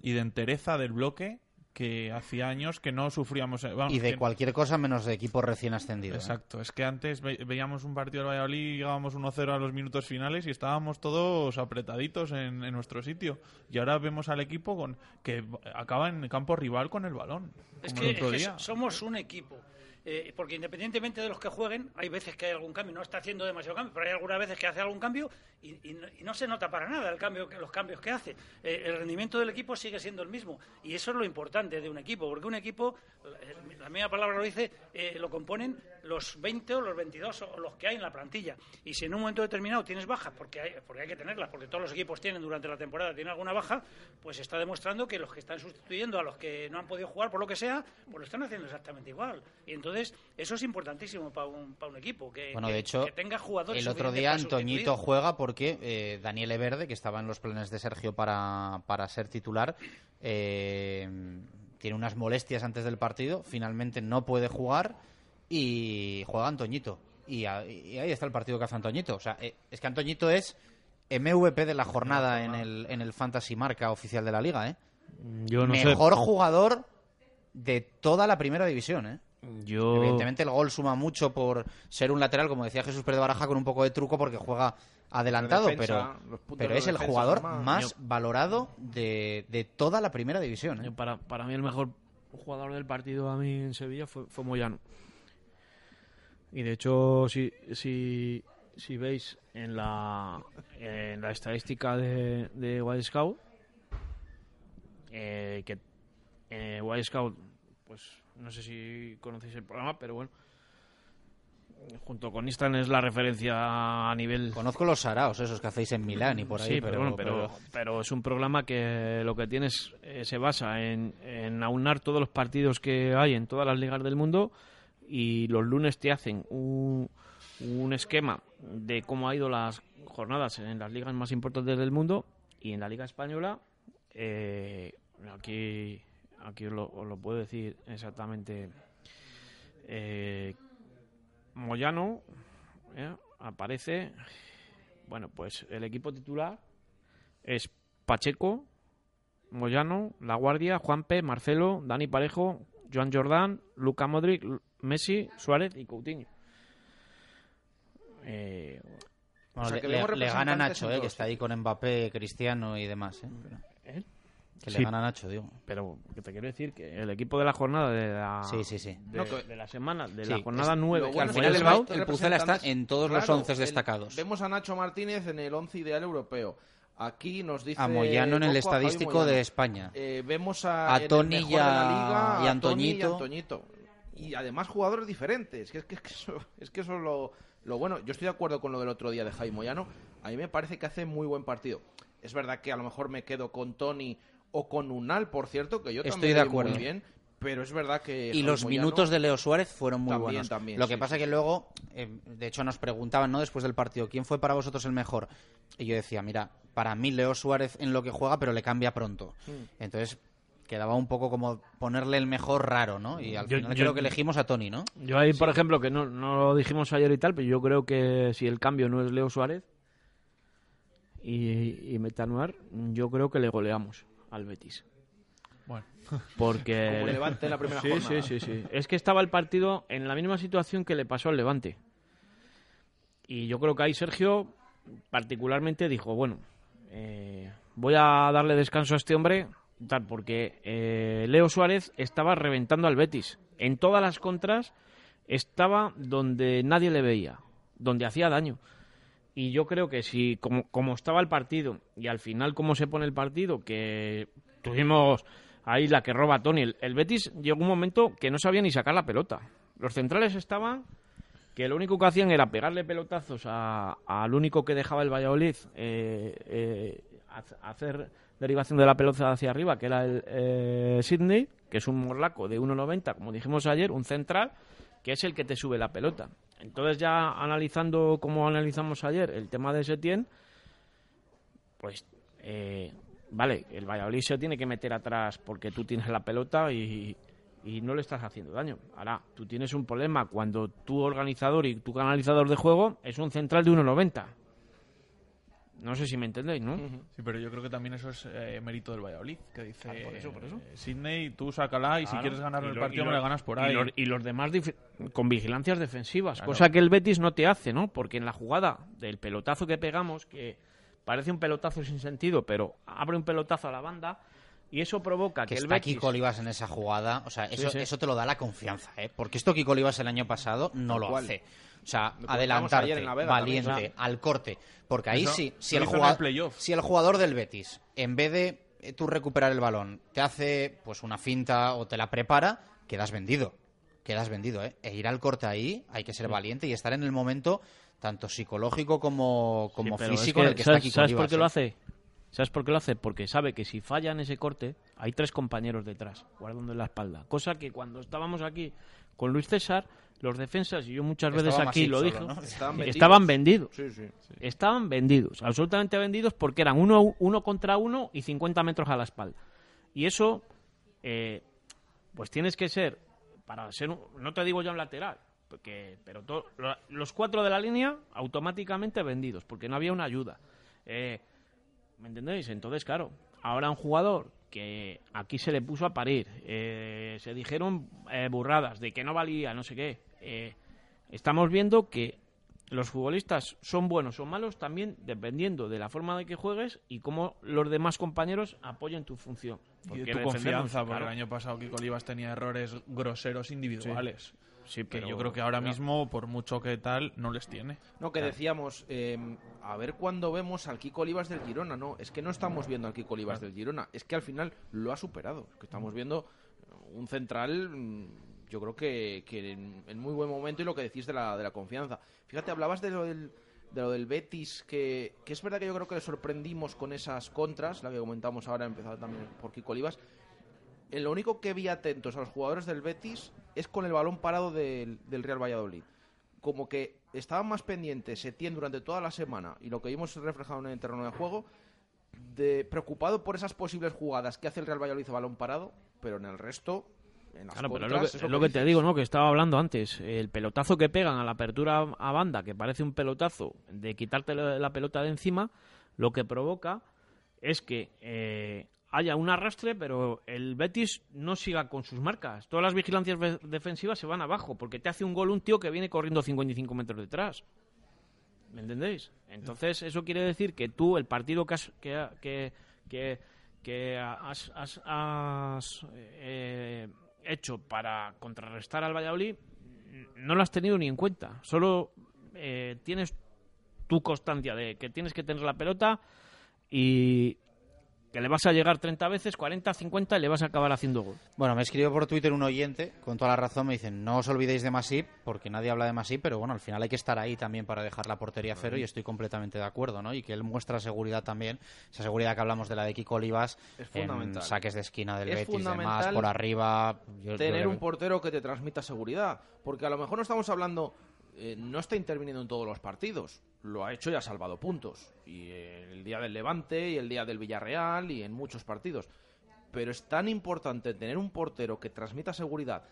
[SPEAKER 26] y de entereza del bloque que hacía años que no sufríamos. eh, vamos,
[SPEAKER 7] Y de
[SPEAKER 26] que-
[SPEAKER 7] cualquier cosa menos de equipo recién ascendido. ¿eh?
[SPEAKER 26] Exacto, es que antes ve- veíamos un partido del Valladolid y llegábamos 1-0 a los minutos finales y estábamos todos apretaditos en, en nuestro sitio. Y ahora vemos al equipo con que acaba en campo rival con el balón.
[SPEAKER 23] Es que, es somos un equipo. Eh, porque independientemente de los que jueguen, hay veces que hay algún cambio. No está haciendo demasiado cambio, pero hay algunas veces que hace algún cambio y, no, se nota para nada el cambio, los cambios que hace. Eh, el rendimiento del equipo sigue siendo el mismo. Y eso es lo importante de un equipo. Porque un equipo, la, la misma palabra lo dice, eh, lo componen los 20 o los 22 o los que hay en la plantilla. Y si en un momento determinado tienes bajas, porque hay, porque hay que tenerlas, porque todos los equipos tienen durante la temporada, tienen alguna baja, pues está demostrando que los que están sustituyendo a los que no han podido jugar por lo que sea, pues lo están haciendo exactamente igual. Y entonces eso es importantísimo para un, para un equipo, que,
[SPEAKER 7] Bueno,
[SPEAKER 23] que-
[SPEAKER 7] de hecho,
[SPEAKER 23] que tenga jugadores
[SPEAKER 7] el otro día Antoñito juega porque eh, Daniel Everde, que estaba en los planes de Sergio para, para ser titular, eh, tiene unas molestias antes del partido, finalmente no puede jugar y juega Antoñito. Y, a- y ahí está el partido que hace Antoñito. O sea, eh, es que Antoñito es MVP de la jornada en el, en el Fantasy Marca oficial de la liga, ¿eh?
[SPEAKER 27] Yo no sé.
[SPEAKER 7] Mejor jugador de toda la primera división, ¿eh?
[SPEAKER 27] Yo
[SPEAKER 7] Evidentemente el gol suma mucho por ser un lateral, como decía Jesús Pérez Baraja, con un poco de truco porque juega adelantado,
[SPEAKER 1] defensa,
[SPEAKER 7] pero, pero
[SPEAKER 1] de
[SPEAKER 7] es el jugador más
[SPEAKER 27] Yo-
[SPEAKER 7] valorado de, de toda la primera división. ¿eh?
[SPEAKER 27] Para, para mí el mejor jugador del partido a mí en Sevilla fue, fue Moyano. Y de hecho, si, si, si veis en la, en la estadística de, de Wild Scout, eh, que eh, Wild Scout, pues no sé si conocéis el programa, pero bueno, junto con Instan es la referencia a nivel...
[SPEAKER 7] Conozco los saraos, esos que hacéis en Milán y por ahí,
[SPEAKER 27] Sí,
[SPEAKER 7] pero,
[SPEAKER 27] pero, bueno, pero, pero es un programa que lo que tienes eh, se basa en, en aunar todos los partidos que hay en todas las ligas del mundo y los lunes te hacen un, esquema de cómo ha ido las jornadas en las ligas más importantes del mundo y en la liga española eh, aquí aquí os lo, os lo puedo decir exactamente eh, Moyano ¿eh? aparece bueno pues el equipo titular es Pacheco Moyano La Guardia Juanpe Marcelo Dani Parejo Joan Jordán Luca Modric Messi Suárez y Coutinho eh,
[SPEAKER 7] Bueno,
[SPEAKER 1] O sea,
[SPEAKER 7] le,
[SPEAKER 1] que
[SPEAKER 7] le-
[SPEAKER 1] vemos
[SPEAKER 7] le gana Nacho, eh, que está ahí con Mbappé, Cristiano y demás. ¿eh? Pero-
[SPEAKER 27] ¿Eh?
[SPEAKER 7] Que
[SPEAKER 27] Sí.
[SPEAKER 7] le gana Nacho, digo.
[SPEAKER 27] Pero que te quiero decir que el equipo de la jornada de la,
[SPEAKER 7] Sí, sí, sí.
[SPEAKER 27] de,
[SPEAKER 1] No, que-
[SPEAKER 27] de la semana, de
[SPEAKER 7] Sí,
[SPEAKER 27] la jornada
[SPEAKER 7] es-
[SPEAKER 27] 9,
[SPEAKER 7] lo bueno es que al final el el Pucela está en todos los
[SPEAKER 1] Claro,
[SPEAKER 7] once
[SPEAKER 1] el-
[SPEAKER 7] destacados.
[SPEAKER 1] Vemos a Nacho Martínez en el once ideal europeo. Aquí nos dice
[SPEAKER 7] A Moyano en el estadístico de España.
[SPEAKER 1] Eh, vemos a,
[SPEAKER 7] A
[SPEAKER 1] mejor
[SPEAKER 7] y a-
[SPEAKER 1] de
[SPEAKER 7] y a Antoñito.
[SPEAKER 1] Y además jugadores diferentes. Que es, que, es [LAUGHS] que eso, es que eso es lo, lo bueno. Yo estoy de acuerdo con lo del otro día de Jaime Moyano. A mí me parece que hace muy buen partido. Es verdad que a lo mejor me quedo con Tony o con Unal, por cierto, que yo
[SPEAKER 7] Estoy
[SPEAKER 1] también
[SPEAKER 7] de
[SPEAKER 1] vi
[SPEAKER 7] acuerdo.
[SPEAKER 1] muy bien. Pero es verdad que
[SPEAKER 7] Y los
[SPEAKER 1] Moyano-
[SPEAKER 7] minutos de Leo Suárez fueron muy
[SPEAKER 1] También,
[SPEAKER 7] buenos.
[SPEAKER 1] también,
[SPEAKER 7] Lo que
[SPEAKER 1] sí,
[SPEAKER 7] pasa
[SPEAKER 1] sí.
[SPEAKER 7] que luego, eh, de hecho, nos preguntaban no después del partido, ¿quién fue para vosotros el mejor? Y yo decía, mira, para mí Leo Suárez en lo que juega, pero le cambia pronto.
[SPEAKER 1] Mm.
[SPEAKER 7] Entonces quedaba un poco como ponerle el mejor raro, ¿no? Y al
[SPEAKER 27] Yo-
[SPEAKER 7] final
[SPEAKER 27] yo-
[SPEAKER 7] creo que elegimos a Tony, ¿no?
[SPEAKER 27] Yo ahí, por ejemplo, que no, no lo dijimos ayer y tal, pero yo creo que si el cambio no es Leo Suárez y, y Metanuar, yo creo que le goleamos al Betis. Porque... [LAUGHS]
[SPEAKER 1] Como el Levante en la primera
[SPEAKER 27] sí,
[SPEAKER 1] jornada.
[SPEAKER 27] Sí, sí, sí. Es que estaba el partido en la misma situación que le pasó al Levante. Y yo creo que ahí Sergio particularmente dijo, bueno, eh, voy a darle descanso a este hombre, tal, porque eh, Leo Suárez estaba reventando al Betis. En todas las contras estaba donde nadie le veía, donde hacía daño. Y yo creo que si, como, como estaba el partido, y al final cómo se pone el partido, que tuvimos ahí la que roba Tony, el, Betis llegó un momento que no sabía ni sacar la pelota. Los centrales estaban que lo único que hacían era pegarle pelotazos al único que dejaba el Valladolid, eh, eh, hacer derivación de la pelota hacia arriba, que era el eh, Sidney, que es un morlaco de 1,90, como dijimos ayer, un central, que es el que te sube la pelota. Entonces ya analizando como analizamos ayer el tema de Setién, pues vale, el Valladolid se tiene que meter atrás porque tú tienes la pelota y, y no le estás haciendo daño. Ahora, tú tienes un problema cuando tu organizador y tu canalizador de juego es un central de 1,90. No sé si me entendéis, ¿no?
[SPEAKER 26] Sí, pero yo creo que también eso es eh, mérito del Valladolid, que dice,
[SPEAKER 27] Ah, por eso, por eso.
[SPEAKER 26] eh, Sidney, tú sácala y si quieres ganar el
[SPEAKER 27] lo-
[SPEAKER 26] partido
[SPEAKER 27] y
[SPEAKER 26] me
[SPEAKER 27] lo-
[SPEAKER 26] lo ganas por
[SPEAKER 27] y
[SPEAKER 26] ahí.
[SPEAKER 27] los- Y los demás con vigilancias defensivas,
[SPEAKER 26] Claro.
[SPEAKER 27] cosa que el Betis no te hace, ¿no? Porque en la jugada del pelotazo que pegamos, que parece un pelotazo sin sentido, pero abre un pelotazo a la banda y eso provoca que,
[SPEAKER 7] que
[SPEAKER 27] el
[SPEAKER 7] está
[SPEAKER 27] Betis...
[SPEAKER 7] Kiko Olivas en esa jugada, o sea, eso,
[SPEAKER 27] sí.
[SPEAKER 7] eso te lo da la confianza, ¿eh? Porque esto Kiko Olivas el año pasado no lo hace. O sea, adelantarte,
[SPEAKER 1] ayer en La Vega también,
[SPEAKER 7] valiente,
[SPEAKER 1] claro.
[SPEAKER 7] al corte. Porque ahí
[SPEAKER 26] Eso
[SPEAKER 7] sí, si el, jugador, si el jugador del Betis, en vez de eh, tú recuperar el balón, te hace pues una finta o te la prepara, quedas vendido. Quedas vendido, ¿eh? E ir al corte ahí, hay que ser valiente y estar en el momento tanto psicológico como, como
[SPEAKER 27] Sí, pero es
[SPEAKER 7] físico
[SPEAKER 27] que,
[SPEAKER 7] en el que está
[SPEAKER 27] ¿sabes,
[SPEAKER 7] Kiko
[SPEAKER 27] ¿sabes por qué
[SPEAKER 7] ¿eh?
[SPEAKER 27] lo hace? ¿Sabes por qué lo hace? Porque sabe que si falla en ese corte, hay tres compañeros detrás, guardando en la espalda. Cosa que cuando estábamos aquí con Luis César, los defensas, y yo muchas veces
[SPEAKER 7] Estaba
[SPEAKER 27] aquí lo dije,
[SPEAKER 7] ¿no?
[SPEAKER 1] Estaban vendidos.
[SPEAKER 27] estaban vendidos.
[SPEAKER 1] Sí, sí.
[SPEAKER 27] Estaban vendidos, absolutamente vendidos, porque eran uno, uno contra uno y 50 metros a la espalda. Y eso, eh, pues tienes que ser, para ser, un- no te digo ya un lateral, porque, pero to- lo- los cuatro de la línea automáticamente vendidos, porque no había una ayuda. Eh, ¿Me entendéis? Entonces, claro, ahora un jugador que aquí se le puso a parir, eh, se dijeron eh, burradas de que no valía, no sé qué. eh, estamos viendo que los futbolistas son buenos o malos también dependiendo de la forma de que juegues y cómo los demás compañeros apoyen tu función.
[SPEAKER 26] Y
[SPEAKER 27] Porque
[SPEAKER 26] de tu confianza, porque
[SPEAKER 27] claro.
[SPEAKER 26] el año pasado Kiko Olivas tenía errores groseros individuales.
[SPEAKER 27] Sí,
[SPEAKER 26] que
[SPEAKER 27] pero-
[SPEAKER 26] yo creo que ahora
[SPEAKER 27] claro.
[SPEAKER 26] mismo, por mucho que tal, no les tiene.
[SPEAKER 1] No, que decíamos, eh, a ver cuándo vemos al Kiko Olivas del Girona, no, es que no estamos viendo al Kiko Olivas del Girona, es que al final lo ha superado, que estamos viendo un central, mm, yo creo que, que en, en muy buen momento y lo que decís de la, de la confianza. Fíjate, hablabas de lo del, de lo del Betis, que, que es verdad que yo creo que le sorprendimos con esas contras, la que comentamos ahora, empezado también por Kiko Olivas, lo único que vi atentos a los jugadores del Betis es con el balón parado del, del Real Valladolid. Como que estaban más pendientes Setién durante toda la semana y lo que vimos reflejado en el terreno de juego, de preocupado por esas posibles jugadas que hace el Real Valladolid a balón parado, pero en el resto,
[SPEAKER 27] Claro, pero es lo que,
[SPEAKER 1] lo
[SPEAKER 27] es lo que te digo, ¿no? Que estaba hablando antes. El pelotazo que pegan a la apertura a banda, que parece un pelotazo de quitarte la, la pelota de encima, lo que provoca es que eh, haya un arrastre, pero el Betis no siga con sus marcas. Todas las vigilancias defensivas se van abajo, porque te hace un gol un tío que viene corriendo 55 metros detrás. ¿Me entendéis? Entonces, eso quiere decir que tú, el partido que has, que, que, que, que has, has- has, eh, hecho para contrarrestar al Valladolid, no lo has tenido ni en cuenta. Solo eh, tienes tu constancia de que tienes que tener la pelota y que le vas a llegar 30 veces, 40, 50 y le vas a acabar haciendo gol.
[SPEAKER 7] Bueno, me escribió por Twitter un oyente, con toda la razón, me dicen, no os olvidéis de Masip, porque nadie habla de Masip, pero bueno, al final hay que estar ahí también para dejar la portería a cero y estoy completamente de acuerdo, ¿no? Y que él muestra seguridad también, esa seguridad que hablamos de la de Kiko Olivas,
[SPEAKER 1] Es
[SPEAKER 7] en
[SPEAKER 1] fundamental.
[SPEAKER 7] saques de esquina del
[SPEAKER 1] Es
[SPEAKER 7] Betis, demás, por arriba... yo-
[SPEAKER 1] tener un portero que te transmita seguridad. Porque a lo mejor no estamos hablando. eh, no está interviniendo en todos los partidos. Lo ha hecho y ha salvado puntos. Y el día del Levante y el día del Villarreal y en muchos partidos. Pero es tan importante tener un portero que transmita seguridad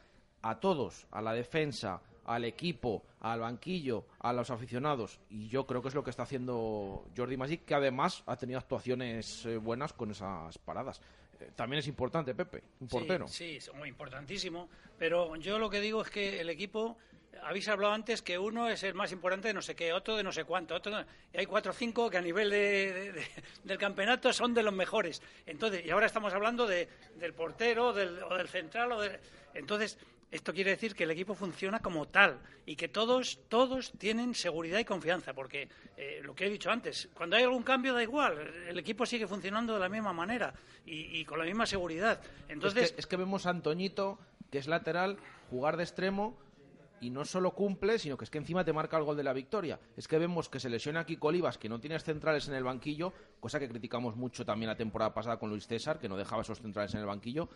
[SPEAKER 1] a todos, a la defensa, al equipo, al banquillo, a los aficionados. Y yo creo que es lo que está haciendo Jordi Magic, que además ha tenido actuaciones eh, buenas con esas paradas. eh, también es importante, Pepe, un portero.
[SPEAKER 23] Sí, sí, muy importantísimo. Pero yo lo que digo es que el equipo, habéis hablado antes que uno es el más importante de no sé qué, otro de no sé cuánto, otro y hay cuatro o cinco que a nivel de- de- de- del campeonato son de los mejores. Entonces, y ahora estamos hablando de, del portero del, o del central. O entonces, esto quiere decir que el equipo funciona como tal y que todos, todos tienen seguridad y confianza, porque eh, lo que he dicho antes, cuando hay algún cambio da igual, el equipo sigue funcionando de la misma manera y, y con la misma seguridad. Entonces,
[SPEAKER 1] es, que, es que vemos a Antoñito, que es lateral, jugar de extremo y no solo cumple, sino que es que encima te marca el gol de la victoria. Es que vemos que se lesiona aquí Colibas, que no tienes centrales en el banquillo, cosa que criticamos mucho también la temporada pasada con Luis César, que no dejaba esos centrales en el banquillo.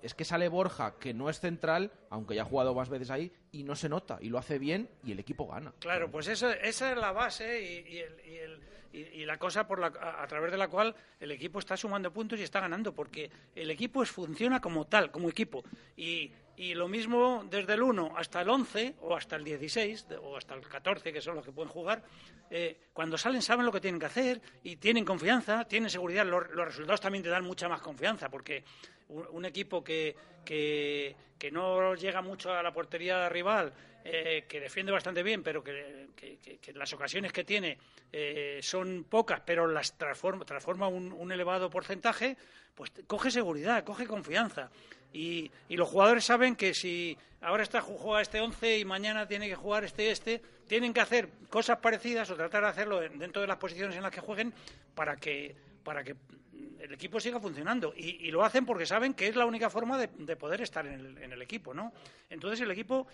[SPEAKER 1] Es que sale Borja, que no es central, aunque ya ha jugado más veces ahí, y no se nota, y lo hace bien, y el equipo gana.
[SPEAKER 23] Claro, pues eso, esa es la base y, y la cosa por la, a, través de la cual el equipo está sumando puntos y está ganando, porque el equipo funciona como tal, como equipo. Y, y lo mismo desde el 1 hasta el 11 o hasta el 16 de- o hasta el 14, que son los que pueden jugar, eh, cuando salen saben lo que tienen que hacer y tienen confianza, tienen seguridad. Los, resultados también te dan mucha más confianza, porque un, equipo que, que, no llega mucho a la portería rival, eh, que defiende bastante bien, pero que, que- las ocasiones que tiene eh, son pocas, pero las transforma, transforma un, un elevado porcentaje, pues coge seguridad, coge confianza. Y, los jugadores saben que si ahora está juega este 11 y mañana tiene que jugar este este, tienen que hacer cosas parecidas o tratar de hacerlo en- dentro de las posiciones en las que jueguen para que para que el equipo siga funcionando y, lo hacen porque saben que es la única forma de, de poder estar en el, equipo, ¿no? Entonces el equipo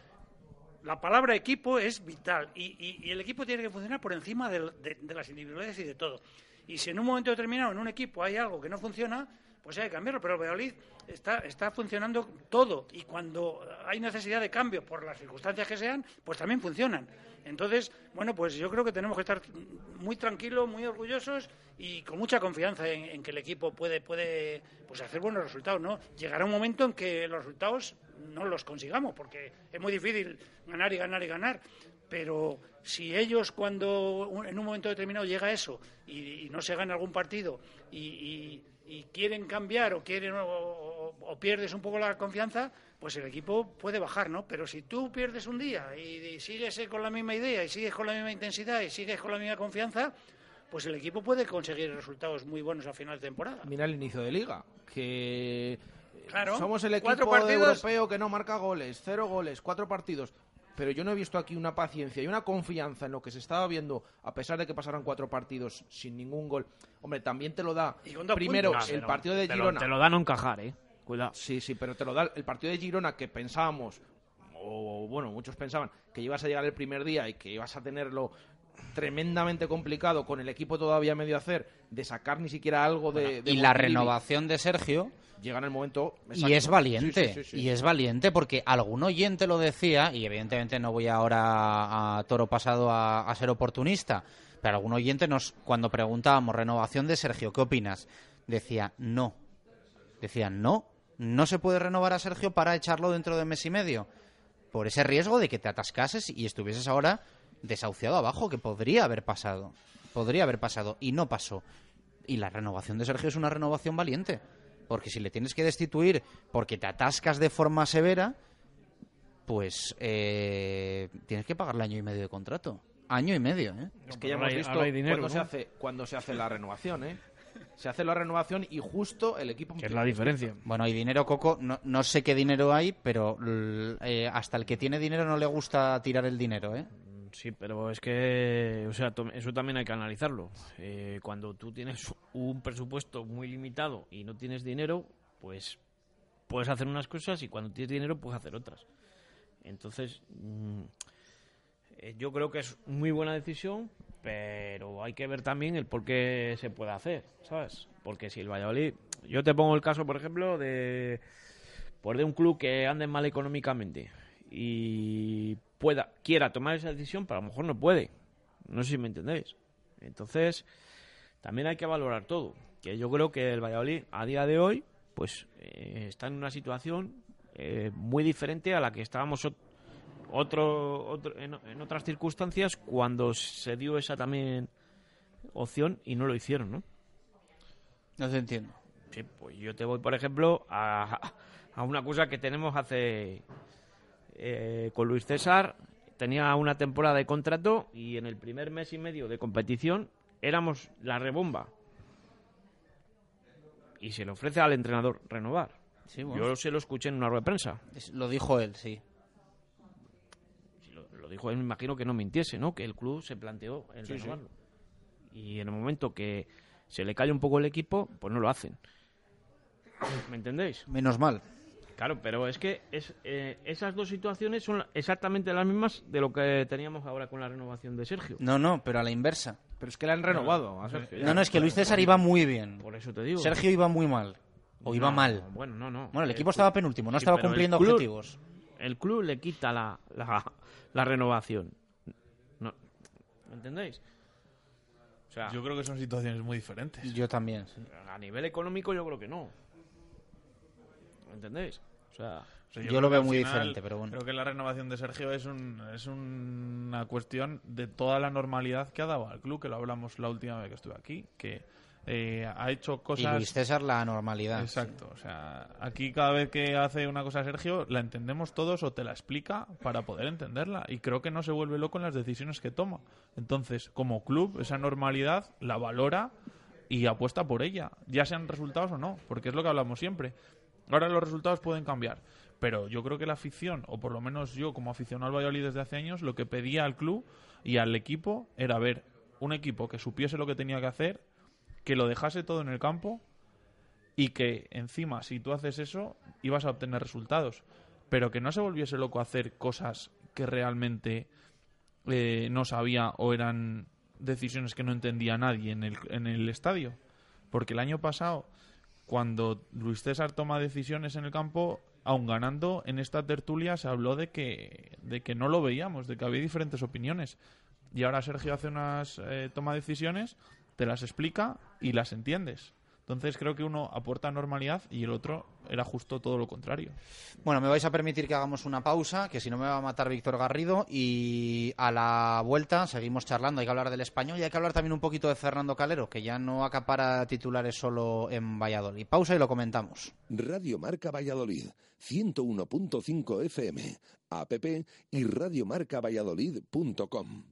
[SPEAKER 23] la palabra equipo es vital y, el equipo tiene que funcionar por encima de, de las individualidades y de todo. Y si en un momento determinado en un equipo hay algo que no funciona, pues hay que cambiarlo. Pero el Valladolid está, está funcionando todo y cuando hay necesidad de cambio por las circunstancias que sean, pues también funcionan. Entonces, bueno, pues yo creo que tenemos que estar muy tranquilos, muy orgullosos y con mucha confianza en, que el equipo puede, puede pues hacer buenos resultados, ¿no? Llegará un momento en que los resultados no los consigamos, porque es muy difícil ganar y ganar y ganar. Pero si ellos cuando en un momento determinado llega eso y, no se gana algún partido y- y quieren cambiar o quieren o, o- o pierdes un poco la confianza, pues el equipo puede bajar, ¿no? Pero si tú pierdes un día y, y sigues eh, con la misma idea y sigues con la misma intensidad y sigues con la misma confianza, pues el equipo puede conseguir resultados muy buenos a final de temporada.
[SPEAKER 1] Mira el inicio de liga, que
[SPEAKER 23] Claro,
[SPEAKER 1] somos el
[SPEAKER 23] cuatro
[SPEAKER 1] equipo
[SPEAKER 23] partidos.
[SPEAKER 1] europeo que no marca goles, cero goles, cuatro partidos. Pero yo no he visto aquí una paciencia y una confianza en lo que se estaba viendo, a pesar de que pasaran cuatro partidos sin ningún gol. Hombre, también te lo da primero el partido de
[SPEAKER 27] te lo-
[SPEAKER 1] Girona.
[SPEAKER 27] te lo da no encajar, ¿eh? Cuidado.
[SPEAKER 1] Sí, sí, pero te lo da el partido de Girona que pensábamos, o bueno, muchos pensaban que ibas a llegar el primer día y que ibas a tenerlo tremendamente complicado con el equipo todavía medio hacer, de sacar ni siquiera algo de, de
[SPEAKER 7] y la renovación de Sergio
[SPEAKER 1] llega en el momento
[SPEAKER 7] y es valiente
[SPEAKER 1] Sí, sí, sí, sí.
[SPEAKER 7] y es valiente porque algún oyente lo decía y evidentemente no voy ahora a toro pasado a, a ser oportunista pero algún oyente nos cuando preguntábamos renovación de Sergio qué opinas decía no decía no no se puede renovar a Sergio para echarlo dentro de mes y medio por ese riesgo de que te atascases y estuvieses ahora desahuciado abajo que podría haber pasado podría haber pasado y no pasó y la renovación de Sergio es una renovación valiente porque si le tienes que destituir porque te atascas de forma severa, pues eh, tienes que pagarle año y medio de contrato. Año y medio, ¿eh?
[SPEAKER 1] Es que ya hemos visto cuando, se hace, cuando se hace la renovación, ¿eh? [LAUGHS] Se hace la renovación y justo el equipo...
[SPEAKER 27] Que es la diferencia.
[SPEAKER 7] Bueno, y dinero, Coco, no, no sé qué dinero hay, pero eh, hasta el que tiene dinero no le gusta tirar el dinero, ¿eh?
[SPEAKER 27] Sí, pero es que, o sea, eso también hay que analizarlo. Eh, cuando tú tienes un presupuesto muy limitado y no tienes dinero, pues puedes hacer unas cosas y cuando tienes dinero puedes hacer otras. Entonces, mm, eh, yo creo que es muy buena decisión, pero hay que ver también el por qué se puede hacer, ¿sabes? Porque si el Valladolid, yo te pongo el caso, por ejemplo, de pues de un club que ande mal económicamente y pueda quiera tomar esa decisión, pero a lo mejor no puede. No sé si me entendéis. Entonces, también hay que valorar todo. Que yo creo que el Valladolid a día de hoy, pues eh, está en una situación eh, muy diferente a la que estábamos ot- otro, otro en, en otras circunstancias cuando se dio esa también opción y no lo hicieron, ¿no?
[SPEAKER 7] No te entiendo.
[SPEAKER 27] Sí, pues yo te voy, por ejemplo, a, a una cosa que tenemos hace eh, con Luis César. Tenía una temporada de contrato y en el primer mes y medio de competición éramos la rebomba. Y se le ofrece al entrenador renovar.
[SPEAKER 7] bueno.
[SPEAKER 27] Yo se lo escuché en una rueda de prensa.
[SPEAKER 7] Lo dijo él, sí.
[SPEAKER 27] Lo, lo dijo él, me imagino que no mintiese, ¿no? Que el club se planteó el
[SPEAKER 7] Sí, sí.
[SPEAKER 27] renovarlo. Y en el momento que se le cae un poco el equipo, pues no lo hacen. ¿Me entendéis?
[SPEAKER 7] Menos mal.
[SPEAKER 27] Claro, pero es que es, eh, esas dos situaciones son exactamente las mismas de lo que teníamos ahora con la renovación de Sergio.
[SPEAKER 7] No, no, pero a la inversa.
[SPEAKER 1] Pero es que le han renovado a Sergio. ya.
[SPEAKER 7] No, no, es que Luis César iba muy bien.
[SPEAKER 27] Por eso te digo.
[SPEAKER 7] Sergio iba muy mal. O iba
[SPEAKER 27] No,
[SPEAKER 7] mal.
[SPEAKER 27] Bueno, no, no.
[SPEAKER 7] Bueno, el
[SPEAKER 27] Eh,
[SPEAKER 7] equipo estaba penúltimo, no
[SPEAKER 27] sí,
[SPEAKER 7] estaba
[SPEAKER 27] pero el
[SPEAKER 7] cumpliendo
[SPEAKER 27] club-
[SPEAKER 7] objetivos.
[SPEAKER 27] El club le quita la, la, la renovación. No, ¿Me entendéis? O sea,
[SPEAKER 26] Yo creo que son situaciones muy diferentes.
[SPEAKER 7] Yo también, sí.
[SPEAKER 27] a nivel económico yo creo que no. ¿Me entendéis? O sea,
[SPEAKER 26] O sea,
[SPEAKER 7] Yo
[SPEAKER 26] creo
[SPEAKER 7] lo
[SPEAKER 26] que
[SPEAKER 7] veo muy
[SPEAKER 26] final,
[SPEAKER 7] diferente, pero bueno.
[SPEAKER 26] Creo que la renovación de Sergio es, un, es una cuestión de toda la normalidad que ha dado al club, que lo hablamos la última vez que estuve aquí, que eh, ha hecho
[SPEAKER 7] Y
[SPEAKER 26] cosas...
[SPEAKER 7] Luis César la normalidad.
[SPEAKER 26] Exacto, o sea, aquí cada vez que hace una cosa Sergio, la entendemos todos o te la explica para poder entenderla. Y creo que no se vuelve loco en las decisiones que toma. Entonces, como club, esa normalidad la valora y apuesta por ella, ya sean resultados o no, porque es lo que hablamos siempre. Ahora los resultados pueden cambiar, pero yo creo que la afición, o por lo menos yo como aficionado al Valladolid desde hace años, lo que pedía al club y al equipo era ver un equipo que supiese lo que tenía que hacer, que lo dejase todo en el campo y que encima si tú haces eso ibas a obtener resultados. Pero que no se volviese loco a hacer cosas que realmente eh, no sabía o eran decisiones que no entendía nadie en el, en el estadio. Porque el año pasado cuando Luis César toma decisiones en el campo aun ganando en esta tertulia se habló de que de que no lo veíamos de que había diferentes opiniones. Y ahora Sergio hace unas eh, toma decisiones te las explica y las entiendes entonces creo que uno aporta normalidad y el otro era justo todo lo contrario.
[SPEAKER 7] Bueno, me vais a permitir que hagamos una pausa, que si no me va a matar Víctor Garrido. Y a la vuelta seguimos charlando. Hay que hablar del español y hay que hablar también un poquito de Fernando Calero, que ya no acapara titulares solo en Valladolid. Pausa y lo comentamos.
[SPEAKER 3] Radio Marca Valladolid, 101.5 FM, app y radiomarcavalladolid.com.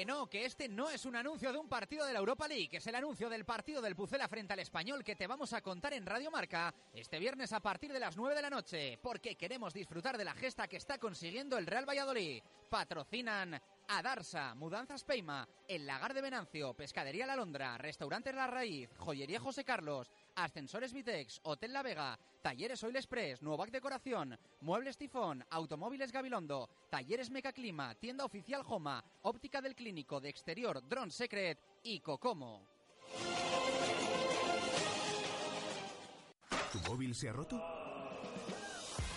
[SPEAKER 16] Que no, que este no es un anuncio de un partido de la Europa League, es el anuncio del partido del Pucela frente al Español que te vamos a contar en Radio Marca este viernes a partir de las 9 de la noche, porque queremos disfrutar de la gesta que está consiguiendo el Real Valladolid. Patrocinan Adarsa, Mudanzas Peima, El Lagar de Venancio, Pescadería La Londra, Restaurantes La Raíz, Joyería José Carlos, Ascensores Vitex, Hotel La Vega, Talleres Oil Express, Nuovac Decoración, Muebles Tifón, Automóviles Gabilondo, Talleres Mecaclima, Tienda Oficial Joma, Óptica del Clínico de Exterior Drone Secret y Cocomo.
[SPEAKER 24] ¿Tu móvil se ha roto?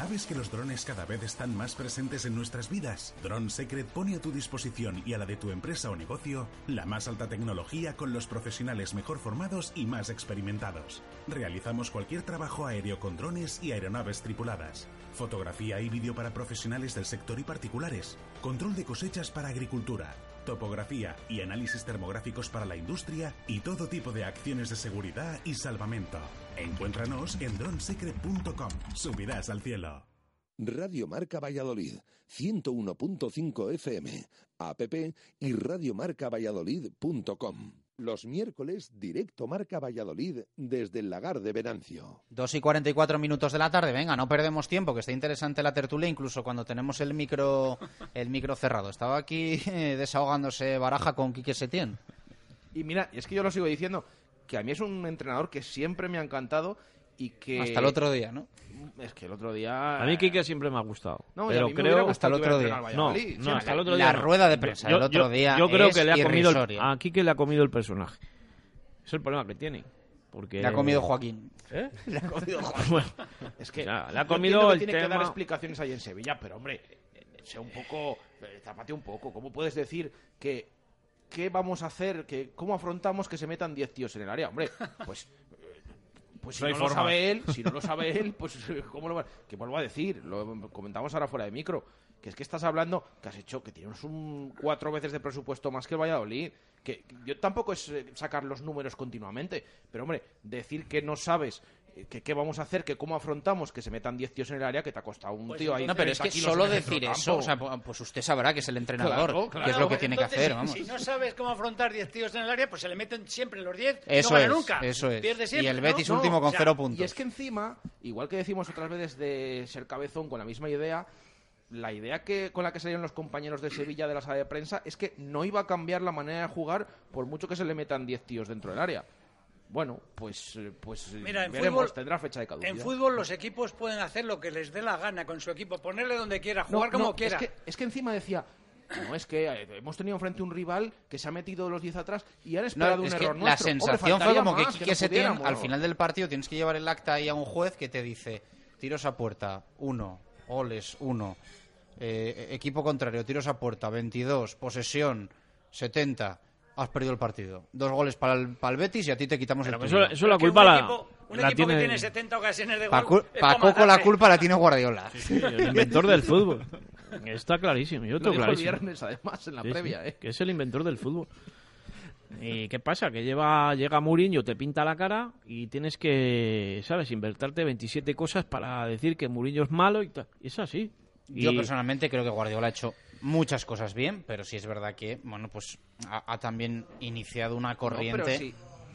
[SPEAKER 28] ¿Sabes que los drones cada vez están más presentes en nuestras vidas? Drone Secret pone a tu disposición y a la de tu empresa o negocio la más alta tecnología con los profesionales mejor formados y más experimentados. Realizamos cualquier trabajo aéreo con drones y aeronaves tripuladas. Fotografía y vídeo para profesionales del sector y particulares. Control de cosechas para agricultura. Topografía y análisis termográficos para la industria y todo tipo de acciones de seguridad y salvamento. Encuéntranos en dronesecret.com. Subirás al cielo.
[SPEAKER 3] Radio Marca Valladolid, 101.5 FM, app y radiomarcavalladolid.com. Los miércoles, directo Marca Valladolid desde el lagar de Venancio.
[SPEAKER 7] Dos y 44 minutos de la tarde, venga, no perdemos tiempo, que está interesante la tertulia, incluso cuando tenemos el micro, el micro cerrado. Estaba aquí eh, desahogándose Baraja con Quique Setién.
[SPEAKER 1] Y mira, es que yo lo sigo diciendo, que a mí es un entrenador que siempre me ha encantado y que...
[SPEAKER 7] Hasta el otro día, ¿no?
[SPEAKER 1] Es que el otro día...
[SPEAKER 27] A mí Quique siempre me ha gustado.
[SPEAKER 1] No,
[SPEAKER 27] pero creo
[SPEAKER 7] Hasta el otro
[SPEAKER 1] que
[SPEAKER 7] día.
[SPEAKER 27] No, no, hasta el otro día.
[SPEAKER 7] la
[SPEAKER 27] no.
[SPEAKER 7] rueda de prensa
[SPEAKER 27] Yo-
[SPEAKER 7] del otro
[SPEAKER 27] yo-
[SPEAKER 7] día
[SPEAKER 27] Yo creo
[SPEAKER 7] es
[SPEAKER 27] que le ha comido el, a Quique le ha comido el personaje. Es el problema que tiene. Porque
[SPEAKER 7] Le ha comido Joaquín.
[SPEAKER 27] ¿Eh? [LAUGHS]
[SPEAKER 1] Le ha comido [LAUGHS] Joaquín.
[SPEAKER 27] Bueno,
[SPEAKER 1] Es que
[SPEAKER 27] o sea, le
[SPEAKER 1] yo
[SPEAKER 27] ha comido
[SPEAKER 1] que
[SPEAKER 27] el
[SPEAKER 1] tiene que dar explicaciones ahí en Sevilla, pero hombre, eh, sea un poco, eh, zapate un poco. ¿Cómo puedes decir que qué vamos a hacer, que cómo afrontamos que se metan 10 tíos en el área? Hombre, pues eh, pues si
[SPEAKER 26] No
[SPEAKER 1] lo sabe él, [LAUGHS] si no lo sabe él, pues [LAUGHS] cómo lo va, que vuelvo a decir, lo comentamos ahora fuera de micro, que es que estás hablando que has hecho que tienes un cuatro veces de presupuesto más que el Valladolid, que yo tampoco es eh, sacar los números continuamente, pero hombre, decir que no sabes que qué vamos a hacer, que cómo afrontamos que se metan 10 tíos en el área, que te ha costado un
[SPEAKER 7] Pues
[SPEAKER 1] tío ahí.
[SPEAKER 7] no, pero es
[SPEAKER 1] 30
[SPEAKER 7] que solo
[SPEAKER 1] el
[SPEAKER 7] decir eso, o sea, pu- pues usted sabrá que es el entrenador,
[SPEAKER 1] Claro,
[SPEAKER 7] que es lo que tiene que hacer,
[SPEAKER 23] si-
[SPEAKER 7] vamos.
[SPEAKER 23] Si no sabes cómo afrontar 10 tíos en el área, pues se le meten siempre los 10
[SPEAKER 7] Eso
[SPEAKER 23] no gana
[SPEAKER 7] es,
[SPEAKER 23] nunca.
[SPEAKER 7] eso es.
[SPEAKER 23] Pierde
[SPEAKER 7] Y
[SPEAKER 23] siempre,
[SPEAKER 7] el
[SPEAKER 23] ¿no?
[SPEAKER 7] Betis
[SPEAKER 23] No,
[SPEAKER 7] último con
[SPEAKER 23] o sea,
[SPEAKER 7] cero puntos.
[SPEAKER 1] Y es que encima, igual que decimos otras veces de ser cabezón con la misma idea, la idea que con la que salieron los compañeros de Sevilla de la sala de prensa es que no iba a cambiar la manera de jugar por mucho que se le metan 10 tíos dentro del área. Bueno, pues, eh, pues eh,
[SPEAKER 23] Mira, en
[SPEAKER 1] veremos,
[SPEAKER 23] fútbol-
[SPEAKER 1] tendrá fecha de caducidad.
[SPEAKER 23] En fútbol los equipos pueden hacer lo que les dé la gana con su equipo, ponerle donde quiera,
[SPEAKER 1] No,
[SPEAKER 23] jugar como
[SPEAKER 1] no,
[SPEAKER 23] quiera.
[SPEAKER 1] Es que, es que encima decía, no, es que eh, hemos tenido enfrente un rival que se ha metido los 10 atrás y han
[SPEAKER 7] No,
[SPEAKER 1] esperado
[SPEAKER 7] es
[SPEAKER 1] un
[SPEAKER 7] que
[SPEAKER 1] error
[SPEAKER 7] la
[SPEAKER 1] nuestro. Hombre,
[SPEAKER 7] sensación fue como que Setién,
[SPEAKER 1] pudiéramos.
[SPEAKER 7] al final del partido tienes que llevar el acta ahí a un juez que te dice tiros a puerta, uno, goles, uno, eh, equipo contrario, tiros a puerta, 22, posesión, 70, has perdido el partido. Dos goles para el, para el Betis y a ti te quitamos
[SPEAKER 27] Pero
[SPEAKER 7] el
[SPEAKER 27] eso, eso la culpa
[SPEAKER 23] un
[SPEAKER 27] la,
[SPEAKER 23] equipo, un
[SPEAKER 27] la
[SPEAKER 23] equipo
[SPEAKER 27] tiene
[SPEAKER 23] que tiene 70 ocasiones de gol.
[SPEAKER 7] pa' Coco la culpa la tiene Guardiola.
[SPEAKER 27] Sí, el inventor del fútbol. Está clarísimo, yo
[SPEAKER 1] Lo
[SPEAKER 27] tengo
[SPEAKER 1] dijo el
[SPEAKER 27] clarísimo.
[SPEAKER 1] viernes, además, en la
[SPEAKER 27] Sí,
[SPEAKER 1] previa, ¿eh?
[SPEAKER 27] Que es el inventor del fútbol. ¿Y qué pasa? Que lleva, llega Mourinho, te pinta la cara y tienes que, ¿sabes? Invertarte 27 cosas para decir que Mourinho es malo y tal. Y es así.
[SPEAKER 7] Yo
[SPEAKER 27] Y-
[SPEAKER 7] personalmente creo que Guardiola ha hecho muchas cosas bien, pero sí es verdad que, bueno, pues ha, ha también iniciado una
[SPEAKER 1] No,
[SPEAKER 7] corriente.
[SPEAKER 1] pero si,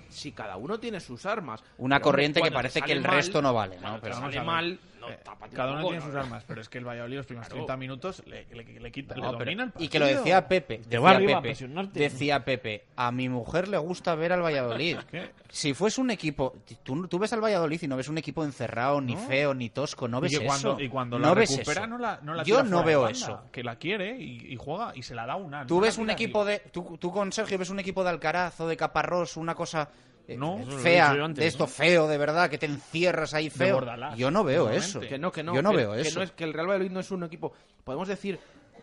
[SPEAKER 1] si cada uno tiene sus armas.
[SPEAKER 7] Una corriente que parece que el
[SPEAKER 1] mal,
[SPEAKER 7] resto no vale, ¿no? Pero
[SPEAKER 1] sale mal, no,
[SPEAKER 26] Eh, Cada uno tiene
[SPEAKER 1] ¿no?
[SPEAKER 26] sus armas, pero es que el Valladolid los primeros 30 minutos le, le, le quita,
[SPEAKER 7] No,
[SPEAKER 26] le domina el
[SPEAKER 7] y que lo decía Pepe. Decía
[SPEAKER 27] arriba a
[SPEAKER 7] Pepe, decía Pepe, a mi mujer le gusta ver al Valladolid. [LAUGHS]
[SPEAKER 26] ¿Qué?
[SPEAKER 7] Si fuese un equipo, tú, tú ves al Valladolid y no ves un equipo encerrado, ni
[SPEAKER 26] No.
[SPEAKER 7] feo, ni tosco, no ves
[SPEAKER 26] cuando,
[SPEAKER 7] eso.
[SPEAKER 26] y cuando
[SPEAKER 7] no
[SPEAKER 26] la
[SPEAKER 7] ves
[SPEAKER 26] recupera
[SPEAKER 7] eso.
[SPEAKER 26] no la, no la
[SPEAKER 7] Yo no
[SPEAKER 26] de
[SPEAKER 7] veo
[SPEAKER 26] banda,
[SPEAKER 7] eso.
[SPEAKER 26] Que la quiere y, y juega y se la da una.
[SPEAKER 7] Tú
[SPEAKER 26] no
[SPEAKER 7] ves un equipo de. Tú, tú con Sergio ves un equipo de Alcaraz o de Caparrós, una cosa
[SPEAKER 27] No, eso lo he
[SPEAKER 7] fea, de esto
[SPEAKER 27] ¿no?
[SPEAKER 7] feo, de verdad, que te encierras ahí feo. Yo no veo eso.
[SPEAKER 1] Que no, que no.
[SPEAKER 7] Yo no
[SPEAKER 1] que-
[SPEAKER 7] veo
[SPEAKER 1] que
[SPEAKER 7] eso.
[SPEAKER 1] no es, que el Real Valladolid no es un equipo. Podemos decir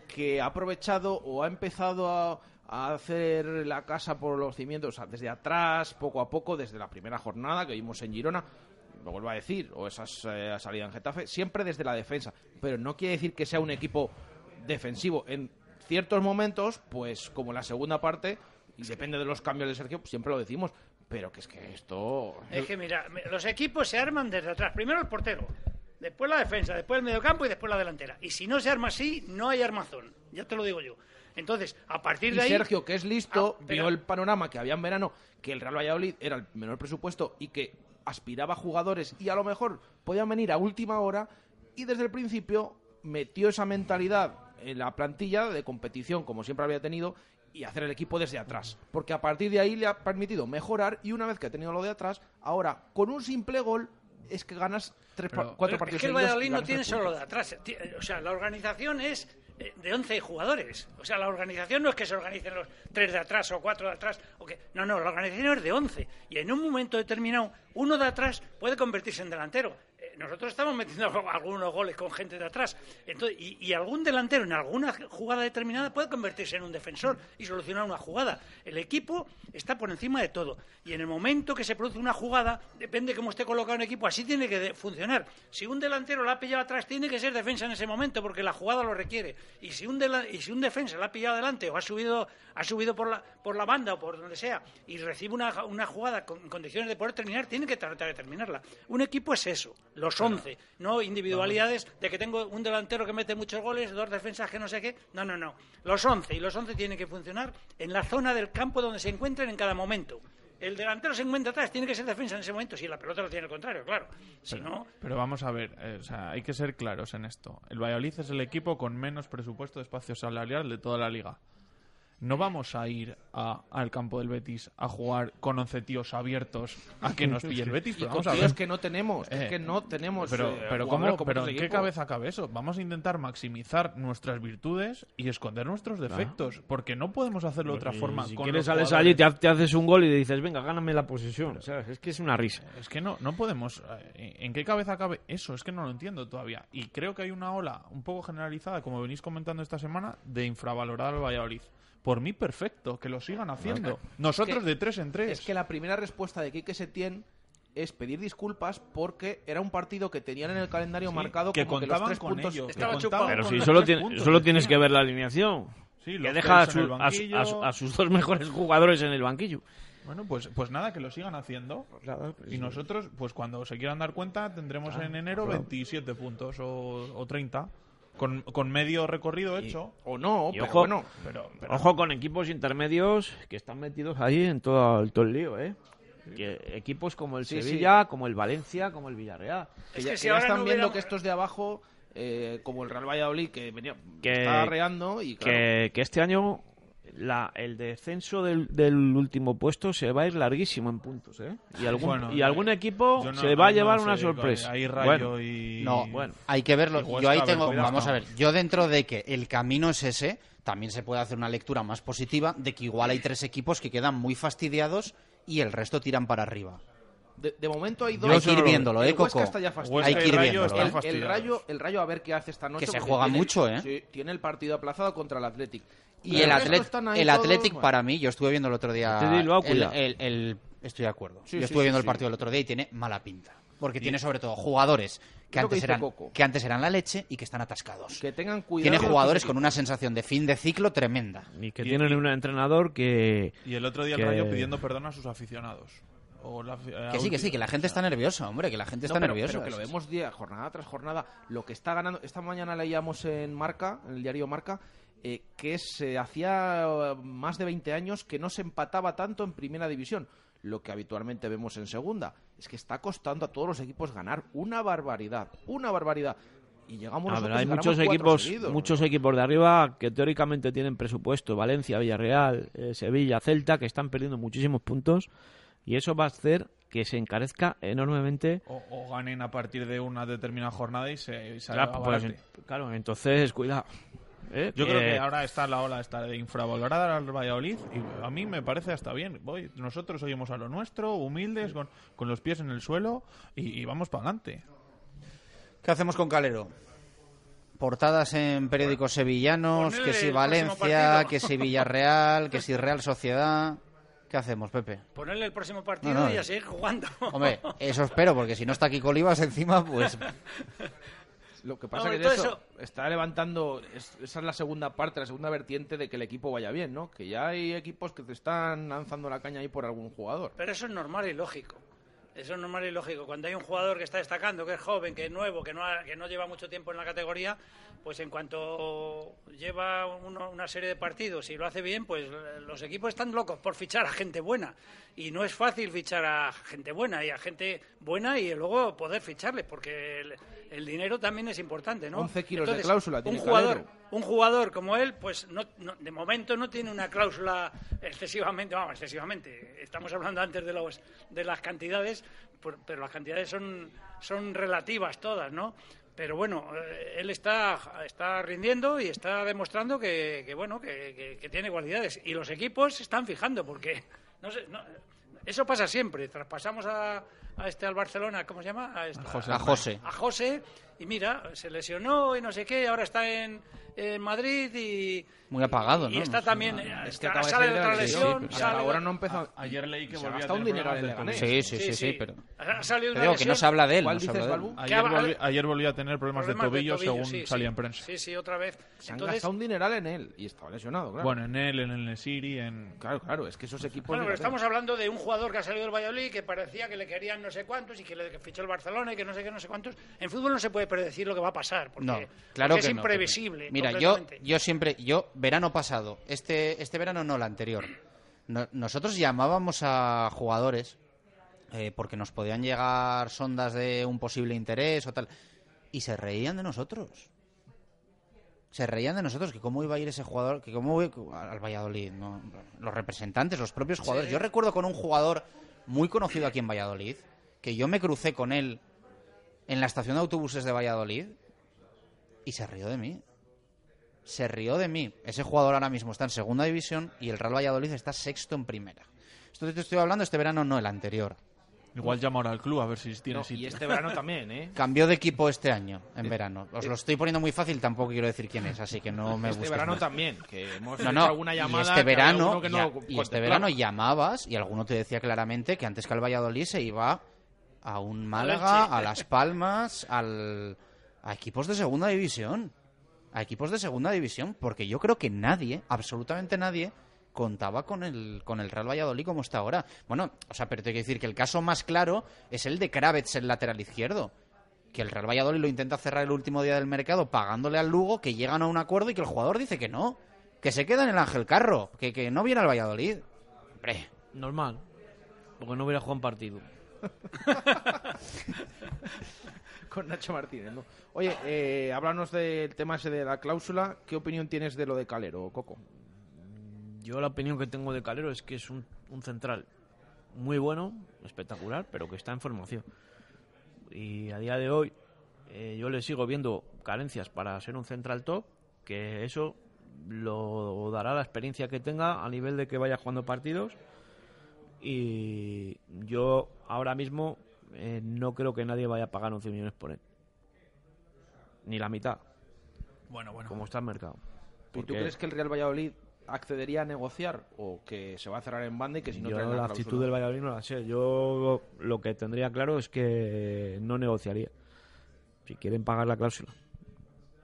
[SPEAKER 1] que ha aprovechado o ha empezado a, a hacer la casa por los cimientos, o sea, desde atrás, poco a poco, desde la primera jornada que vimos en Girona. Lo vuelvo a decir, o esas eh, salida en Getafe, siempre desde la defensa. Pero no quiere decir que sea un equipo defensivo. En ciertos momentos, pues como en la segunda parte, y depende de los cambios de Sergio, pues, siempre lo decimos. Pero que es que esto.
[SPEAKER 23] Es que mira, los equipos se arman desde atrás. Primero el portero, después la defensa, después el mediocampo y después la delantera. Y si no se arma así, no hay armazón. Ya te lo digo yo. Entonces, a partir
[SPEAKER 1] Y
[SPEAKER 23] de ahí...
[SPEAKER 1] Sergio, que es listo,
[SPEAKER 23] Ah,
[SPEAKER 1] vio el panorama que había en verano, que el Real Valladolid era el menor presupuesto y que aspiraba a jugadores y a lo mejor podían venir a última hora y desde el principio metió esa mentalidad en la plantilla de competición como siempre había tenido y hacer el equipo desde atrás. Porque a partir de ahí le ha permitido mejorar y una vez que ha tenido lo de atrás, ahora con un simple gol es que ganas tres,
[SPEAKER 26] Pero-
[SPEAKER 1] cuatro
[SPEAKER 23] Pero
[SPEAKER 1] partidos
[SPEAKER 23] es que el Valladolid no tiene solo de atrás. ti- O sea, la organización es eh, de 11 jugadores. O sea, la organización no es que se organicen los tres de atrás o cuatro de atrás. O que... No, no, la organización es de 11. Y en un momento determinado, uno de atrás puede convertirse en delantero. Eh, Nosotros estamos metiendo [LAUGHS] algunos goles con gente de atrás. Entonces, y, algún delantero en alguna jugada determinada puede convertirse en un defensor y solucionar una jugada. El equipo está por encima de todo. Y en el momento que se produce una jugada, depende cómo esté colocado un equipo, así tiene que funcionar. Si un delantero la ha pillado atrás, tiene que ser defensa en ese momento, porque la jugada lo requiere. Y si un, y si un defensa la ha pillado adelante o ha subido, ha subido por, la, por la banda o por donde sea y recibe una, una jugada con condiciones de poder terminar, tiene que tratar de terminarla. Un equipo es eso. Los 11, no individualidades de que tengo un delantero que mete muchos goles, dos defensas que no sé qué. No, no, no. Los 11 y los 11 tienen que funcionar en la zona del campo donde se encuentren en cada momento. El delantero se encuentra atrás, tiene que ser defensa en ese momento, si la pelota lo tiene el contrario, claro. Si
[SPEAKER 26] Pero,
[SPEAKER 23] no,
[SPEAKER 26] pero vamos a ver, eh, o sea, hay que ser claros en esto. El Valladolid es el equipo con menos presupuesto de espacio salarial de toda la liga. No vamos a ir a- al campo del Betis a jugar con 11 tíos abiertos a que nos [LAUGHS] pille el Betis.
[SPEAKER 1] Y
[SPEAKER 26] Pero
[SPEAKER 1] con
[SPEAKER 26] vamos a
[SPEAKER 1] tíos que no tenemos, es
[SPEAKER 26] Eh,
[SPEAKER 1] que no tenemos.
[SPEAKER 26] Pero,
[SPEAKER 1] eh,
[SPEAKER 26] pero, ¿cómo,
[SPEAKER 1] como
[SPEAKER 26] pero ¿en qué cabeza cabe eso? Vamos a intentar maximizar nuestras virtudes y esconder nuestros defectos. Porque no podemos hacerlo de otra
[SPEAKER 27] Y
[SPEAKER 26] forma.
[SPEAKER 27] Si
[SPEAKER 26] con
[SPEAKER 27] quieres sales
[SPEAKER 26] jugadores.
[SPEAKER 27] allí, te, ha- te haces un gol y dices, venga, gáname la posesión. ¿sabes? Es que es una risa.
[SPEAKER 26] Es que no, no podemos. eh, ¿En qué cabeza cabe eso? Es que no lo entiendo todavía. Y creo que hay una ola un poco generalizada, como venís comentando esta semana, de infravalorar al Valladolid. Por mí, perfecto, que lo sigan haciendo. Nosotros
[SPEAKER 1] Es que-
[SPEAKER 26] de tres en tres.
[SPEAKER 1] Es que la primera respuesta de Quique Setién es pedir disculpas porque era un partido que tenían en el calendario
[SPEAKER 26] Sí,
[SPEAKER 1] marcado
[SPEAKER 26] que
[SPEAKER 1] como que los
[SPEAKER 26] contaban
[SPEAKER 1] tres
[SPEAKER 26] con
[SPEAKER 1] puntos
[SPEAKER 26] ello,
[SPEAKER 1] estaban.
[SPEAKER 27] Pero si solo,
[SPEAKER 26] tres
[SPEAKER 27] tiene-
[SPEAKER 26] puntos
[SPEAKER 27] solo tienes que ver la alineación.
[SPEAKER 26] Sí,
[SPEAKER 27] que deja a, su- a sus dos mejores jugadores en el banquillo.
[SPEAKER 26] Bueno, pues, pues nada, que lo sigan haciendo. y nosotros, pues cuando se quieran dar cuenta, tendremos
[SPEAKER 27] Claro,
[SPEAKER 26] en enero
[SPEAKER 27] claro.
[SPEAKER 26] 27 puntos o, o 30. Con, con medio recorrido hecho.
[SPEAKER 1] O no,
[SPEAKER 27] Y ojo, ojo con equipos intermedios que están metidos ahí en todo, el- todo el lío, ¿eh? Que equipos como el
[SPEAKER 1] Sí, sí.
[SPEAKER 27] Sevilla, como el Valencia, como el Villarreal.
[SPEAKER 1] Que ya, que ya están viendo que estos de abajo, eh, como el Real Valladolid, que venía
[SPEAKER 27] que,
[SPEAKER 1] está arreando y claro,
[SPEAKER 27] que, que este año la, el descenso del, del último puesto se va a ir larguísimo en puntos, ¿eh? Y algún,
[SPEAKER 26] Bueno,
[SPEAKER 27] y algún
[SPEAKER 26] eh,
[SPEAKER 27] equipo
[SPEAKER 26] no-
[SPEAKER 27] se va a llevar una sorpresa.
[SPEAKER 26] ahí Rayo
[SPEAKER 27] Bueno,
[SPEAKER 26] y...
[SPEAKER 7] No,
[SPEAKER 27] bueno.
[SPEAKER 7] hay que verlo. Yo ahí tengo, vamos a ver, yo dentro de que el camino es ese, también se puede hacer una lectura más positiva de que igual hay tres equipos que quedan muy fastidiados y el resto tiran para arriba.
[SPEAKER 1] de, de momento hay
[SPEAKER 7] Yo
[SPEAKER 1] dos.
[SPEAKER 7] Hay que ir viéndolo,
[SPEAKER 1] El
[SPEAKER 7] ¿eh, Coco?
[SPEAKER 1] está ya
[SPEAKER 7] Hay que ir Rayo viéndolo,
[SPEAKER 1] el, rayo, el Rayo a ver qué hace esta noche.
[SPEAKER 7] Que se juega
[SPEAKER 1] tiene-
[SPEAKER 7] mucho, ¿eh?
[SPEAKER 1] Sí, tiene el partido aplazado contra el Athletic.
[SPEAKER 7] Y el,
[SPEAKER 1] resto
[SPEAKER 7] Atlet- el Athletic para mí, yo estuve viendo el otro día. El, el- el- estoy de acuerdo.
[SPEAKER 1] Sí,
[SPEAKER 7] yo estuve
[SPEAKER 1] sí,
[SPEAKER 7] viendo el
[SPEAKER 1] sí.
[SPEAKER 7] partido el otro día y tiene mala pinta. Porque tiene sobre todo jugadores que
[SPEAKER 1] que
[SPEAKER 7] antes,
[SPEAKER 1] dice
[SPEAKER 7] eran, que antes eran la leche y que están atascados.
[SPEAKER 1] Que tengan cuidado.
[SPEAKER 7] Tiene jugadores con una sensación de fin de ciclo tremenda.
[SPEAKER 27] Y que tienen un entrenador que...
[SPEAKER 26] Y el otro día
[SPEAKER 27] que-
[SPEAKER 26] el Rayo pidiendo perdón a sus aficionados. O la- a
[SPEAKER 7] Que sí, que sí, que la gente está nerviosa, hombre, que la gente
[SPEAKER 1] No,
[SPEAKER 7] está
[SPEAKER 1] pero,
[SPEAKER 7] nerviosa.
[SPEAKER 1] pero que lo vemos día, jornada tras jornada. Lo que está ganando. Esta mañana leíamos en Marca, en el diario Marca, eh, que se hacía eh, más de 20 años que no se empataba tanto en primera división. Lo que habitualmente vemos en segunda. Es que está costando a todos los equipos ganar una barbaridad. Una barbaridad. Y llegamos
[SPEAKER 27] A ver,
[SPEAKER 1] nosotros
[SPEAKER 27] hay muchos equipos,
[SPEAKER 1] seguidos.
[SPEAKER 27] muchos equipos de arriba que teóricamente tienen presupuesto, Valencia, Villarreal, eh, Sevilla, Celta, que están perdiendo muchísimos puntos y eso va a hacer que se encarezca enormemente.
[SPEAKER 26] O, o ganen a partir de una determinada jornada y se, y se
[SPEAKER 27] Claro, pues, claro, entonces cuidado. ¿Eh?
[SPEAKER 26] Yo creo que ahora está la ola esta de infravalorar al Valladolid y a mí me parece hasta bien. Voy, nosotros oímos a lo nuestro, humildes, con, con los pies en el suelo y, y vamos para adelante.
[SPEAKER 7] ¿Qué hacemos con Calero? Portadas en periódicos sevillanos,
[SPEAKER 23] Ponele
[SPEAKER 7] que si Valencia, que si Villarreal, que si Real Sociedad. ¿Qué hacemos, Pepe?
[SPEAKER 23] Ponerle el próximo partido
[SPEAKER 7] No, no,
[SPEAKER 23] y
[SPEAKER 7] eh.
[SPEAKER 23] a seguir jugando.
[SPEAKER 7] Hombre, eso espero, porque si no está Kiko Olivas encima, pues... [LAUGHS]
[SPEAKER 1] Lo que pasa
[SPEAKER 23] No,
[SPEAKER 1] que
[SPEAKER 23] todo
[SPEAKER 1] eso,
[SPEAKER 23] eso-
[SPEAKER 1] está levantando, es- esa es la segunda parte, la segunda vertiente de que el equipo vaya bien, ¿no? Que ya hay equipos que te están lanzando la caña ahí por algún jugador.
[SPEAKER 23] Pero eso es normal y lógico. Eso es normal y lógico. Cuando hay un jugador que está destacando, que es joven, que es nuevo, que no, ha- que no lleva mucho tiempo en la categoría, pues en cuanto lleva uno- una serie de partidos y lo hace bien, pues los equipos están locos por fichar a gente buena. Y no es fácil fichar a gente buena y a gente buena y luego poder ficharles, porque el, dinero también es importante, ¿no?
[SPEAKER 1] 11 kilos de cláusula tiene
[SPEAKER 23] un jugador,
[SPEAKER 1] Calero.
[SPEAKER 23] un jugador como él, pues no, no- de momento no tiene una cláusula excesivamente, vamos, excesivamente. Estamos hablando antes de los de las cantidades, por- pero las cantidades son son relativas todas, ¿no? Pero bueno, eh, él está está rindiendo y está demostrando que, que, bueno que, que- que tiene cualidades y los equipos se están fijando porque no sé, no- eso pasa siempre. Traspasamos a, a este al Barcelona, ¿cómo se llama? A, este-
[SPEAKER 7] A José. A José.
[SPEAKER 23] a José y mira, se lesionó y no sé qué, ahora está en, en Madrid y,
[SPEAKER 7] Muy apagado,
[SPEAKER 23] y
[SPEAKER 7] ¿no?
[SPEAKER 23] está
[SPEAKER 7] No
[SPEAKER 23] también,
[SPEAKER 7] no,
[SPEAKER 23] eh,
[SPEAKER 7] es
[SPEAKER 23] está-
[SPEAKER 7] que acaba de
[SPEAKER 23] sale de
[SPEAKER 7] de
[SPEAKER 23] otra
[SPEAKER 7] la lesión, sí,
[SPEAKER 23] sale
[SPEAKER 1] ahora
[SPEAKER 23] de-
[SPEAKER 1] no empezó.
[SPEAKER 26] Ayer leí que volvía a
[SPEAKER 1] un en
[SPEAKER 26] de
[SPEAKER 1] Leganés.
[SPEAKER 7] Sí, sí, sí, sí, pero...
[SPEAKER 23] Ha salido
[SPEAKER 7] Te
[SPEAKER 23] una
[SPEAKER 7] digo que no se habla de él.
[SPEAKER 1] ¿Cuál
[SPEAKER 7] no se
[SPEAKER 1] dices,
[SPEAKER 7] habla de él.
[SPEAKER 1] Balbu?
[SPEAKER 26] Ayer, volví- ayer volvió a tener problemas,
[SPEAKER 23] Problemas
[SPEAKER 26] de tobillo,
[SPEAKER 23] tobillo,
[SPEAKER 26] según
[SPEAKER 23] sí,
[SPEAKER 26] salía
[SPEAKER 23] sí.
[SPEAKER 26] en prensa.
[SPEAKER 23] Sí, sí, otra vez.
[SPEAKER 1] Se han
[SPEAKER 23] Entonces,
[SPEAKER 1] gastado un dineral en él y estaba lesionado, claro.
[SPEAKER 26] Bueno, en él, en el Nesiri, en...
[SPEAKER 1] Claro, claro, es que esos equipos...
[SPEAKER 23] Bueno, pero estamos hablando de un jugador que ha salido del Valladolid que parecía que le querían no sé cuántos y que le fichó el Barcelona y que no sé qué, no sé cuántos. En fútbol no se puede predecir lo que va a pasar porque,
[SPEAKER 7] No,
[SPEAKER 23] porque
[SPEAKER 7] claro
[SPEAKER 23] es
[SPEAKER 7] no,
[SPEAKER 23] imprevisible.
[SPEAKER 7] Mira, yo, yo siempre, yo, verano pasado, este, este verano no, el anterior, no- nosotros llamábamos a jugadores eh, porque nos podían llegar sondas de un posible interés o tal, y se reían de nosotros. Se reían de nosotros, que cómo iba a ir ese jugador, que cómo iba al Valladolid, ¿no? los representantes, los propios jugadores.
[SPEAKER 23] Sí.
[SPEAKER 7] Yo recuerdo con un jugador muy conocido aquí en Valladolid, que yo me crucé con él en la estación de autobuses de Valladolid y se rió de mí. Se rió de mí. Ese jugador ahora mismo está en segunda división y el Real Valladolid está sexto en primera. Esto te estoy hablando este verano, no el anterior.
[SPEAKER 26] Igual llama ahora al club a ver si tiene
[SPEAKER 1] No,
[SPEAKER 26] sitio.
[SPEAKER 1] y este verano también, ¿eh? [LAUGHS]
[SPEAKER 7] Cambió de equipo este año, en verano. Os lo estoy poniendo muy fácil, tampoco quiero decir quién es, así que no me
[SPEAKER 1] Este
[SPEAKER 7] busques
[SPEAKER 1] verano
[SPEAKER 7] más.
[SPEAKER 1] también, que hemos
[SPEAKER 7] No,
[SPEAKER 1] hecho
[SPEAKER 7] no,
[SPEAKER 1] alguna
[SPEAKER 7] y
[SPEAKER 1] llamada
[SPEAKER 7] este
[SPEAKER 1] que había
[SPEAKER 7] verano,
[SPEAKER 1] que no
[SPEAKER 7] y este verano llamabas y alguno te decía claramente que antes que al Valladolid se iba a un Málaga, a Las Palmas, al, a equipos de segunda división. A equipos de segunda división, porque yo creo que nadie, absolutamente nadie, contaba con el, con el Real Valladolid como está ahora. Bueno, o sea, pero te quiero decir que el caso más claro es el de Kravets, el lateral izquierdo. Que el Real Valladolid lo intenta cerrar el último día del mercado pagándole al Lugo, que llegan a un acuerdo y que el jugador dice que no. Que se queda en el Ángel Carro, que, que no viene al Valladolid. Hombre,
[SPEAKER 27] Normal. Porque no hubiera jugado un partido. [LAUGHS]
[SPEAKER 1] con Nacho Martínez. Oye, eh, háblanos del tema ese de la cláusula. ¿Qué opinión tienes de lo de Calero, Coco?
[SPEAKER 27] Yo la opinión que tengo de Calero es que es un, un central muy bueno, espectacular, pero que está en formación. Y a día de hoy eh, yo le sigo viendo carencias para ser un central top, que eso lo dará la experiencia que tenga a nivel de que vaya jugando partidos. Y yo ahora mismo eh, no creo que nadie vaya a pagar 11 millones por él. Ni la mitad.
[SPEAKER 26] Bueno, bueno.
[SPEAKER 27] Como está el mercado.
[SPEAKER 1] ¿Y tú crees que el Real Valladolid accedería a negociar o que se va a cerrar en banda y que si no
[SPEAKER 27] yo
[SPEAKER 1] traen
[SPEAKER 27] la
[SPEAKER 1] la
[SPEAKER 27] actitud del Valladolid no la sé. Yo lo que tendría claro es que no negociaría. Si quieren pagar la cláusula.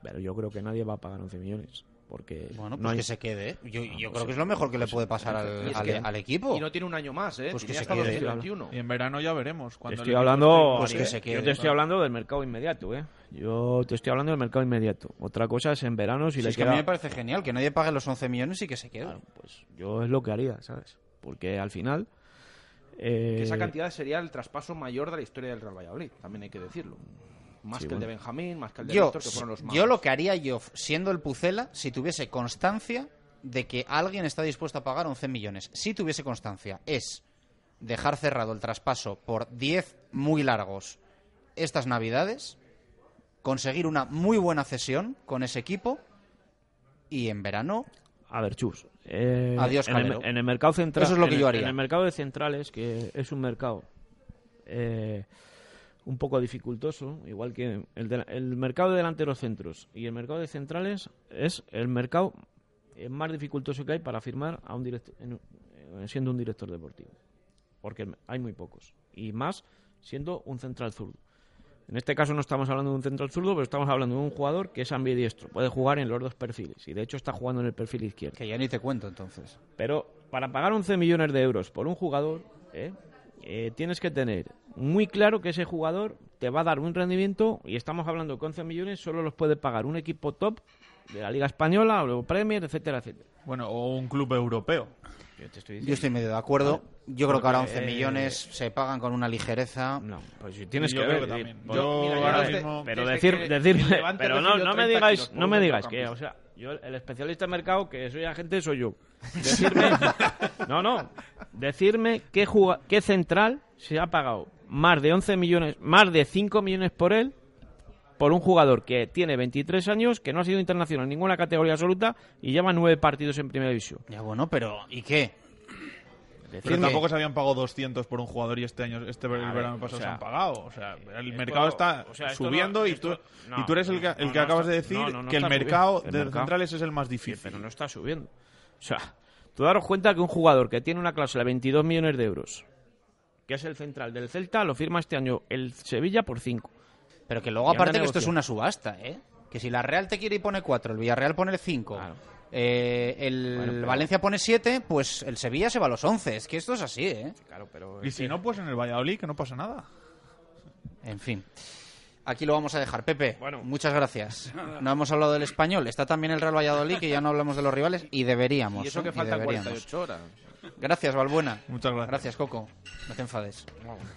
[SPEAKER 27] Pero yo creo que nadie va a pagar 11 millones. Porque
[SPEAKER 7] Bueno, pues
[SPEAKER 27] no hay-
[SPEAKER 7] que se quede. Yo, yo
[SPEAKER 27] Ah,
[SPEAKER 7] creo
[SPEAKER 27] pues
[SPEAKER 7] que es lo mejor que le
[SPEAKER 27] pues
[SPEAKER 7] puede pasar al,
[SPEAKER 1] es
[SPEAKER 7] al-
[SPEAKER 1] que-
[SPEAKER 7] al equipo.
[SPEAKER 1] Y no tiene un año más, ¿eh?
[SPEAKER 7] Pues que
[SPEAKER 1] Tiene
[SPEAKER 7] se
[SPEAKER 1] hasta
[SPEAKER 7] quede.
[SPEAKER 1] 2021.
[SPEAKER 26] Y en verano ya veremos. Cuando
[SPEAKER 27] estoy hablando,
[SPEAKER 7] Pues que se
[SPEAKER 26] ¿eh?
[SPEAKER 7] quede.
[SPEAKER 27] yo te estoy hablando del mercado inmediato, ¿eh? Yo te estoy hablando del mercado inmediato. Otra cosa es en verano si
[SPEAKER 7] Si
[SPEAKER 27] le
[SPEAKER 7] es que a mí me parece genial que nadie pague los 11 millones y que se quede.
[SPEAKER 27] Claro, pues yo es lo que haría, ¿sabes? Porque al final... eh,
[SPEAKER 1] Que esa cantidad sería el traspaso mayor de la historia del Real Valladolid, también hay que decirlo. Más
[SPEAKER 27] Sí,
[SPEAKER 1] que el de. Benjamín, más que el de
[SPEAKER 7] yo,
[SPEAKER 1] Víctor, que fueron los más.
[SPEAKER 7] yo lo que haría yo, siendo el Pucela, si tuviese constancia de que alguien está dispuesto a pagar 11 millones, si tuviese constancia, es dejar cerrado el traspaso por 10 muy largos estas navidades, conseguir una muy buena cesión con ese equipo y en verano
[SPEAKER 27] A ver, Chus. eh,
[SPEAKER 7] Adiós,
[SPEAKER 27] en el, en el mercado central.
[SPEAKER 7] Eso es lo que yo haría.
[SPEAKER 27] En el mercado de centrales, que es un mercado eh, un poco dificultoso, igual que el, de- el mercado de delanteros centros y el mercado de centrales es el mercado eh, más dificultoso que hay para firmar a un director, siendo un director deportivo. Porque hay muy pocos. Y más siendo un central zurdo. En este caso no estamos hablando de un central zurdo, pero estamos hablando de un jugador que es ambidiestro. Puede jugar en los dos perfiles. Y de hecho está jugando en el perfil izquierdo.
[SPEAKER 7] que ya ni te cuento entonces.
[SPEAKER 27] Pero para pagar 11 millones de euros por un jugador, ¿eh? Eh, tienes que tener muy claro que ese jugador te va a dar un rendimiento y estamos hablando que 11 millones solo los puede pagar un equipo top de la Liga Española o Premier, etcétera, etcétera.
[SPEAKER 26] Bueno, o un club europeo.
[SPEAKER 27] Yo te estoy
[SPEAKER 7] Yo estoy medio de acuerdo. Yo creo que ahora 11
[SPEAKER 27] Porque, eh,
[SPEAKER 7] millones se pagan con una ligereza.
[SPEAKER 27] No, pues si tienes
[SPEAKER 26] Yo
[SPEAKER 27] que ver.
[SPEAKER 26] que
[SPEAKER 27] eh,
[SPEAKER 26] también.
[SPEAKER 27] yo-
[SPEAKER 26] Yo
[SPEAKER 27] mira, yo
[SPEAKER 26] ahora
[SPEAKER 27] desde-
[SPEAKER 26] mismo-
[SPEAKER 27] pero decir,
[SPEAKER 1] que Levante
[SPEAKER 27] pero no, no me
[SPEAKER 1] 30
[SPEAKER 27] digáis, no me digáis que, o sea, yo el especialista en mercado que soy agente soy yo. Decirme, [LAUGHS] no, no, decirme qué qué central se ha pagado más de 11 millones, más de 5 millones por él por un jugador que tiene 23 años, que no ha sido internacional en ninguna categoría absoluta y lleva nueve partidos en primera división.
[SPEAKER 7] Ya bueno, pero ¿y qué?
[SPEAKER 26] Pero tampoco se habían pagado 200 por un jugador y este año, este
[SPEAKER 27] ver,
[SPEAKER 26] verano
[SPEAKER 27] o
[SPEAKER 26] pasado se han pagado. O sea, el
[SPEAKER 27] esto-
[SPEAKER 26] mercado está
[SPEAKER 27] o sea, esto
[SPEAKER 26] subiendo
[SPEAKER 27] no-
[SPEAKER 26] y,
[SPEAKER 27] esto-
[SPEAKER 26] tú,
[SPEAKER 27] no,
[SPEAKER 26] y tú eres el que,
[SPEAKER 27] no,
[SPEAKER 26] el
[SPEAKER 27] no
[SPEAKER 26] que acabas
[SPEAKER 27] está-
[SPEAKER 26] de decir
[SPEAKER 27] no, no, no
[SPEAKER 26] que el mercado
[SPEAKER 27] subiendo. El
[SPEAKER 26] de
[SPEAKER 27] mercado-
[SPEAKER 26] centrales es el más difícil.
[SPEAKER 27] pero no está subiendo. O sea, tú daros cuenta que un jugador que tiene una cláusula de 22 millones de euros, que es el central del Celta, lo firma este año el Sevilla por 5.
[SPEAKER 7] Pero que luego, aparte, que esto es una subasta, ¿eh? Que si la Real te quiere y pone 4, el Villarreal pone 5, el
[SPEAKER 27] Bueno, pero-
[SPEAKER 7] Valencia pone 7, pues el Sevilla se va a los 11. Es que esto es así, ¿eh?
[SPEAKER 27] Claro, pero.
[SPEAKER 26] Y si no, pues en el Valladolid, que no pasa nada.
[SPEAKER 7] En fin. Aquí lo vamos a dejar. Pepe, muchas gracias. No hemos hablado del español. Está también el Real Valladolid, que ya no hablamos de los rivales, y deberíamos.
[SPEAKER 1] Y eso
[SPEAKER 7] ¿eh?
[SPEAKER 1] que faltan
[SPEAKER 7] deberíamos.
[SPEAKER 1] 48 horas.
[SPEAKER 7] Gracias, Valbuena.
[SPEAKER 26] Muchas gracias.
[SPEAKER 7] Gracias, Coco. No te enfades.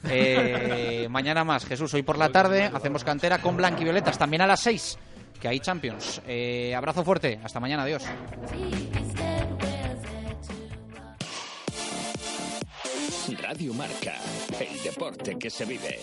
[SPEAKER 7] Eh, mañana más, Jesús. Hoy por la tarde hacemos cantera con Blanquivioletas. También a las 6, que hay Champions. Eh, abrazo fuerte. Hasta mañana. Adiós.
[SPEAKER 9] Radio Marca, el deporte que se vive.